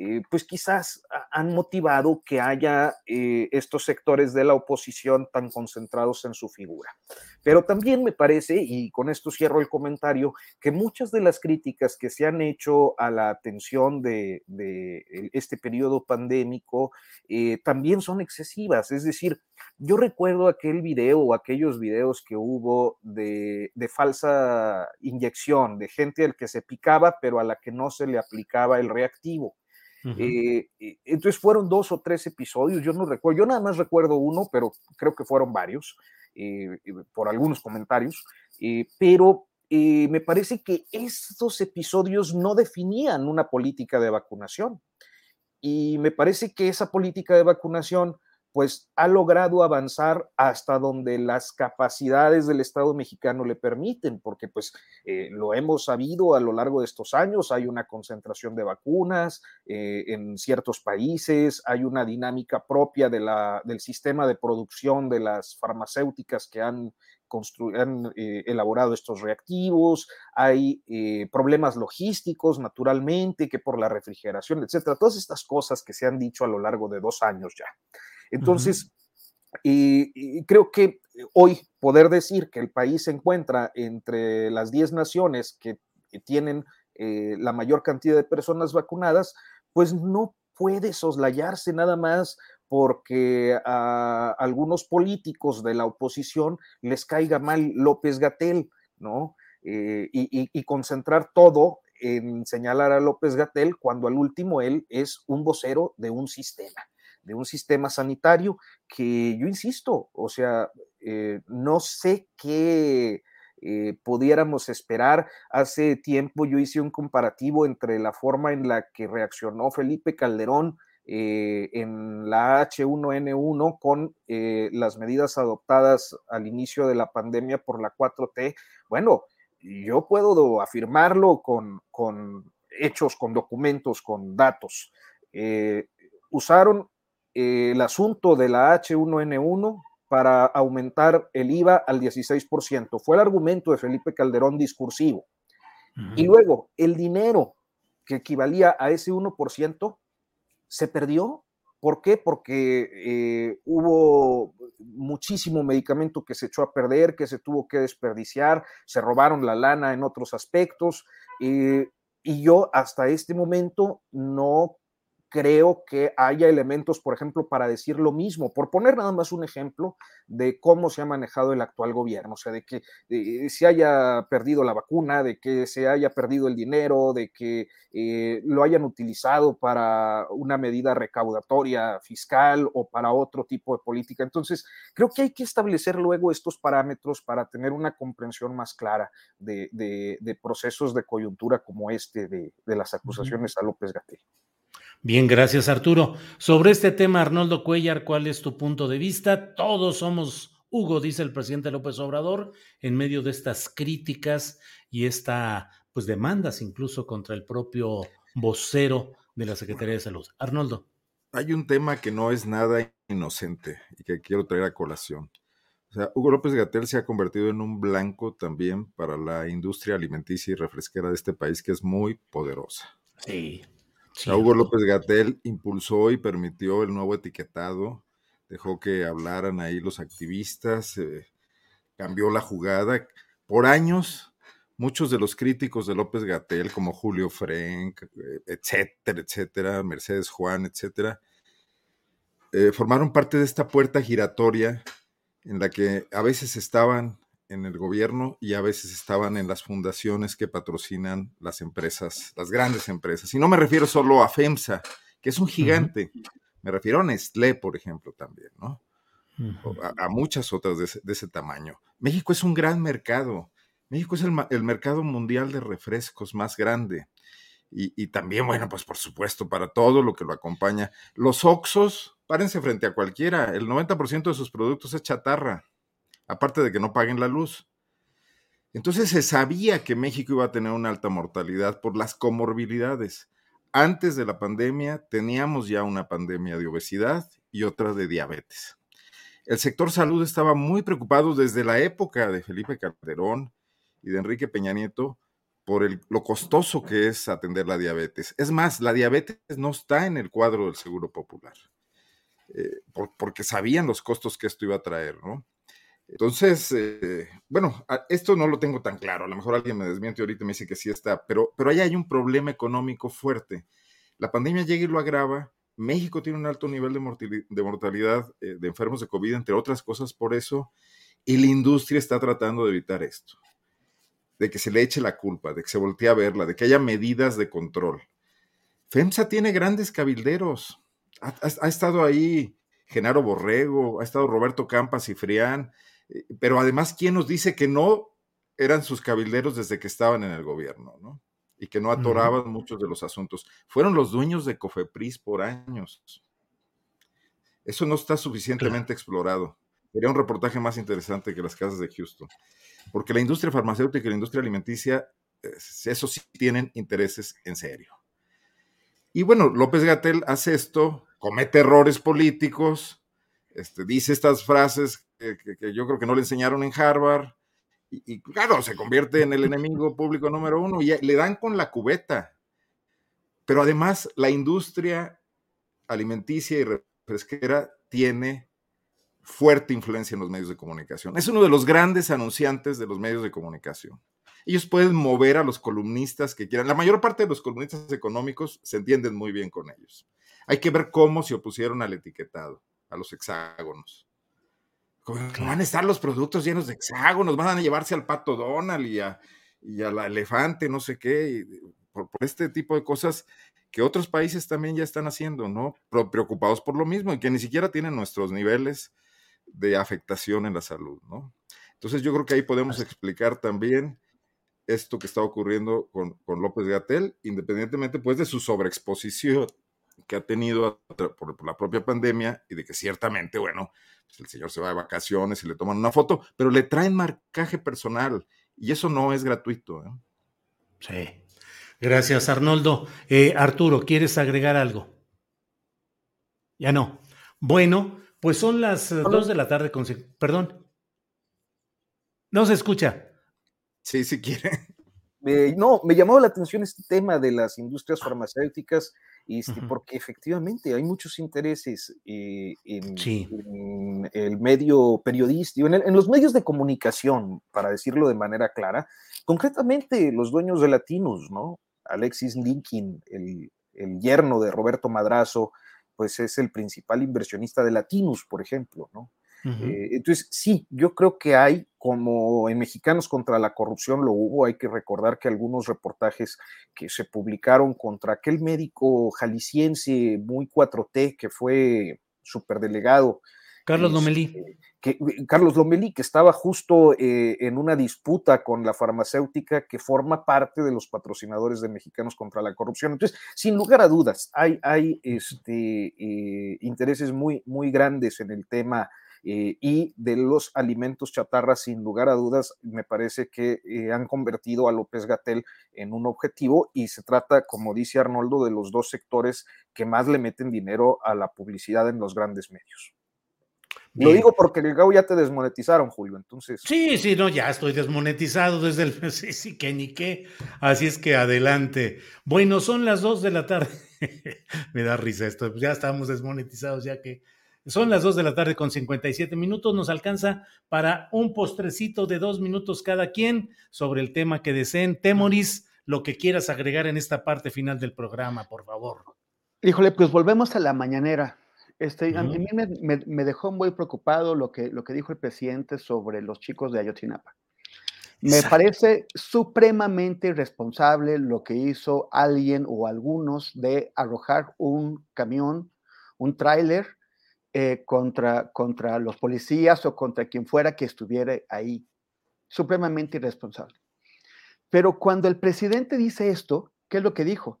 eh, pues quizás han motivado que haya eh, estos sectores de la oposición tan concentrados en su figura. Pero también me parece, y con esto cierro el comentario, que muchas de las críticas que se han hecho a la atención de, este periodo pandémico eh, también son excesivas. Es decir, yo recuerdo aquel video o aquellos videos que hubo de, de falsa inyección, de gente al que se picaba, pero a la que no se le aplicaba el reactivo. Eh, entonces fueron dos o tres episodios, yo no recuerdo, yo nada más recuerdo uno, pero creo que fueron varios, eh, por algunos comentarios, eh, pero me parece que estos episodios no definían una política de vacunación. Y me parece que esa política de vacunación pues ha logrado avanzar hasta donde las capacidades del Estado mexicano le permiten, porque pues eh, lo hemos sabido a lo largo de estos años, hay una concentración de vacunas eh, en ciertos países, hay una dinámica propia del sistema de producción de las farmacéuticas que han han eh, elaborado estos reactivos, hay problemas logísticos, naturalmente, que por la refrigeración, etcétera, todas estas cosas que se han dicho a lo largo de dos años ya. Entonces, y, creo que hoy poder decir que el país se encuentra entre las 10 naciones que, tienen eh, la mayor cantidad de personas vacunadas, pues no puede soslayarse nada más porque a algunos políticos de la oposición les caiga mal López Gatel, ¿no? Eh, y, concentrar todo en señalar a López Gatel cuando al último él es un vocero de un sistema de un sistema sanitario que yo insisto, o sea, eh, no sé qué eh, pudiéramos esperar. Hace tiempo yo hice un comparativo entre la forma en la que reaccionó Felipe Calderón eh, en la H1N1 con las medidas adoptadas al inicio de la pandemia por la 4T. Bueno, yo puedo afirmarlo con, con hechos, con documentos, con datos. usaron el asunto de la H1N1 para aumentar el IVA al 16%. Fue el argumento de Felipe Calderón discursivo. Y luego, el dinero que equivalía a ese 1% se perdió. ¿Por qué? Porque eh, hubo muchísimo medicamento que se echó a perder, que se tuvo que desperdiciar, se robaron la lana en otros aspectos. Eh, y yo hasta este momento no creo que haya elementos, por ejemplo, para decir lo mismo, por poner nada más un ejemplo de cómo se ha manejado el actual gobierno, o sea, de que se haya perdido la vacuna, de que se haya perdido el dinero, de que eh, lo hayan utilizado para una medida recaudatoria fiscal o para otro tipo de política. Entonces, creo que hay que establecer luego estos parámetros para tener una comprensión más clara de, procesos de coyuntura como este de, las acusaciones a López Gatel. Bien, gracias Arturo. Sobre este tema, Arnoldo Cuellar, ¿cuál es tu punto de vista? Todos somos Hugo, dice el presidente López Obrador, en medio de estas críticas y esta, pues demandas incluso contra el propio vocero de la Secretaría de Salud. Arnoldo. Hay un tema que no es nada inocente y que quiero traer a colación. O sea, Hugo López Gatel se ha convertido en un blanco también para la industria alimenticia y refresquera de este país, que es muy poderosa. Sí. Hugo López Gatel impulsó y permitió el nuevo etiquetado, dejó que hablaran ahí los activistas, eh, cambió la jugada. Por años, muchos de los críticos de López Gatel, como Julio Frank, eh, etcétera, etcétera, Mercedes Juan, etcétera, eh, formaron parte de esta puerta giratoria en la que a veces estaban en el gobierno y a veces estaban en las fundaciones que patrocinan las empresas, las grandes empresas. Y no me refiero solo a FEMSA, que es un gigante, me refiero a Nestlé, por ejemplo, también, ¿no? a, muchas otras de ese, tamaño. México es un gran mercado. México es el, mercado mundial de refrescos más grande. Y, y, también, bueno, pues por supuesto, para todo lo que lo acompaña. Los Oxos, párense frente a cualquiera, el 90% de sus productos es chatarra aparte de que no paguen la luz. Entonces se sabía que México iba a tener una alta mortalidad por las comorbilidades. Antes de la pandemia teníamos ya una pandemia de obesidad y otra de diabetes. El sector salud estaba muy preocupado desde la época de Felipe Calderón y de Enrique Peña Nieto por lo costoso que es atender la diabetes. Es más, la diabetes no está en el cuadro del Seguro Popular, eh, porque sabían los costos que esto iba a traer, ¿no? Entonces, eh, bueno, esto no lo tengo tan claro. A lo mejor alguien me desmiente ahorita y me dice que sí está, pero, pero ahí hay un problema económico fuerte. La pandemia llega y lo agrava. México tiene un alto nivel de mortalidad, eh, de, enfermos de COVID, entre otras cosas por eso, y la industria está tratando de evitar esto, de que se le eche la culpa, de que se voltee a verla, de que haya medidas de control. FEMSA tiene grandes cabilderos. Ha, ha estado ahí Genaro Borrego, ha estado Roberto Campas y Frián, pero además, ¿quién nos dice que no eran sus cabilderos desde que estaban en el gobierno, ¿no? Y que no atoraban muchos de los asuntos. Fueron los dueños de Cofepris por años. Eso no está suficientemente explorado. Sería un reportaje más interesante que las casas de Houston. Porque la industria farmacéutica y la industria alimenticia, eso sí tienen intereses en serio. Y bueno, López Gatel hace esto, comete errores políticos, este, dice estas frases que, yo creo que no le enseñaron en Harvard, y, claro, se convierte en el enemigo público número uno y le dan con la cubeta. Pero además la industria alimenticia y refresquera tiene fuerte influencia en los medios de comunicación. Es uno de los grandes anunciantes de los medios de comunicación. Ellos pueden mover a los columnistas que quieran. La mayor parte de los columnistas económicos se entienden muy bien con ellos. Hay que ver cómo se opusieron al etiquetado, a los hexágonos van a estar los productos llenos de hexágonos, van a llevarse al pato Donald y a, la elefante, no sé qué, por, este tipo de cosas que otros países también ya están haciendo, ¿no? Preocupados por lo mismo y que ni siquiera tienen nuestros niveles de afectación en la salud, ¿no? Entonces yo creo que ahí podemos explicar también esto que está ocurriendo con, con López Gatel, independientemente pues de su sobreexposición que ha tenido por, la propia pandemia y de que ciertamente, bueno, pues el señor se va de vacaciones y le toman una foto, pero le traen marcaje personal y eso no es gratuito. ¿eh? Sí. Gracias, Arnoldo. Eh, Arturo, ¿quieres agregar algo? Ya no. Bueno, pues son las eh, dos de la tarde con... Perdón. No se escucha. Sí, si quiere. no, me llamó la atención este tema de las industrias farmacéuticas este, porque efectivamente hay muchos intereses eh, en, el medio periodístico, en, los medios de comunicación, para decirlo de manera clara, concretamente los dueños de Latinos, ¿no? Alexis Linkin, el, el yerno de Roberto Madrazo, pues es el principal inversionista de Latinos, por ejemplo, ¿no? Eh, entonces, sí, yo creo que hay, como en Mexicanos contra la corrupción lo hubo, hay que recordar que algunos reportajes que se publicaron contra aquel médico jalisciense muy 4T que fue superdelegado. Carlos Lomelí. Este, que, eh, Carlos Lomelí, que estaba justo eh, en una disputa con la farmacéutica que forma parte de los patrocinadores de Mexicanos contra la corrupción. Entonces, sin lugar a dudas, hay, hay este, intereses muy, muy grandes en el tema eh, y de los alimentos chatarra, sin lugar a dudas, me parece que eh, han convertido a López Gatel en un objetivo y se trata, como dice Arnoldo, de los dos sectores que más le meten dinero a la publicidad en los grandes medios. Lo digo porque el GAU ya te desmonetizaron, Julio, entonces. Sí, sí, no, ya estoy desmonetizado desde el. Sí, sí, que ni qué. Así es que adelante. Bueno, son las dos de la tarde. Me da risa esto, ya estamos desmonetizados, ya que son las dos de la tarde con 57 minutos. Nos alcanza para un postrecito de dos minutos cada quien sobre el tema que deseen. Temoris, lo que quieras agregar en esta parte final del programa, por favor. Híjole, pues volvemos a la mañanera. Este, A mí me, dejó muy preocupado lo que, lo que dijo el presidente sobre los chicos de Ayotzinapa. Me parece supremamente irresponsable lo que hizo alguien o algunos de arrojar un camión, un tráiler eh, contra, contra los policías o contra quien fuera que estuviera ahí. Supremamente irresponsable. Pero cuando el presidente dice esto, ¿qué es lo que dijo?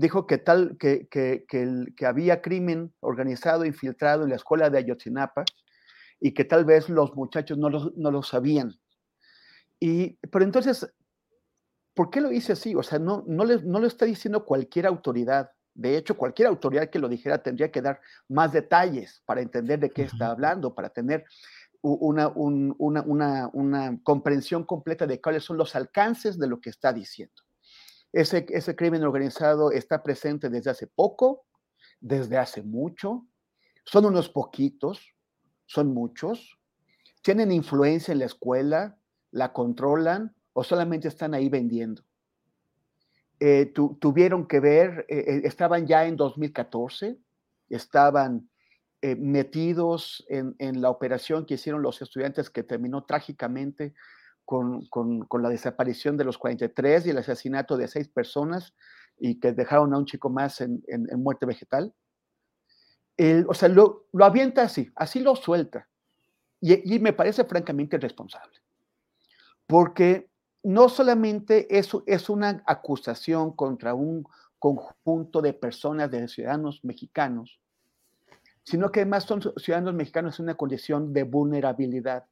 dijo que, tal, que, que, que, había crimen organizado, infiltrado en la escuela de Ayotzinapa y que tal vez los muchachos no lo, no lo sabían. Y, pero entonces, ¿por qué lo dice así? O sea, no, no, le, no lo está diciendo cualquier autoridad. De hecho, cualquier autoridad que lo dijera tendría que dar más detalles para entender de qué está hablando, para tener una, una, una, una comprensión completa de cuáles son los alcances de lo que está diciendo. Ese, ese crimen organizado está presente desde hace poco, desde hace mucho. Son unos poquitos, son muchos. Tienen influencia en la escuela, la controlan o solamente están ahí vendiendo. Eh, tuvieron que ver, eh, eh, estaban ya en 2014, estaban metidos en, en, la operación que hicieron los estudiantes que terminó trágicamente con, la desaparición de los 43 y el asesinato de seis personas y que dejaron a un chico más en, muerte vegetal. o sea, lo, avienta así, así lo suelta. Y, me parece francamente responsable. Porque no solamente eso es una acusación contra un conjunto de personas, de ciudadanos mexicanos, sino que además son ciudadanos mexicanos en una condición de vulnerabilidad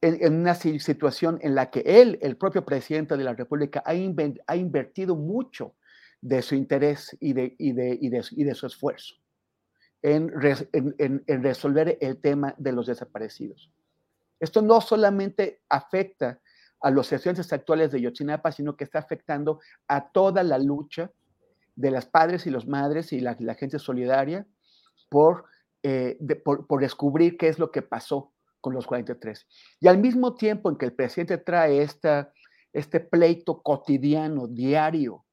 en, una situación en la que él, el propio presidente de la República, ha, invertido mucho de su interés y de, y de, y de, y de su esfuerzo en, resolver el tema de los desaparecidos. Esto no solamente afecta a los estudiantes actuales de Yotzinapa, sino que está afectando a toda la lucha de las padres y los madres y la, gente solidaria por, eh, por, por descubrir qué es lo que pasó con los 43. Y al mismo tiempo en que el presidente trae esta, este pleito cotidiano, diario,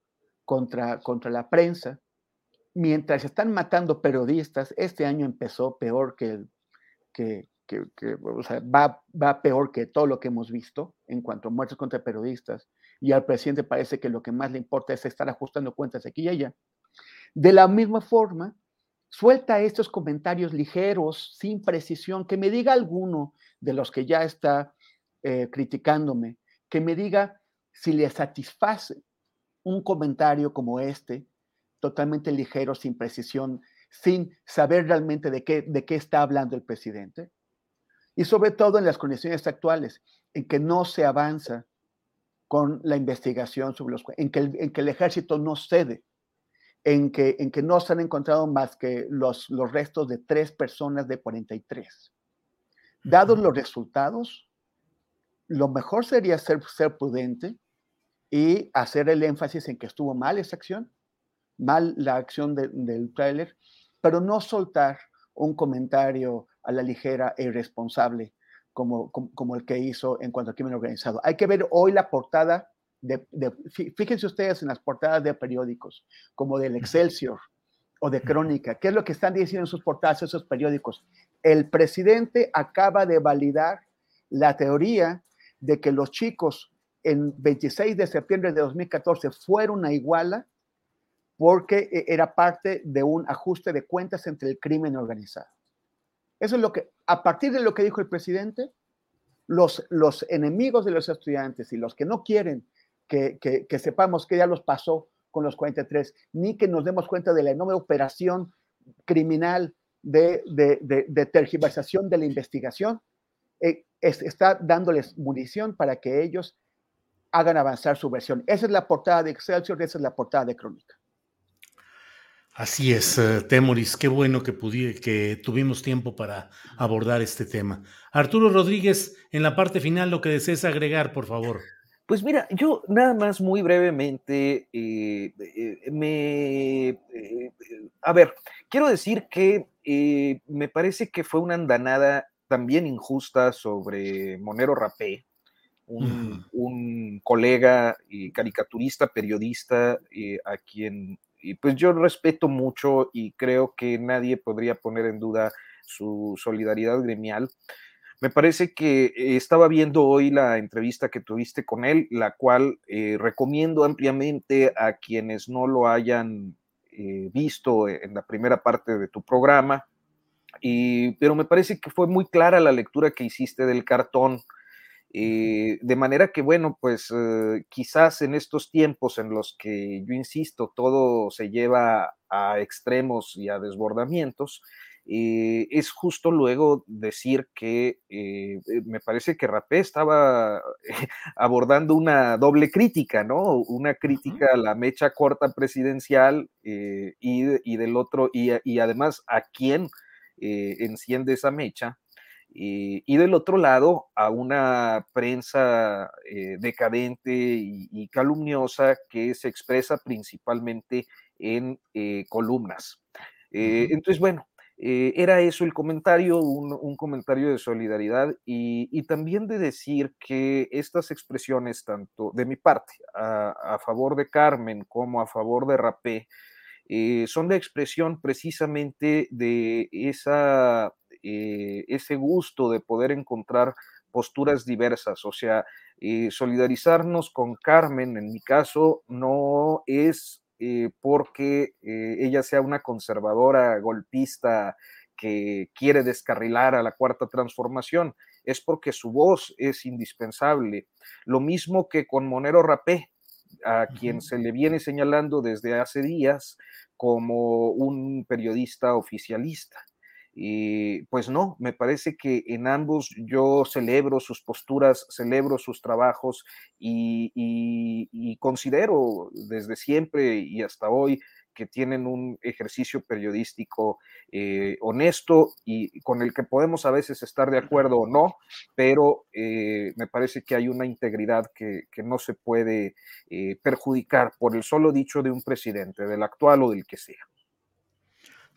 contra, contra la prensa, mientras están matando periodistas, este año empezó peor que, que, que, va, peor que todo lo que hemos visto en cuanto a muertes contra periodistas, y al presidente parece que lo que más le importa es estar ajustando cuentas aquí y allá. De la misma forma, suelta estos comentarios ligeros, sin precisión, que me diga alguno de los que ya está eh, criticándome, que me diga si le satisface un comentario como este, totalmente ligero, sin precisión, sin saber realmente de qué está hablando el presidente. Y sobre todo en las condiciones actuales, en que no se avanza con la investigación sobre los en que en que el ejército no cede en que, en que no se han encontrado más que los, los restos de tres personas de 43. Dados los resultados, lo mejor sería ser, ser prudente y hacer el énfasis en que estuvo mal esa acción, mal la acción del tráiler, pero no soltar un comentario a la ligera e irresponsable como, como, como, el que hizo en cuanto a crimen organizado. Hay que ver hoy la portada fíjense ustedes en las portadas de periódicos, como del Excelsior o de Crónica, ¿qué es lo que están diciendo en sus portadas esos periódicos? El presidente acaba de validar la teoría de que los chicos en 26 de septiembre de 2014 fueron a Iguala porque e, era parte de un ajuste de cuentas entre el crimen organizado. Eso es lo que, a partir de lo que dijo el presidente, los, los enemigos de los estudiantes y los que no quieren que, sepamos que ya los pasó con los 43, ni que nos demos cuenta de la enorme operación criminal de, de, tergiversación de la investigación, eh, está dándoles munición para que ellos hagan avanzar su versión. Esa es la portada de Excelsior, esa es la portada de Crónica. Así es, eh, Temoris, qué bueno que, que tuvimos tiempo para abordar este tema. Arturo Rodríguez, en la parte final, lo que desees agregar, por favor. Pues mira, yo nada más muy brevemente eh, eh, me... a ver, quiero decir que me parece que fue una andanada también injusta sobre Monero Rapé, un, un colega y caricaturista, periodista, a quien y pues yo respeto mucho y creo que nadie podría poner en duda su solidaridad gremial. Me parece que estaba viendo hoy la entrevista que tuviste con él, la cual eh, recomiendo ampliamente a quienes no lo hayan eh, visto en la primera parte de tu programa. Y, pero me parece que fue muy clara la lectura que hiciste del cartón eh, de manera que, bueno, pues eh, quizás en estos tiempos en los que yo insisto, todo se lleva a extremos y a desbordamientos, eh, es justo luego decir que me parece que Rapé estaba abordando una doble crítica, ¿no? Una crítica a la mecha corta presidencial y, y, del otro, y, y, además a quién enciende esa mecha y del otro lado, a una prensa eh, decadente y, calumniosa que se expresa principalmente en eh, columnas. Eh, entonces, bueno, era eso el comentario, un, comentario de solidaridad y, también de decir que estas expresiones, tanto de mi parte, a, a favor de Carmen como a favor de Rapé, son de expresión precisamente de esa eh, ese gusto de poder encontrar posturas diversas, o sea, eh, solidarizarnos con Carmen, en mi caso, no es eh, porque ella sea una conservadora golpista que quiere descarrilar a la cuarta transformación, es porque su voz es indispensable. Lo mismo que con Monero Rapé, a quien se le viene señalando desde hace días como un periodista oficialista. Y pues no, me parece que en ambos yo celebro sus posturas, celebro sus trabajos y, considero desde siempre y hasta hoy que tienen un ejercicio periodístico eh, honesto y con el que podemos a veces estar de acuerdo o no, pero eh, me parece que hay una integridad que, no se puede eh, perjudicar por el solo dicho de un presidente, del actual o del que sea.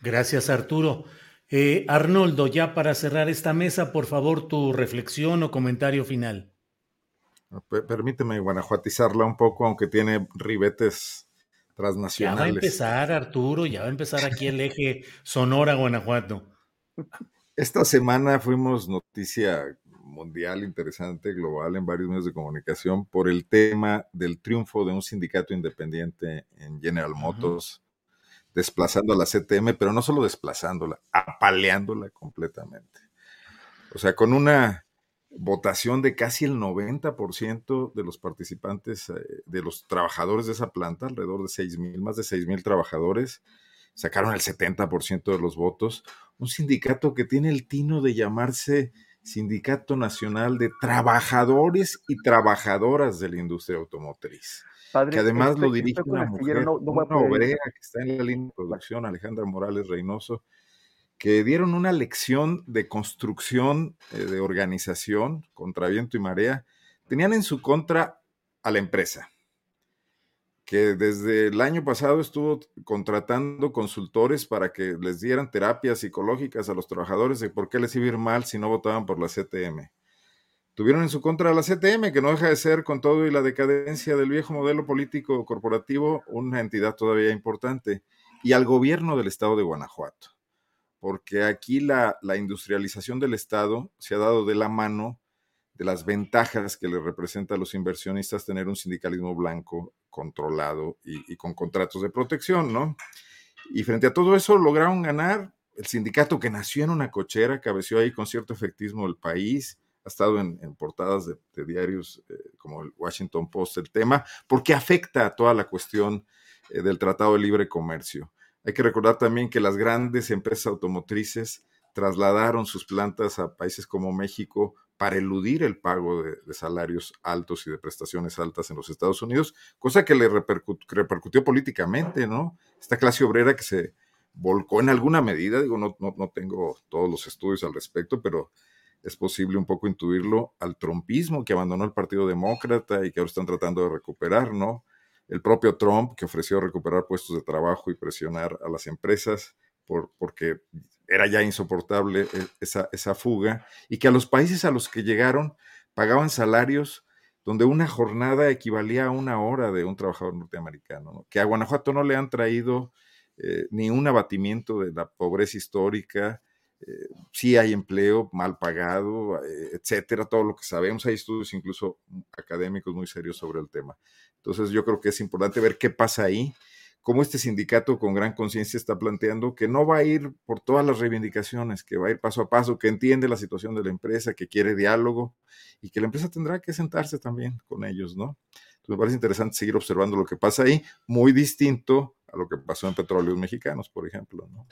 Gracias, Arturo. Eh, Arnoldo, ya para cerrar esta mesa, por favor, tu reflexión o comentario final. Permíteme guanajuatizarla un poco, aunque tiene ribetes transnacionales. Ya va a empezar, Arturo, ya va a empezar aquí el eje Sonora-Guanajuato. Esta semana fuimos noticia mundial interesante, global, en varios medios de comunicación por el tema del triunfo de un sindicato independiente en General Motors desplazando a la CTM, pero no solo desplazándola, apaleándola completamente. O sea, con una votación de casi el 90% de los participantes, eh, de los trabajadores de esa planta, alrededor de 6 mil, más de 6 mil trabajadores, sacaron el 70% de los votos. Un sindicato que tiene el tino de llamarse Sindicato Nacional de Trabajadores y Trabajadoras de la Industria Automotriz que además lo dirige una mujer, una obrera que está en la línea de producción, Alejandra Morales Reynoso, que dieron una lección de construcción, eh, de organización contra viento y marea. Tenían en su contra a la empresa, que desde el año pasado estuvo contratando consultores para que les dieran terapias psicológicas a los trabajadores de por qué les iba a ir mal si no votaban por la CTM tuvieron en su contra la CTM, que no deja de ser, con todo y la decadencia del viejo modelo político corporativo, una entidad todavía importante, y al gobierno del estado de Guanajuato, porque aquí la, industrialización del estado se ha dado de la mano de las ventajas que le representa a los inversionistas tener un sindicalismo blanco controlado y, con contratos de protección, ¿no? Y frente a todo eso lograron ganar el sindicato que nació en una cochera, cabeció ahí con cierto efectismo el país, ha estado en, portadas de, diarios eh, como el Washington Post el tema, porque afecta a toda la cuestión eh, del Tratado de Libre Comercio. Hay que recordar también que las grandes empresas automotrices trasladaron sus plantas a países como México para eludir el pago de, salarios altos y de prestaciones altas en los Estados Unidos, cosa que le repercutió políticamente, ¿no? Esta clase obrera que se volcó en alguna medida, digo, no, no, no tengo todos los estudios al respecto, pero es posible un poco intuirlo al trompismo que abandonó el Partido Demócrata y que ahora están tratando de recuperar, ¿no? El propio Trump que ofreció recuperar puestos de trabajo y presionar a las empresas por, porque era ya insoportable e, esa, esa fuga, y que a los países a los que llegaron pagaban salarios donde una jornada equivalía a una hora de un trabajador norteamericano, que a Guanajuato no le han traído eh, ni un abatimiento de la pobreza histórica, eh, sí hay empleo mal pagado, eh, etcétera, todo lo que sabemos, hay estudios incluso académicos muy serios sobre el tema. Entonces yo creo que es importante ver qué pasa ahí cómo este sindicato con gran conciencia está planteando que no va a ir por todas las reivindicaciones, que va a ir paso a paso, que entiende la situación de la empresa, que quiere diálogo y que la empresa tendrá que sentarse también con ellos, ¿no? Entonces me parece interesante seguir observando lo que pasa ahí, muy distinto a lo que pasó en Petróleos Mexicanos, por ejemplo, ¿no?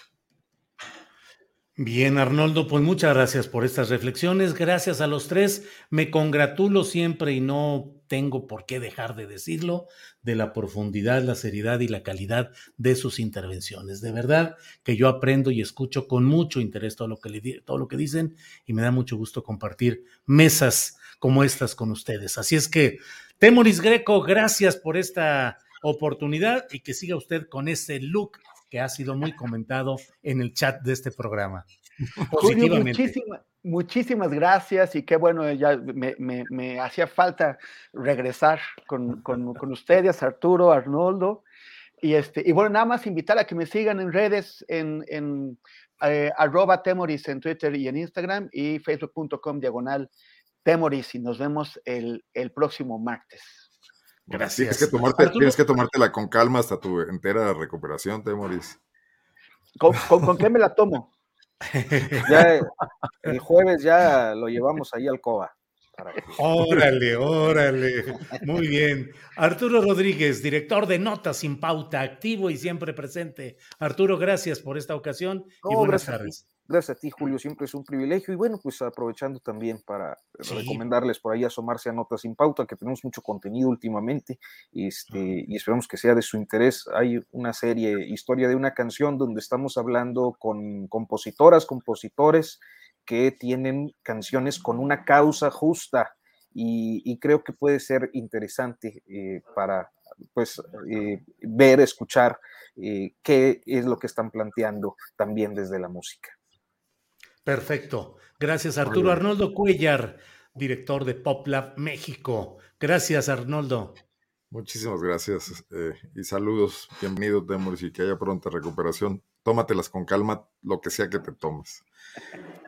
Bien, Arnoldo, pues muchas gracias por estas reflexiones. Gracias a los tres. Me congratulo siempre y no tengo por qué dejar de decirlo de la profundidad, la seriedad y la calidad de sus intervenciones. De verdad que yo aprendo y escucho con mucho interés todo lo que, todo lo que dicen y me da mucho gusto compartir mesas como estas con ustedes. Así es que, Temoris Greco, gracias por esta oportunidad y que siga usted con ese look que ha sido muy comentado en el chat de este programa. Julio, muchísimas gracias y qué bueno, ya me, hacía falta regresar con, ustedes, Arturo, Arnoldo. Y, este, y bueno, nada más invitar a que me sigan en redes, en, en eh, arroba Temoris en Twitter y en Instagram y facebook.com diagonal Temoris y nos vemos el, el próximo martes. Gracias. Tienes que, tomarte, tienes que tomártela con calma hasta tu entera recuperación, Temoris. ¿Con, con, qué me la tomo? Ya, el jueves ya lo llevamos ahí al COBA. Órale, órale. Muy bien. Arturo Rodríguez, director de Notas sin Pauta, activo y siempre presente. Arturo, gracias por esta ocasión y buenas tardes. Gracias a ti, Julio, siempre es un privilegio. Y bueno, pues aprovechando también para recomendarles por ahí asomarse a Notas sin Pauta, que tenemos mucho contenido últimamente este, y esperamos que sea de su interés. Hay una serie, Historia de una canción, donde estamos hablando con compositoras, compositores que tienen canciones con una causa justa y, creo que puede ser interesante eh, para pues eh, ver, escuchar eh, qué es lo que están planteando también desde la música. Perfecto. Gracias, Arturo. Arnoldo Cuellar, director de PopLab México. Gracias, Arnoldo. Muchísimas gracias eh, y saludos. Bienvenido, Temoris, y que haya pronta recuperación. Tómatelas con calma, lo que sea que te tomes.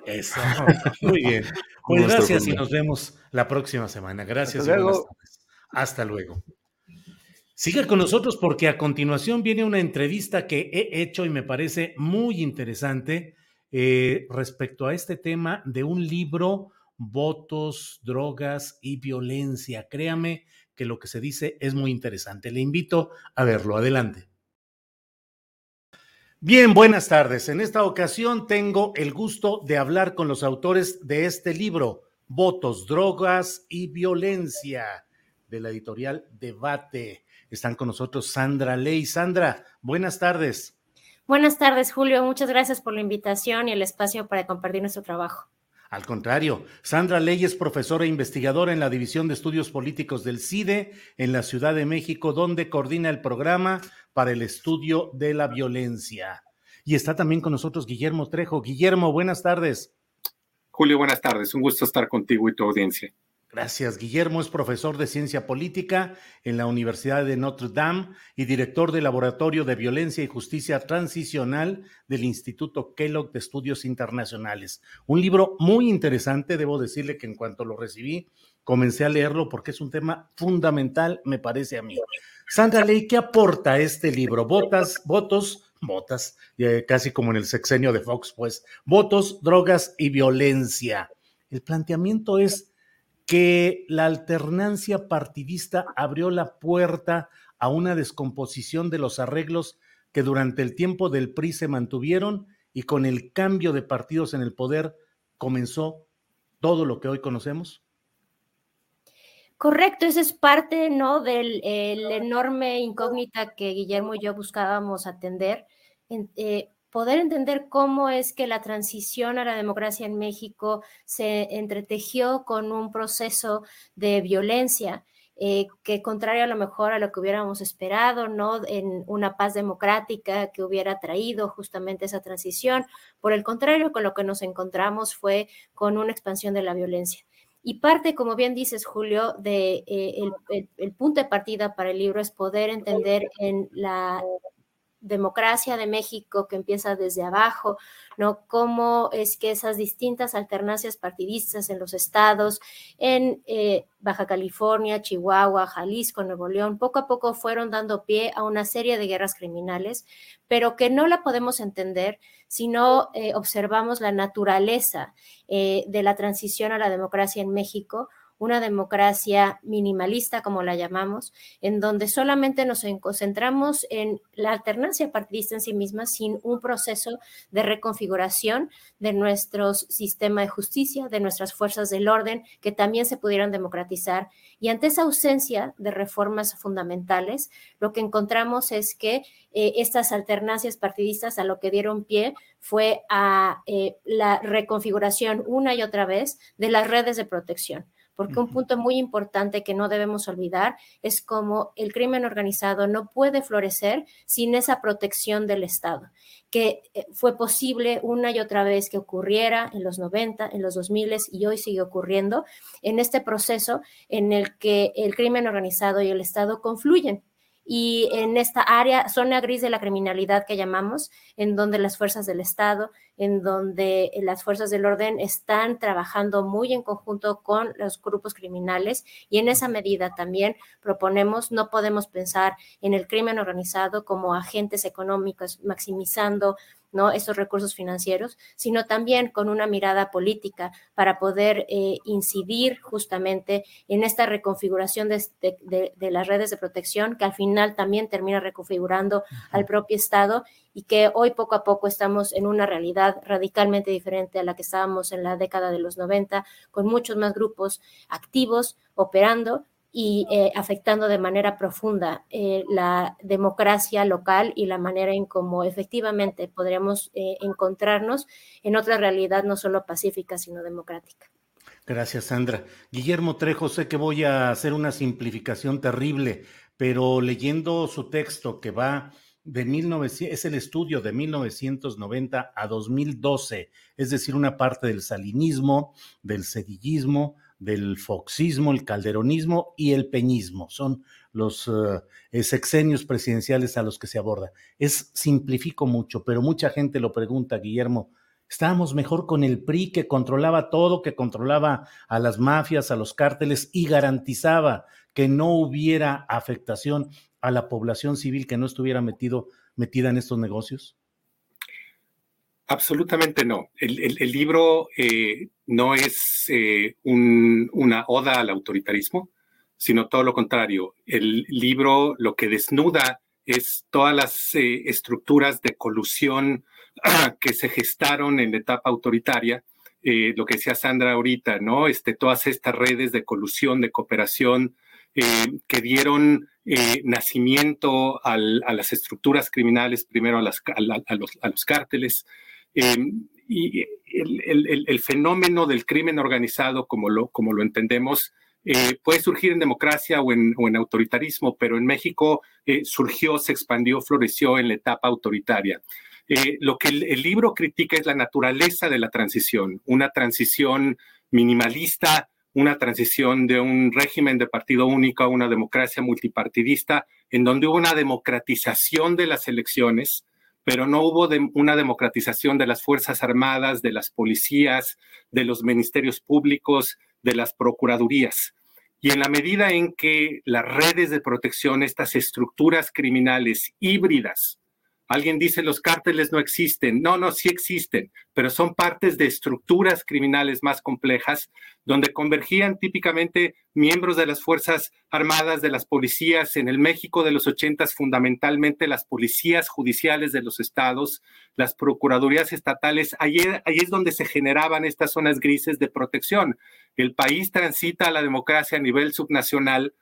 Eso. Muy bien. Pues gracias y nos vemos la próxima semana. Gracias Hasta luego. Hasta luego. Sigue con nosotros porque a continuación viene una entrevista que he hecho y me parece muy interesante eh, respecto a este tema de un libro, Votos, Drogas y Violencia. Créame que lo que se dice es muy interesante. Le invito a verlo. Adelante. Bien, buenas tardes. En esta ocasión tengo el gusto de hablar con los autores de este libro, Votos, Drogas y Violencia, de la editorial Debate. Están con nosotros Sandra Ley. Sandra, buenas tardes. Buenas tardes, Julio. Muchas gracias por la invitación y el espacio para compartir nuestro trabajo. Al contrario, Sandra Ley es profesora e investigadora en la División de Estudios Políticos del CIDE en la Ciudad de México, donde coordina el programa para el estudio de la violencia. Y está también con nosotros Guillermo Trejo. Guillermo, buenas tardes. Julio, buenas tardes. Un gusto estar contigo y tu audiencia. Gracias. Guillermo es profesor de ciencia política en la Universidad de Notre Dame y director del Laboratorio de Violencia y Justicia Transicional del Instituto Kellogg de Estudios Internacionales. Un libro muy interesante, debo decirle que en cuanto lo recibí, comencé a leerlo porque es un tema fundamental, me parece a mí. Sandra Ley, ¿qué aporta este libro? Votas, votos, votas, casi como en el sexenio de Fox, pues, votos, drogas y violencia. El planteamiento es que la alternancia partidista abrió la puerta a una descomposición de los arreglos que durante el tiempo del PRI se mantuvieron y con el cambio de partidos en el poder comenzó todo lo que hoy conocemos? Correcto, esa es parte ¿no? del enorme incógnita que Guillermo y yo buscábamos atender. Eh, poder entender cómo es que la transición a la democracia en México se entretejió con un proceso de violencia eh, que contrario a lo mejor a lo que hubiéramos esperado, ¿no? En una paz democrática que hubiera traído justamente esa transición. Por el contrario, con lo que nos encontramos fue con una expansión de la violencia. Y parte, como bien dices, Julio, de eh, el, punto de partida para el libro es poder entender en la democracia de México que empieza desde abajo, ¿no? Cómo es que esas distintas alternancias partidistas en los estados, en eh, Baja California, Chihuahua, Jalisco, Nuevo León, poco a poco fueron dando pie a una serie de guerras criminales, pero que no la podemos entender si no eh, observamos la naturaleza eh, de la transición a la democracia en México una democracia minimalista, como la llamamos, en donde solamente nos concentramos en la alternancia partidista en sí misma, sin un proceso de reconfiguración de nuestro sistema de justicia, de nuestras fuerzas del orden, que también se pudieran democratizar. Y ante esa ausencia de reformas fundamentales, lo que encontramos es que eh, estas alternancias partidistas a lo que dieron pie fue a eh, la reconfiguración una y otra vez de las redes de protección porque un punto muy importante que no debemos olvidar es cómo el crimen organizado no puede florecer sin esa protección del Estado, que eh, fue posible una y otra vez que ocurriera en los 90, en los 2000 y hoy sigue ocurriendo en este proceso en el que el crimen organizado y el Estado confluyen. Y en esta área, zona gris de la criminalidad que llamamos, en donde las fuerzas del Estado, en donde las fuerzas del orden están trabajando muy en conjunto con los grupos criminales y en esa medida también proponemos, no podemos pensar en el crimen organizado como agentes económicos maximizando ¿no? estos recursos financieros, sino también con una mirada política para poder eh, incidir justamente en esta reconfiguración de, las redes de protección que al final también termina reconfigurando al propio Estado y que hoy poco a poco estamos en una realidad radicalmente diferente a la que estábamos en la década de los 90, con muchos más grupos activos operando y eh, afectando de manera profunda eh, la democracia local y la manera en cómo efectivamente podríamos eh, encontrarnos en otra realidad no solo pacífica, sino democrática. Gracias, Sandra. Guillermo Trejo, sé que voy a hacer una simplificación terrible, pero leyendo su texto que va de 1900, es el estudio de 1990 a 2012, es decir, una parte del salinismo, del cedillismo, del foxismo, el calderonismo y el peñismo. Son los eh, sexenios presidenciales a los que se aborda. Es simplifico mucho, pero mucha gente lo pregunta, Guillermo. Estábamos mejor con el PRI que controlaba todo, que controlaba a las mafias, a los cárteles y garantizaba que no hubiera afectación a la población civil que no estuviera metido, metida en estos negocios. Absolutamente no. El, libro eh, no es eh, una oda al autoritarismo, sino todo lo contrario. El libro lo que desnuda es todas las eh, estructuras de colusión que se gestaron en la etapa autoritaria. lo que decía Sandra ahorita, ¿no? Este, todas estas redes de colusión, de cooperación, que dieron nacimiento a las estructuras criminales, primero a, los, cárteles, Em, y el, fenómeno del crimen organizado, como lo, entendemos, eh, puede surgir en democracia o en, autoritarismo, pero en México eh, surgió, se expandió, floreció en la etapa autoritaria. Eh, lo que el, libro critica es la naturaleza de la transición, una transición minimalista, una transición de un régimen de partido único a una democracia multipartidista, en donde hubo una democratización de las elecciones, pero no hubo una democratización de las Fuerzas Armadas, de las policías, de los ministerios públicos, de las procuradurías. Y en la medida en que las redes de protección, estas estructuras criminales híbridas, Alguien dice los cárteles no existen. No, no, sí existen, pero son partes de estructuras criminales más complejas donde convergían típicamente miembros de las Fuerzas Armadas, de las policías en el México de los ochentas, fundamentalmente las policías judiciales de los estados, las procuradurías estatales. Ahí, ahí es donde se generaban estas zonas grises de protección. El país transita a la democracia a nivel subnacional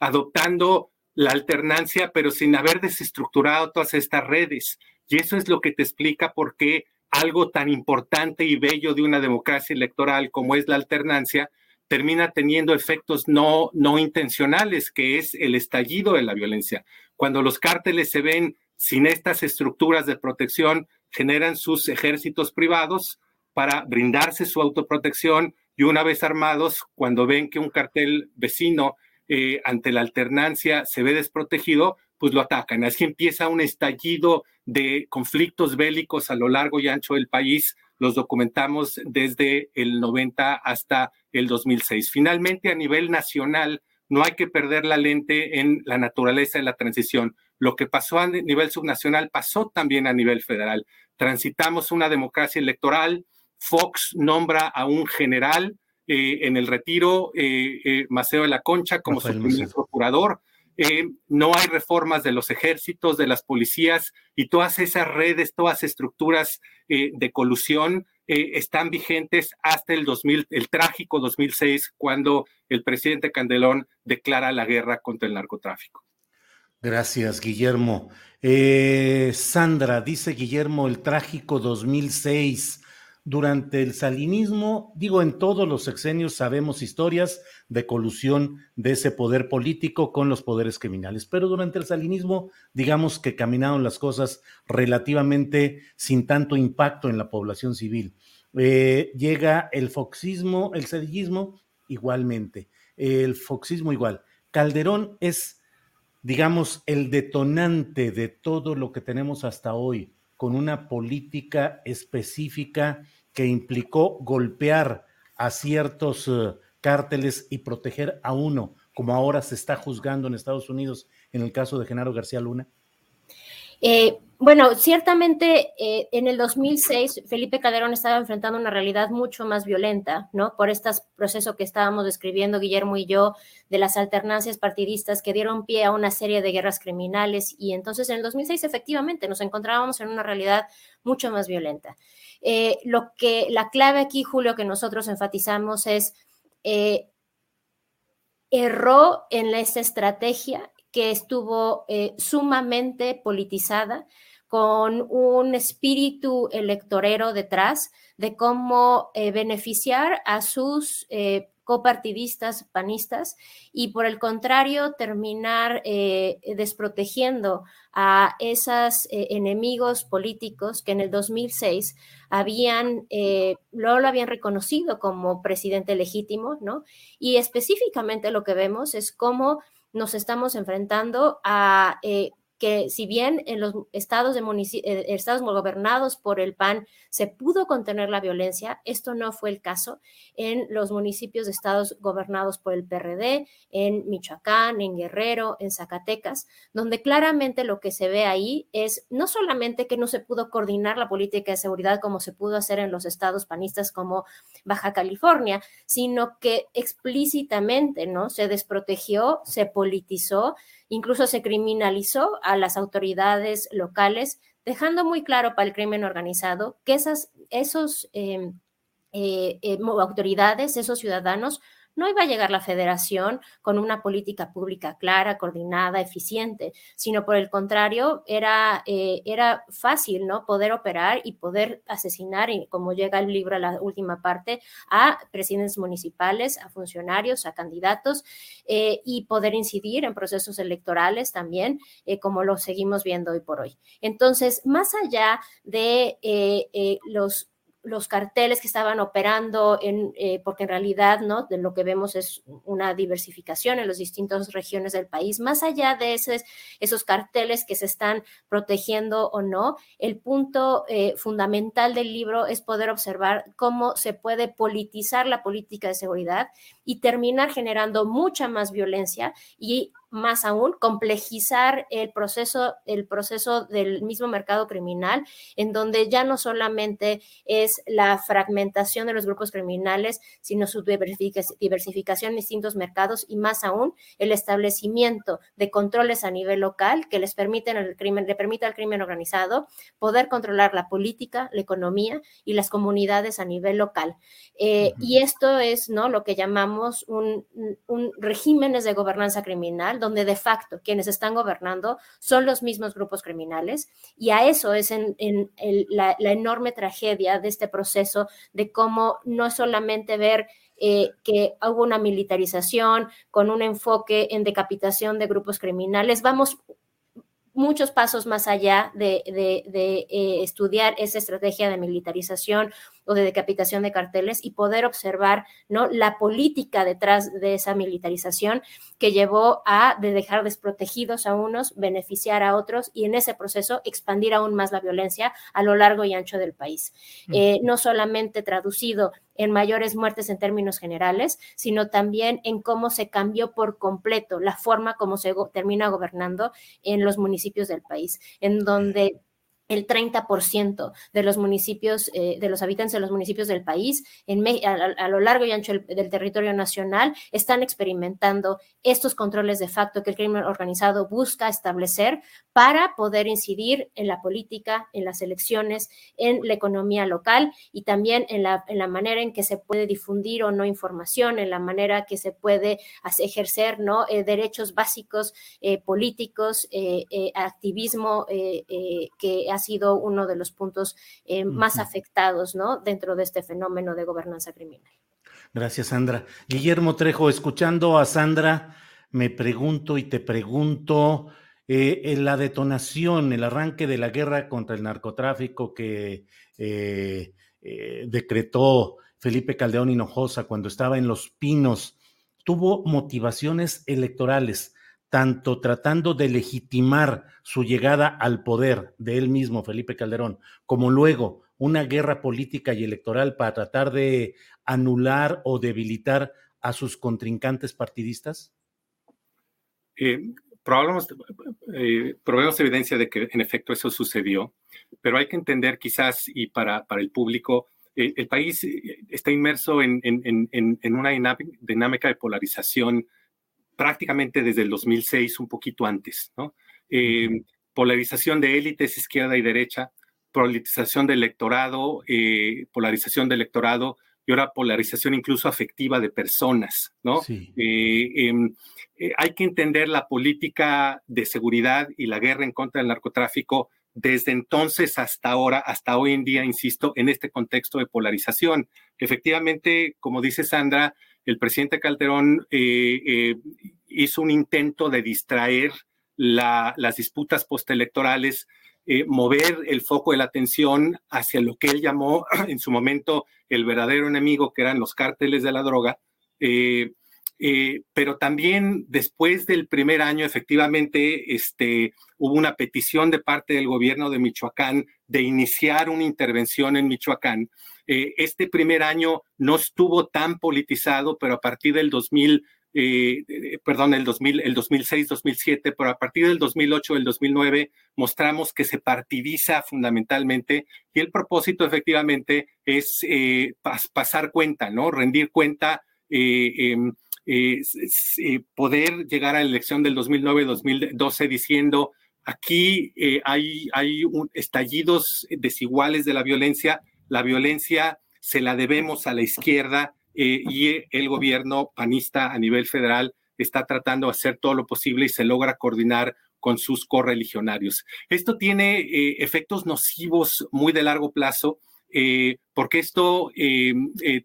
adoptando la alternancia, pero sin haber desestructurado todas estas redes. Y eso es lo que te explica por qué algo tan importante y bello de una democracia electoral como es la alternancia termina teniendo efectos no, no intencionales, que es el estallido de la violencia. Cuando los cárteles se ven sin estas estructuras de protección, generan sus ejércitos privados para brindarse su autoprotección y una vez armados, cuando ven que un cartel vecino eh, ante la alternancia se ve desprotegido, pues lo atacan. Así empieza un estallido de conflictos bélicos a lo largo y ancho del país. Los documentamos desde el 90 hasta el 2006. Finalmente, a nivel nacional, no hay que perder la lente en la naturaleza de la transición. Lo que pasó a nivel subnacional pasó también a nivel federal. Transitamos una democracia electoral. Fox nombra a un general eh, en el retiro eh, eh, Maceo de la Concha como su primer procurador. no hay reformas de los ejércitos, de las policías y todas esas redes, todas estructuras de colusión están vigentes hasta el 2000, el trágico 2006, cuando el presidente Candelón declara la guerra contra el narcotráfico. Gracias, Guillermo. Sandra, dice Guillermo, el trágico 2006 durante el salinismo, digo, en todos los sexenios sabemos historias de colusión de ese poder político con los poderes criminales, pero durante el salinismo, digamos que caminaron las cosas relativamente sin tanto impacto en la población civil. Eh, llega el foxismo, el cedillismo, igualmente, el foxismo igual. Calderón es, digamos, el detonante de todo lo que tenemos hasta hoy con una política específica que implicó golpear a ciertos eh, cárteles y proteger a uno, como ahora se está juzgando en Estados Unidos en el caso de Genaro García Luna? Eh, bueno, ciertamente eh, en el 2006 Felipe Calderón estaba enfrentando una realidad mucho más violenta, ¿no? Por este proceso que estábamos describiendo Guillermo y yo de las alternancias partidistas que dieron pie a una serie de guerras criminales y entonces en el 2006 efectivamente nos encontrábamos en una realidad mucho más violenta. Eh, lo que la clave aquí, Julio, que nosotros enfatizamos es erró en esta estrategia que estuvo sumamente politizada con un espíritu electorero detrás de cómo eh, beneficiar a sus eh, copartidistas panistas y por el contrario terminar eh, desprotegiendo a esos enemigos políticos que en el 2006 habían, lo habían reconocido como presidente legítimo, ¿no? Y específicamente lo que vemos es cómo nos estamos enfrentando a que si bien en los estados, de eh, estados gobernados por el PAN se pudo contener la violencia, esto no fue el caso en los municipios de estados gobernados por el PRD, en Michoacán, en Guerrero, en Zacatecas, donde claramente lo que se ve ahí es no solamente que no se pudo coordinar la política de seguridad como se pudo hacer en los estados panistas como Baja California, sino que explícitamente no se desprotegió, se politizó Incluso se criminalizó a las autoridades locales, dejando muy claro para el crimen organizado que esas esos, em, eh, eh, autoridades, esos ciudadanos, no iba a llegar la federación con una política pública clara, coordinada, eficiente, sino por el contrario, era, eh, era fácil, ¿no? Poder operar y poder asesinar, y como llega el libro a la última parte, a presidentes municipales, a funcionarios, a candidatos, eh, y poder incidir en procesos electorales también, eh, como lo seguimos viendo hoy por hoy. Entonces, más allá de los los carteles que estaban operando, en, eh, porque en realidad ¿no? de lo que vemos es una diversificación en las distintas regiones del país. Más allá de esos, esos carteles que se están protegiendo o no, el punto eh, fundamental del libro es poder observar cómo se puede politizar la política de seguridad y terminar generando mucha más violencia y más aún complejizar el proceso, el proceso del mismo mercado criminal, en donde ya no solamente es la fragmentación de los grupos criminales, sino su diversificación en distintos mercados y más aún el establecimiento de controles a nivel local que les permiten al crimen, le permita al crimen organizado poder controlar la política, la economía y las comunidades a nivel local. Eh, y esto es ¿no? lo que llamamos un, un regímenes de gobernanza criminal donde de facto quienes están gobernando son los mismos grupos criminales. Y a eso es en, la, enorme tragedia de este proceso de cómo no solamente ver eh, que hubo una militarización con un enfoque en decapitación de grupos criminales, vamos muchos pasos más allá de, eh, estudiar esa estrategia de militarización o de decapitación de carteles y poder observar ¿no? la política detrás de esa militarización que llevó a de dejar desprotegidos a unos, beneficiar a otros y en ese proceso expandir aún más la violencia a lo largo y ancho del país. Eh, no solamente traducido en mayores muertes en términos generales, sino también en cómo se cambió por completo la forma como se termina gobernando en los municipios del país, en donde el 30% de los municipios, eh, de los habitantes de los municipios del país, en, a, lo largo y ancho del, territorio nacional, están experimentando estos controles de facto que el crimen organizado busca establecer para poder incidir en la política, en las elecciones, en la economía local y también en la, en la manera en que se puede difundir o no información, en la manera que se puede ejercer ¿no? Eh, derechos básicos eh, políticos, activismo que ha sido uno de los puntos eh, más afectados ¿no? dentro de este fenómeno de gobernanza criminal. Gracias, Sandra. Guillermo Trejo, escuchando a Sandra, me pregunto y te pregunto, eh, en la detonación, el arranque de la guerra contra el narcotráfico que eh, decretó Felipe Caldeón Hinojosa cuando estaba en Los Pinos, tuvo motivaciones electorales tanto tratando de legitimar su llegada al poder de él mismo, Felipe Calderón, como luego una guerra política y electoral para tratar de anular o debilitar a sus contrincantes partidistas? Eh, probamos, eh, evidencia de que en efecto eso sucedió, pero hay que entender quizás, y para, para el público, eh, el país eh, está inmerso en, en, en una dinámica de polarización prácticamente desde el 2006, un poquito antes, ¿no? Eh, polarización de élites izquierda y derecha, polarización del electorado, eh, polarización del electorado y ahora polarización incluso afectiva de personas, ¿no? Eh, em, hay que entender la política de seguridad y la guerra en contra del narcotráfico desde entonces hasta ahora, hasta hoy en día, insisto, en este contexto de polarización. Efectivamente, como dice Sandra, el presidente Calderón eh, eh, hizo un intento de distraer las disputas postelectorales, eh, mover el foco de la atención hacia lo que él llamó en su momento el verdadero enemigo, que eran los cárteles de la droga. pero también después del primer año, efectivamente, este, hubo una petición de parte del gobierno de Michoacán de iniciar una intervención en Michoacán eh, este primer año no estuvo tan politizado, pero a partir del 2000, eh, perdón, el, 2000, el 2006, 2007, pero a partir del 2008, el 2009, mostramos que se partidiza fundamentalmente y el propósito efectivamente es eh, pasar cuenta, ¿no? Rendir cuenta. Em, poder llegar a la elección del 2009-2012 diciendo aquí hay, hay estallidos desiguales de la violencia, la violencia se la debemos a la izquierda eh, y el gobierno panista a nivel federal está tratando de hacer todo lo posible y se logra coordinar con sus correligionarios. Esto tiene eh, efectos nocivos muy de largo plazo. Eh, porque esto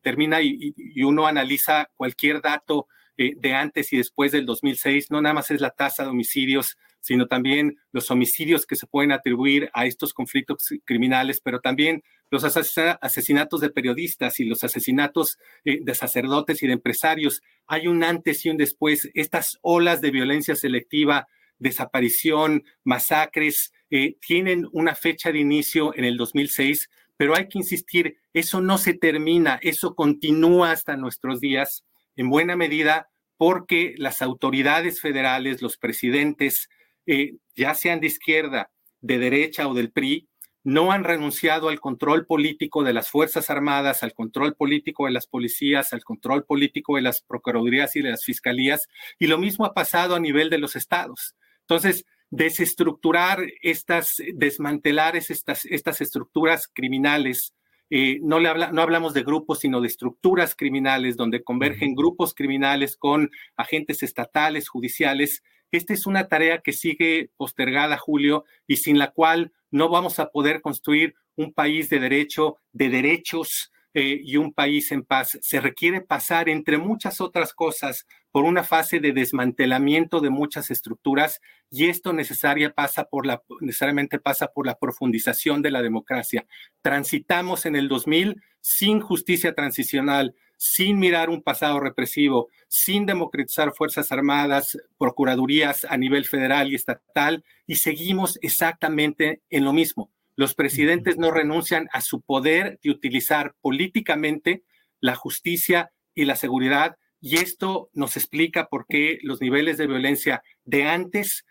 termina y, uno analiza cualquier dato de antes y después del 2006, no nada más es la tasa de homicidios, sino también los homicidios que se pueden atribuir a estos conflictos criminales, pero también los asesinatos de periodistas y los asesinatos eh, de sacerdotes y de empresarios. Hay un antes y un después. Estas olas de violencia selectiva, desaparición, masacres, eh, tienen una fecha de inicio en el 2006, pero hay que insistir, eso no se termina, eso continúa hasta nuestros días, en buena medida porque las autoridades federales, los presidentes, eh, ya sean de izquierda, de derecha o del PRI, no han renunciado al control político de las Fuerzas Armadas, al control político de las policías, al control político de las procuradurías y de las fiscalías, y lo mismo ha pasado a nivel de los estados. Entonces, desestructurar estas, desmantelar estas, estas estructuras criminales eh, no, le habla, no hablamos de grupos, sino de estructuras criminales, donde convergen grupos criminales con agentes estatales, judiciales. Esta es una tarea que sigue postergada, Julio, y sin la cual no vamos a poder construir un país de derecho, de derechos, eh, y un país en paz. Se requiere pasar, entre muchas otras cosas, por una fase de desmantelamiento de muchas estructuras y esto necesaria pasa por la, necesariamente pasa por la profundización de la democracia. Transitamos en el 2000 sin justicia transicional, sin mirar un pasado represivo, sin democratizar Fuerzas Armadas, Procuradurías a nivel federal y estatal, y seguimos exactamente en lo mismo. Los presidentes no renuncian a su poder de utilizar políticamente la justicia y la seguridad y esto nos explica por qué los niveles de violencia de antes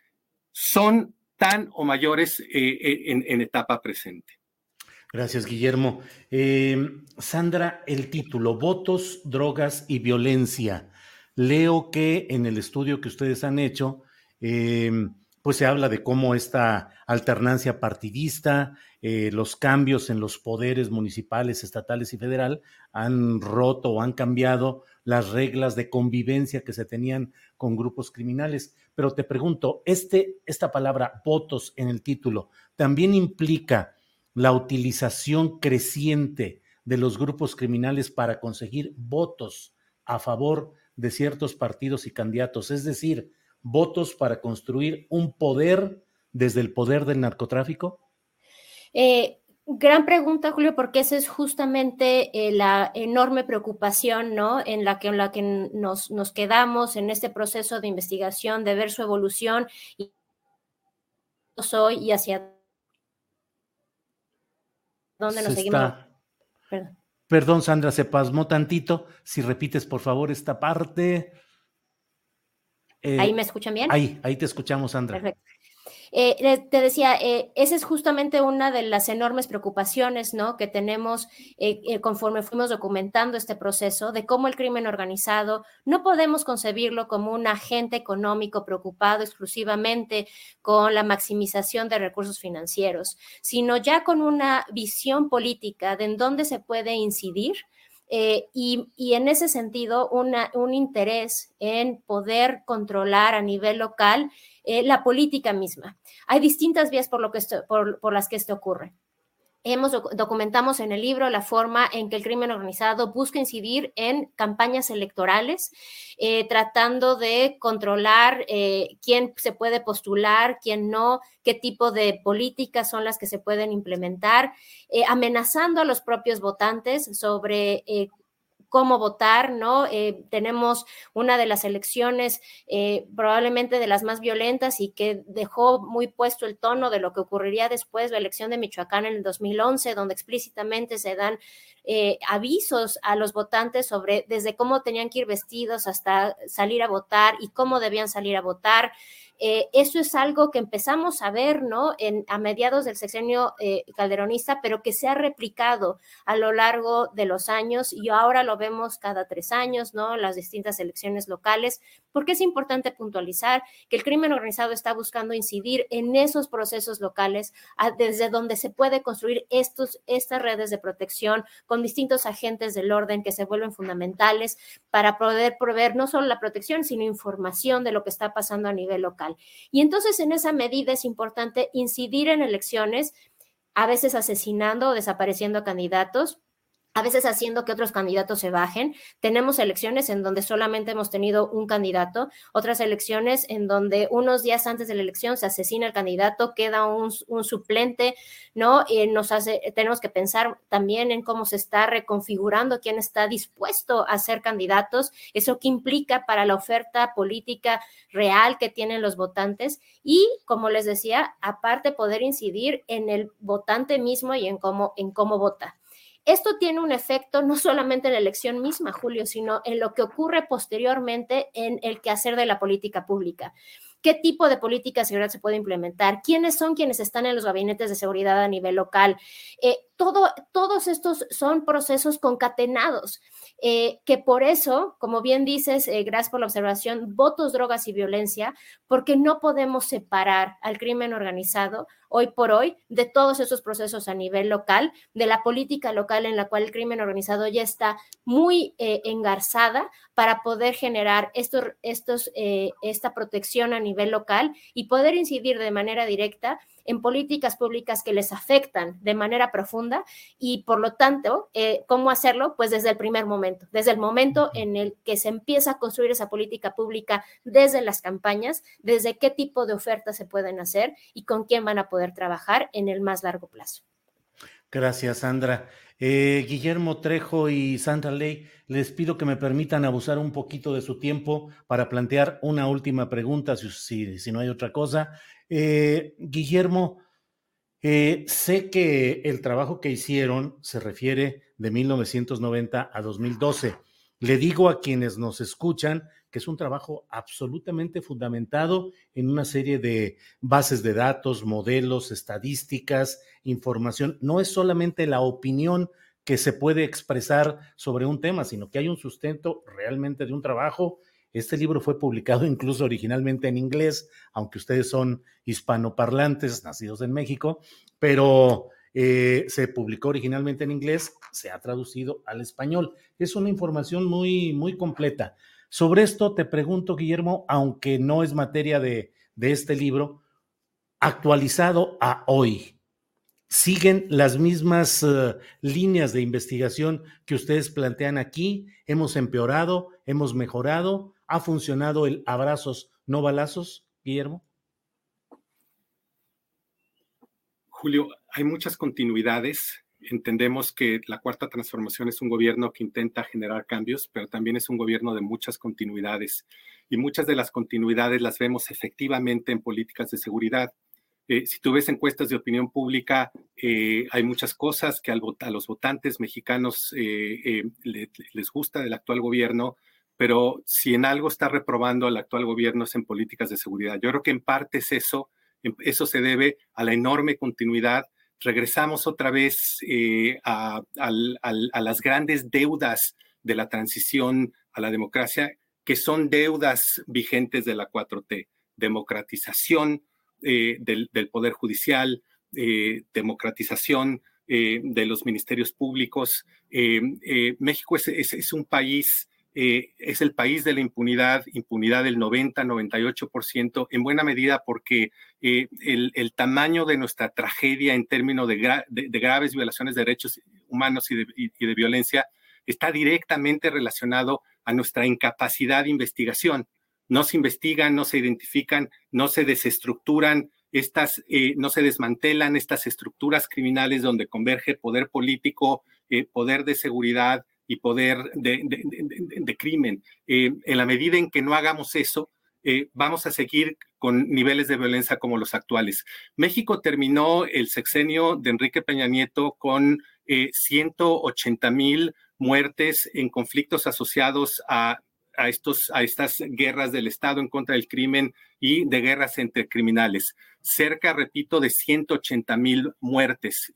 son tan o mayores eh, eh, en, etapa presente. Gracias, Guillermo. Em, Sandra, el título, Votos, Drogas y Violencia. Leo que en el estudio que ustedes han hecho, em, pues se habla de cómo esta alternancia partidista, eh, los cambios en los poderes municipales, estatales y federal han roto o han cambiado las reglas de convivencia que se tenían con grupos criminales. Pero te pregunto, este, esta palabra votos en el título también implica la utilización creciente de los grupos criminales para conseguir votos a favor de ciertos partidos y candidatos, es decir, votos para construir un poder desde el poder del narcotráfico? Eh, gran pregunta, Julio, porque esa es justamente eh, la enorme preocupación, ¿no? En la que, en la que nos, nos, quedamos en este proceso de investigación, de ver su evolución y soy y hacia dónde nos seguimos. Perdón. Sandra, se pasmó tantito. Si repites, por favor, esta parte. ¿Ahí me escuchan bien? Ahí, ahí te escuchamos, Sandra. Perfecto. Eh, te decía, eh, esa es justamente una de las enormes preocupaciones ¿no? que tenemos eh, conforme fuimos documentando este proceso de cómo el crimen organizado no podemos concebirlo como un agente económico preocupado exclusivamente con la maximización de recursos financieros, sino ya con una visión política de en dónde se puede incidir eh, y, en ese sentido, un interés en poder controlar a nivel local eh, la política misma. Hay distintas vías por, lo que por las que esto ocurre. Hemos documentamos en el libro la forma en que el crimen organizado busca incidir en campañas electorales, eh, tratando de controlar eh, quién se puede postular, quién no, qué tipo de políticas son las que se pueden implementar, amenazando a los propios votantes sobre cómo votar, ¿no? Eh, tenemos una de las elecciones eh, probablemente de las más violentas y que dejó muy puesto el tono de lo que ocurriría después, la elección de Michoacán en el 2011, donde explícitamente se dan eh, avisos a los votantes sobre desde cómo tenían que ir vestidos hasta salir a votar y cómo debían salir a votar. Eh, eso es algo que empezamos a ver, ¿no? En, a mediados del sexenio eh, calderonista, pero que se ha replicado a lo largo de los años y ahora lo vemos cada tres años, ¿no? Las distintas elecciones locales, porque es importante puntualizar que el crimen organizado está buscando incidir en esos procesos locales desde donde se puede construir estos, estas redes de protección con distintos agentes del orden que se vuelven fundamentales para poder proveer no solo la protección, sino información de lo que está pasando a nivel local. Y entonces en esa medida es importante incidir en elecciones, a veces asesinando o desapareciendo candidatos, a veces haciendo que otros candidatos se bajen. Tenemos elecciones en donde solamente hemos tenido un candidato, otras elecciones en donde unos días antes de la elección se asesina el candidato, queda un, suplente, ¿no? Y nos hace, tenemos que pensar también en cómo se está reconfigurando quién está dispuesto a ser candidatos, eso que implica para la oferta política real que tienen los votantes y, como les decía, aparte poder incidir en el votante mismo y en cómo, en cómo vota. Esto tiene un efecto no solamente en la elección misma, Julio, sino en lo que ocurre posteriormente en el quehacer de la política pública qué tipo de política de seguridad se puede implementar, quiénes son quienes están en los gabinetes de seguridad a nivel local. Eh, todo, todos estos son procesos concatenados. Eh, que por eso, como bien dices, eh, gracias por la observación, votos, drogas y violencia, porque no podemos separar al crimen organizado hoy por hoy de todos esos procesos a nivel local, de la política local en la cual el crimen organizado ya está muy eh, engarzada para poder generar estos, estos, esta protección a nivel local y poder incidir de manera directa en políticas públicas que les afectan de manera profunda y por lo tanto, eh, ¿cómo hacerlo? Pues desde el primer momento, desde el momento en el que se empieza a construir esa política pública desde las campañas, desde qué tipo de ofertas se pueden hacer y con quién van a poder trabajar en el más largo plazo. Gracias, Sandra. Eh, Guillermo Trejo y Sandra Ley, les pido que me permitan abusar un poquito de su tiempo para plantear una última pregunta, si, si no hay otra cosa. Eh, Guillermo, eh, sé que el trabajo que hicieron se refiere de 1990 a 2012. Le digo a quienes nos escuchan que es un trabajo absolutamente fundamentado en una serie de bases de datos, modelos, estadísticas, información. No es solamente la opinión que se puede expresar sobre un tema, sino que hay un sustento realmente de un trabajo este libro fue publicado incluso originalmente en inglés, aunque ustedes son hispanoparlantes, nacidos en México, pero eh, se publicó originalmente en inglés, se ha traducido al español. Es una información muy, muy completa. Sobre esto te pregunto, Guillermo, aunque no es materia de, de este libro, actualizado a hoy, siguen las mismas uh, líneas de investigación que ustedes plantean aquí, hemos empeorado, hemos mejorado, ¿Ha funcionado el abrazos, no balazos, Guillermo? Julio, hay muchas continuidades. Entendemos que la cuarta transformación es un gobierno que intenta generar cambios, pero también es un gobierno de muchas continuidades. Y muchas de las continuidades las vemos efectivamente en políticas de seguridad. Eh, si tú ves encuestas de opinión pública, eh, hay muchas cosas que a los votantes mexicanos eh, les gusta del actual gobierno, pero si en algo está reprobando al actual gobierno es en políticas de seguridad. Yo creo que en parte es eso, eso se debe a la enorme continuidad. Regresamos otra vez eh, a, las grandes deudas de la transición a la democracia, que son deudas vigentes de la 4T. Democratización eh, del, Poder Judicial, eh, democratización de los ministerios públicos. México es un país eh, es el país de la impunidad, impunidad del 90-98%, en buena medida porque eh, el, tamaño de nuestra tragedia en términos de, graves violaciones de derechos humanos y de, violencia está directamente relacionado a nuestra incapacidad de investigación. No se investigan, no se identifican, no se desestructuran estas, eh, no se desmantelan estas estructuras criminales donde converge poder político, poder de seguridad, y poder de, crimen. Eh, en la medida en que no hagamos eso, eh, vamos a seguir con niveles de violencia como los actuales. México terminó el sexenio de Enrique Peña Nieto con 180 eh, mil muertes en conflictos asociados a, estos, a estas guerras del Estado en contra del crimen y de guerras entre criminales. Cerca, repito, de 180 mil muertes.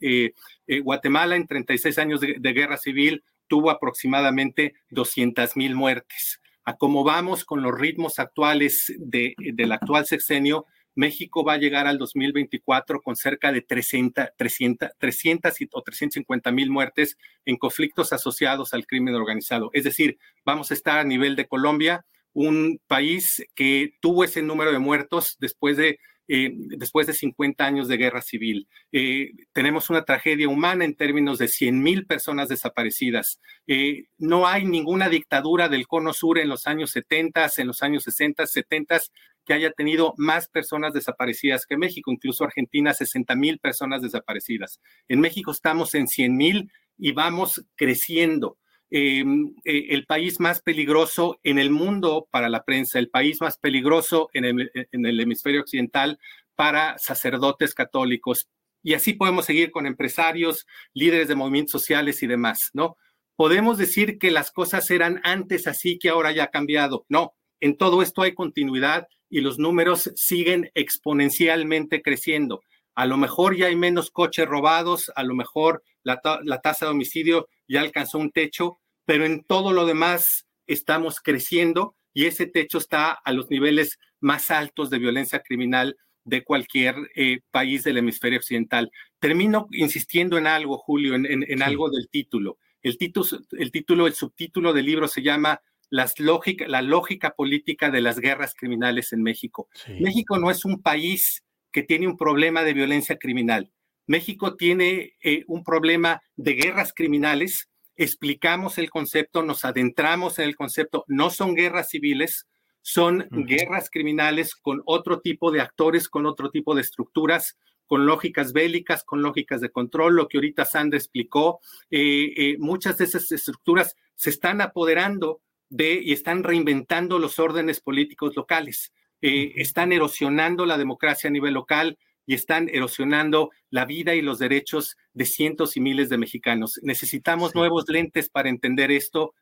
Guatemala en 36 años de guerra civil tuvo aproximadamente 200 mil muertes. A cómo vamos con los ritmos actuales de, del actual sexenio, México va a llegar al 2024 con cerca de 300, 300, 300 o 350 mil muertes en conflictos asociados al crimen organizado. Es decir, vamos a estar a nivel de Colombia, un país que tuvo ese número de muertos después de eh, después de 50 años de guerra civil. Eh, tenemos una tragedia humana en términos de 100 mil personas desaparecidas. Eh, no hay ninguna dictadura del cono sur en los años 70, en los años 60, 70 que haya tenido más personas desaparecidas que México, incluso Argentina, 60 mil personas desaparecidas. En México estamos en 100 mil y vamos creciendo. Em, eh, el país más peligroso en el mundo para la prensa, el país más peligroso en el, hemisferio occidental para sacerdotes católicos, Y así podemos seguir con empresarios, líderes de movimientos sociales y demás, ¿no? Podemos decir que las cosas eran antes así que ahora ya ha cambiado. No, en todo esto hay continuidad y los números siguen exponencialmente creciendo. A lo mejor ya hay menos coches robados, a lo mejor la, la tasa de homicidio ya alcanzó un techo, pero en todo lo demás estamos creciendo y ese techo está a los niveles más altos de violencia criminal de cualquier eh, país del hemisferio occidental. Termino insistiendo en algo, Julio, en, algo del título. El, título. el título, el subtítulo del libro se llama Las lógica, La lógica política de las guerras criminales en México. México no es un país que tiene un problema de violencia criminal. México tiene eh, un problema de guerras criminales. Explicamos el concepto, nos adentramos en el concepto. No son guerras civiles, son guerras criminales con otro tipo de actores, con otro tipo de estructuras, con lógicas bélicas, con lógicas de control, lo que ahorita Sandra explicó. Eh, eh, muchas de esas estructuras se están apoderando de y están reinventando los órdenes políticos locales. Eh, están erosionando la democracia a nivel local y están erosionando la vida y los derechos de cientos y miles de mexicanos. Necesitamos nuevos lentes para entender esto,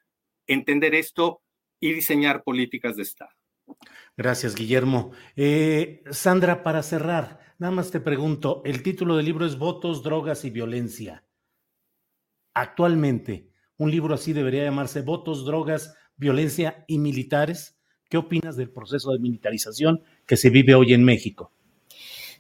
entender esto y diseñar políticas de Estado. Gracias, Guillermo. Eh, Sandra, para cerrar, nada más te pregunto, el título del libro es Votos, Drogas y Violencia. Actualmente, un libro así debería llamarse Votos, Drogas, Violencia y Militares. ¿Qué opinas del proceso de militarización que se vive hoy en México?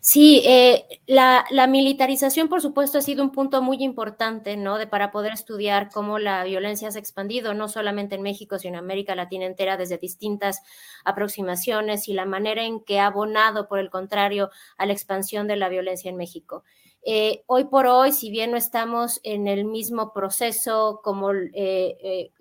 Sí, eh, la, militarización, por supuesto, ha sido un punto muy importante, ¿no? De para poder estudiar cómo la violencia se ha expandido, no solamente en México, sino en América Latina entera, desde distintas aproximaciones y la manera en que ha abonado, por el contrario, a la expansión de la violencia en México. Eh, hoy por hoy, si bien no estamos en el mismo proceso como eh, eh,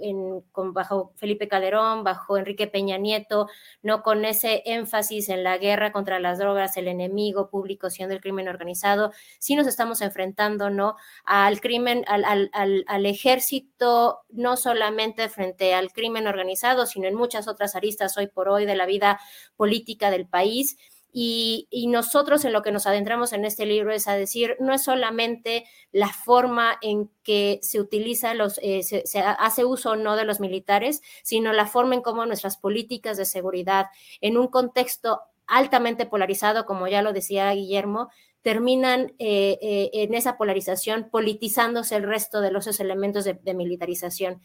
bajo Felipe Calderón, bajo Enrique Peña Nieto, no con ese énfasis en la guerra contra las drogas, el enemigo público siendo el crimen organizado, sí nos estamos enfrentando ¿no? al crimen, al, al ejército, no solamente frente al crimen organizado, sino en muchas otras aristas hoy por hoy de la vida política del país. Y, nosotros en lo que nos adentramos en este libro es a decir, no es solamente la forma en que se utiliza los, eh, se, hace uso o no de los militares, sino la forma en cómo nuestras políticas de seguridad en un contexto altamente polarizado, como ya lo decía Guillermo, terminan eh, eh, en esa polarización politizándose el resto de los elementos de militarización.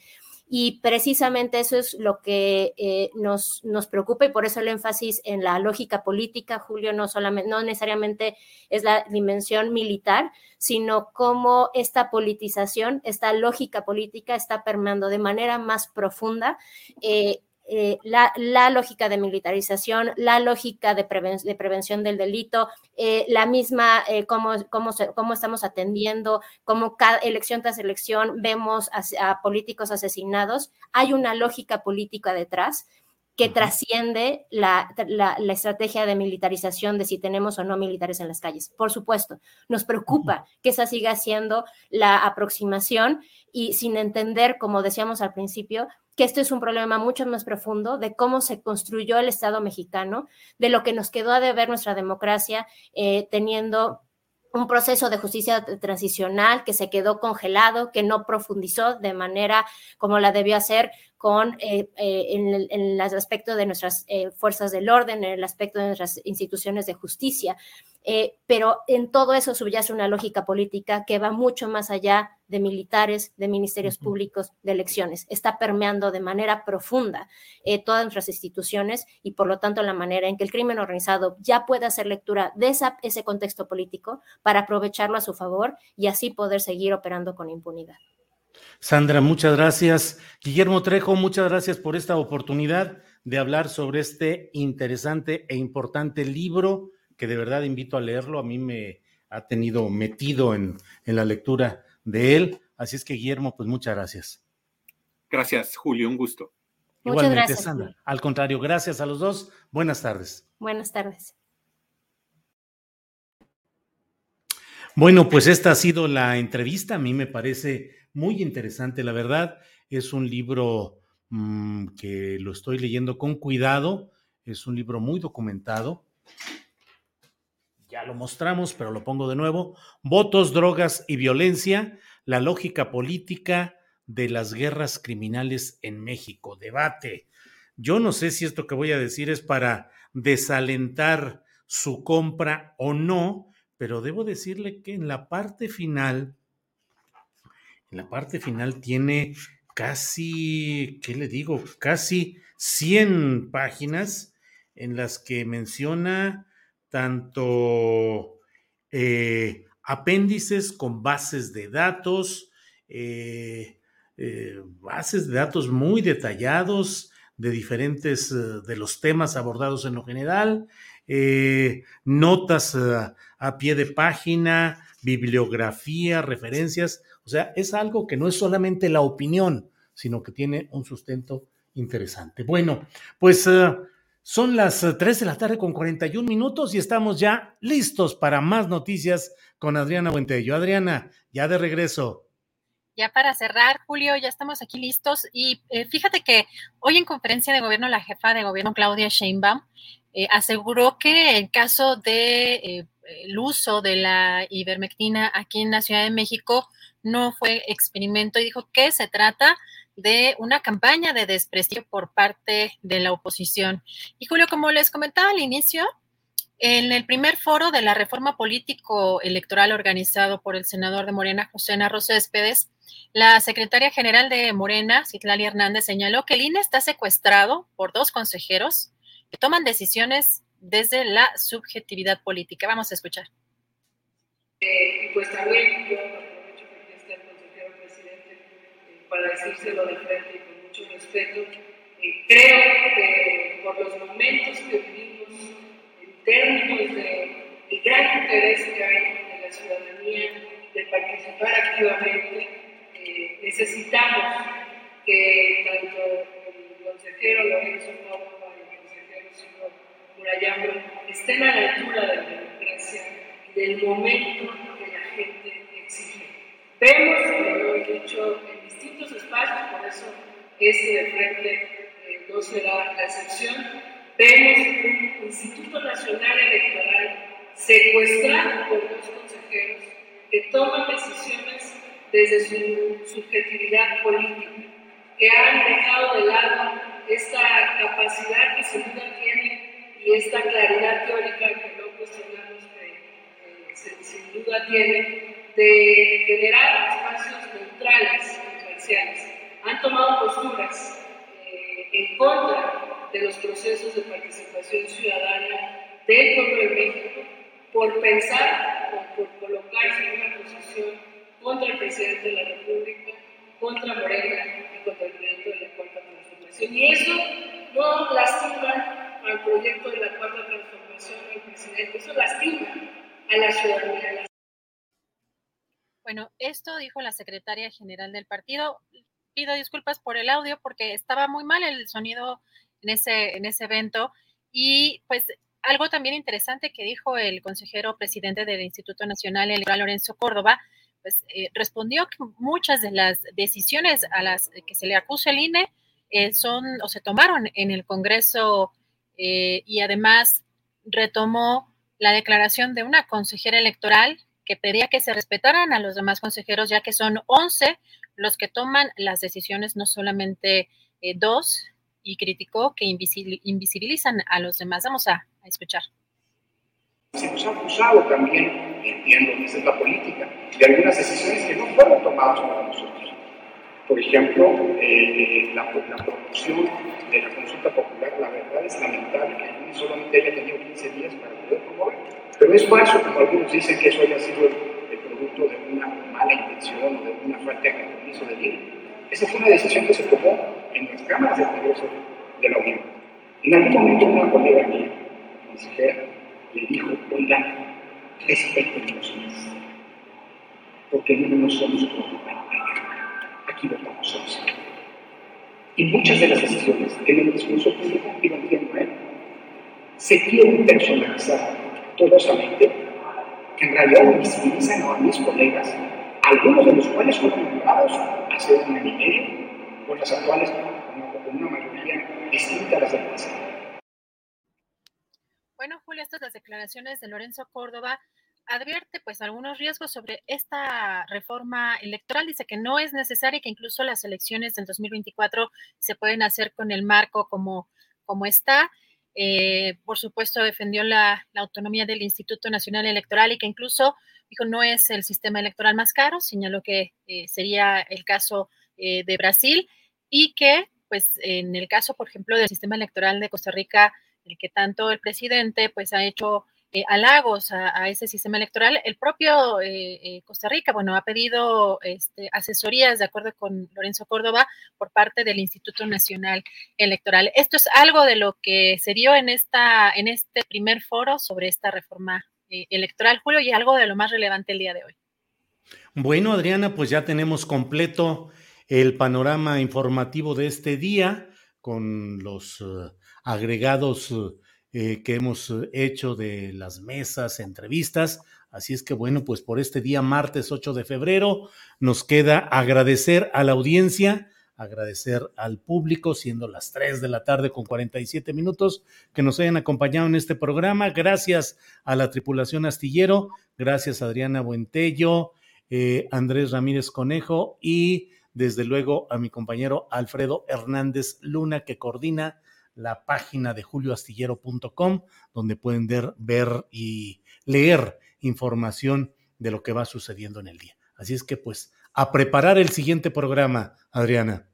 Y precisamente eso es lo que eh, nos, nos preocupa y por eso el énfasis en la lógica política, Julio, no, solamente, no necesariamente es la dimensión militar, sino cómo esta politización, esta lógica política está permeando de manera más profunda eh, eh, la, lógica de militarización, la lógica de, de prevención del delito, eh, la misma, eh, cómo, cómo, cómo, estamos atendiendo, cómo cada elección tras elección vemos a, políticos asesinados. Hay una lógica política detrás que trasciende la, la, estrategia de militarización de si tenemos o no militares en las calles. Por supuesto, nos preocupa que esa siga siendo la aproximación y sin entender, como decíamos al principio, que esto es un problema mucho más profundo de cómo se construyó el Estado mexicano, de lo que nos quedó a deber nuestra democracia, eh, teniendo un proceso de justicia transicional que se quedó congelado, que no profundizó de manera como la debió hacer con eh, eh, en, el, aspecto de nuestras eh, fuerzas del orden, en el aspecto de nuestras instituciones de justicia. pero en todo eso subyace una lógica política que va mucho más allá de militares, de ministerios públicos, de elecciones. Está permeando de manera profunda todas nuestras instituciones y por lo tanto la manera en que el crimen organizado ya puede hacer lectura de ese contexto político para aprovecharlo a su favor y así poder seguir operando con impunidad. Sandra, muchas gracias. Guillermo Trejo, muchas gracias por esta oportunidad de hablar sobre este interesante e importante libro que de verdad invito a leerlo. A mí me ha tenido metido en, la lectura de él. Así es que, Guillermo, pues muchas gracias. Gracias, Julio, un gusto. Igualmente, gracias, Sandra. Al contrario, gracias a los dos. Buenas tardes. Buenas tardes. Bueno, pues esta ha sido la entrevista. A mí me parece muy interesante, la verdad. Es un libro mm, que lo estoy leyendo con cuidado, es un libro muy documentado. Ya ya lo mostramos, pero lo pongo de nuevo, votos, drogas y violencia, la lógica política de las guerras criminales en México. Debate. Yo no sé si esto que voy a decir es para desalentar su compra o no, pero debo decirle que en la parte final, en la parte final tiene casi, ¿qué le digo? Casi 100 páginas en las que menciona tanto eh, apéndices con bases de datos, eh, eh, bases de datos muy detallados de diferentes de los temas abordados en lo general, notas a pie de página, bibliografía, referencias. O sea, es algo que no es solamente la opinión, sino que tiene un sustento interesante. Bueno, pues son las 3 eh, de la tarde con 41 minutos y estamos ya listos para más noticias con Adriana Buentello. Adriana, ya de regreso. Ya para cerrar, Julio, ya estamos aquí listos. Y eh, fíjate que hoy en conferencia de gobierno, la jefa de gobierno, Claudia Sheinbaum, eh, aseguró que en caso de el uso de la ivermectina aquí en la Ciudad de México no fue experimento y dijo que se trata de una campaña de desprestigio por parte de la oposición. Y Julio, como les comentaba al inicio, en el primer foro de la reforma político electoral organizado por el senador de Morena, José Narro Céspedes, la secretaria general de Morena, Citlali Hernández, señaló que el INE está secuestrado por dos consejeros que toman decisiones desde la subjetividad política. Vamos a escuchar. Eh, pues también para decírselo de frente y con mucho respeto. Eh, creo que por los momentos que vivimos, en términos de gran interés que hay de la ciudadanía de participar activamente, eh, necesitamos que tanto el consejero Lorenzo Córdoba y el consejero señor Murayama estén a la altura de la democracia y del momento que la gente exige. Vemos, como lo he dicho distintos espacios, por eso este de frente eh, no será la excepción. Vemos un Instituto Nacional Electoral secuestrado por dos consejeros que toman decisiones desde su subjetividad política, que han dejado de lado esta capacidad que sin duda tiene y esta claridad teórica que no cuestionamos que sin duda tiene de generar espacios neutrales han tomado posturas eh, en contra de los procesos de participación ciudadana del pueblo de México por pensar o por colocarse en una posición contra el presidente de la República, contra Morena y contra el proyecto de la Cuarta Transformación. Y eso no lastima al proyecto de la Cuarta Transformación del presidente, eso lastima a la ciudadanía, bueno, esto dijo la secretaria general del partido. Pido disculpas por el audio porque estaba muy mal el sonido en ese, en ese evento. Y pues algo también interesante que dijo el consejero presidente del Instituto Nacional Electoral, Lorenzo Córdoba, pues eh, respondió que muchas de las decisiones a las que se le acusa el INE eh, son o se tomaron en el Congreso eh, y además retomó la declaración de una consejera electoral que pedía que se respetaran a los demás consejeros, ya que son 11 los que toman las decisiones, no solamente eh, dos, y criticó que invisibilizan a los demás. Vamos a, escuchar. Se nos ha acusado también, entiendo que es la política, de algunas decisiones que no fueron tomadas por nosotros. Por ejemplo, eh, la, la, promoción de la consulta popular, la verdad es lamentable que solamente haya tenido 15 días para poder promover pero es falso, como algunos dicen, que eso haya sido el, producto de una mala intención o de una falta de compromiso de ley. Esa fue una decisión que se tomó en las cámaras del Congreso de la Unión. En algún momento una colega mía, consejera, le dijo, oigan, respétenos más, porque no somos aquí votamos a Y muchas de las decisiones que en el discurso público iban viendo a él se quieren personalizar dolosamente, que en realidad visibilizan a mis colegas, algunos de los cuales fueron nombrados hace un año y medio, por las actuales con una mayoría distinta a las del pasado. Bueno, Julio, estas las declaraciones de Lorenzo Córdoba advierte pues algunos riesgos sobre esta reforma electoral. Dice que no es necesaria que incluso las elecciones del 2024 se pueden hacer con el marco como, como está. Eh, por supuesto, defendió la, autonomía del Instituto Nacional Electoral y que incluso dijo no es el sistema electoral más caro, señaló que eh, sería el caso eh, de Brasil y que, pues, en el caso, por ejemplo, del sistema electoral de Costa Rica, el que tanto el presidente, pues, ha hecho eh, halagos a, ese sistema electoral. El propio eh, eh, Costa Rica, bueno, ha pedido este, asesorías, de acuerdo con Lorenzo Córdoba, por parte del Instituto Nacional Electoral. Esto es algo de lo que se dio en, esta, en este primer foro sobre esta reforma electoral, Julio, y algo de lo más relevante el día de hoy. Bueno, Adriana, pues ya tenemos completo el panorama informativo de este día con los agregados eh, que hemos eh, hecho de las mesas, entrevistas. Así es que bueno, pues por este día martes 8 de febrero nos queda agradecer a la audiencia, agradecer al público, siendo las 3 de la tarde con 47 minutos, que nos hayan acompañado en este programa. Gracias a la tripulación astillero, gracias a Adriana Buentello, eh, Andrés Ramírez Conejo y desde luego a mi compañero Alfredo Hernández Luna, que coordina la página de julioastillero.com, donde pueden ver, y leer información de lo que va sucediendo en el día. Así es que pues a preparar el siguiente programa, Adriana.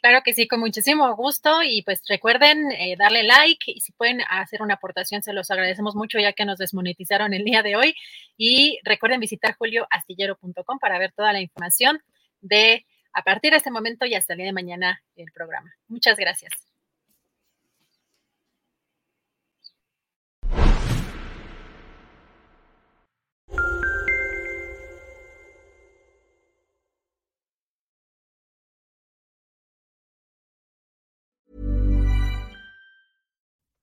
Claro que sí, con muchísimo gusto y pues recuerden eh, darle like y si pueden hacer una aportación se los agradecemos mucho ya que nos desmonetizaron el día de hoy y recuerden visitar julioastillero.com para ver toda la información de a partir de este momento y hasta el día de mañana el programa. Muchas gracias.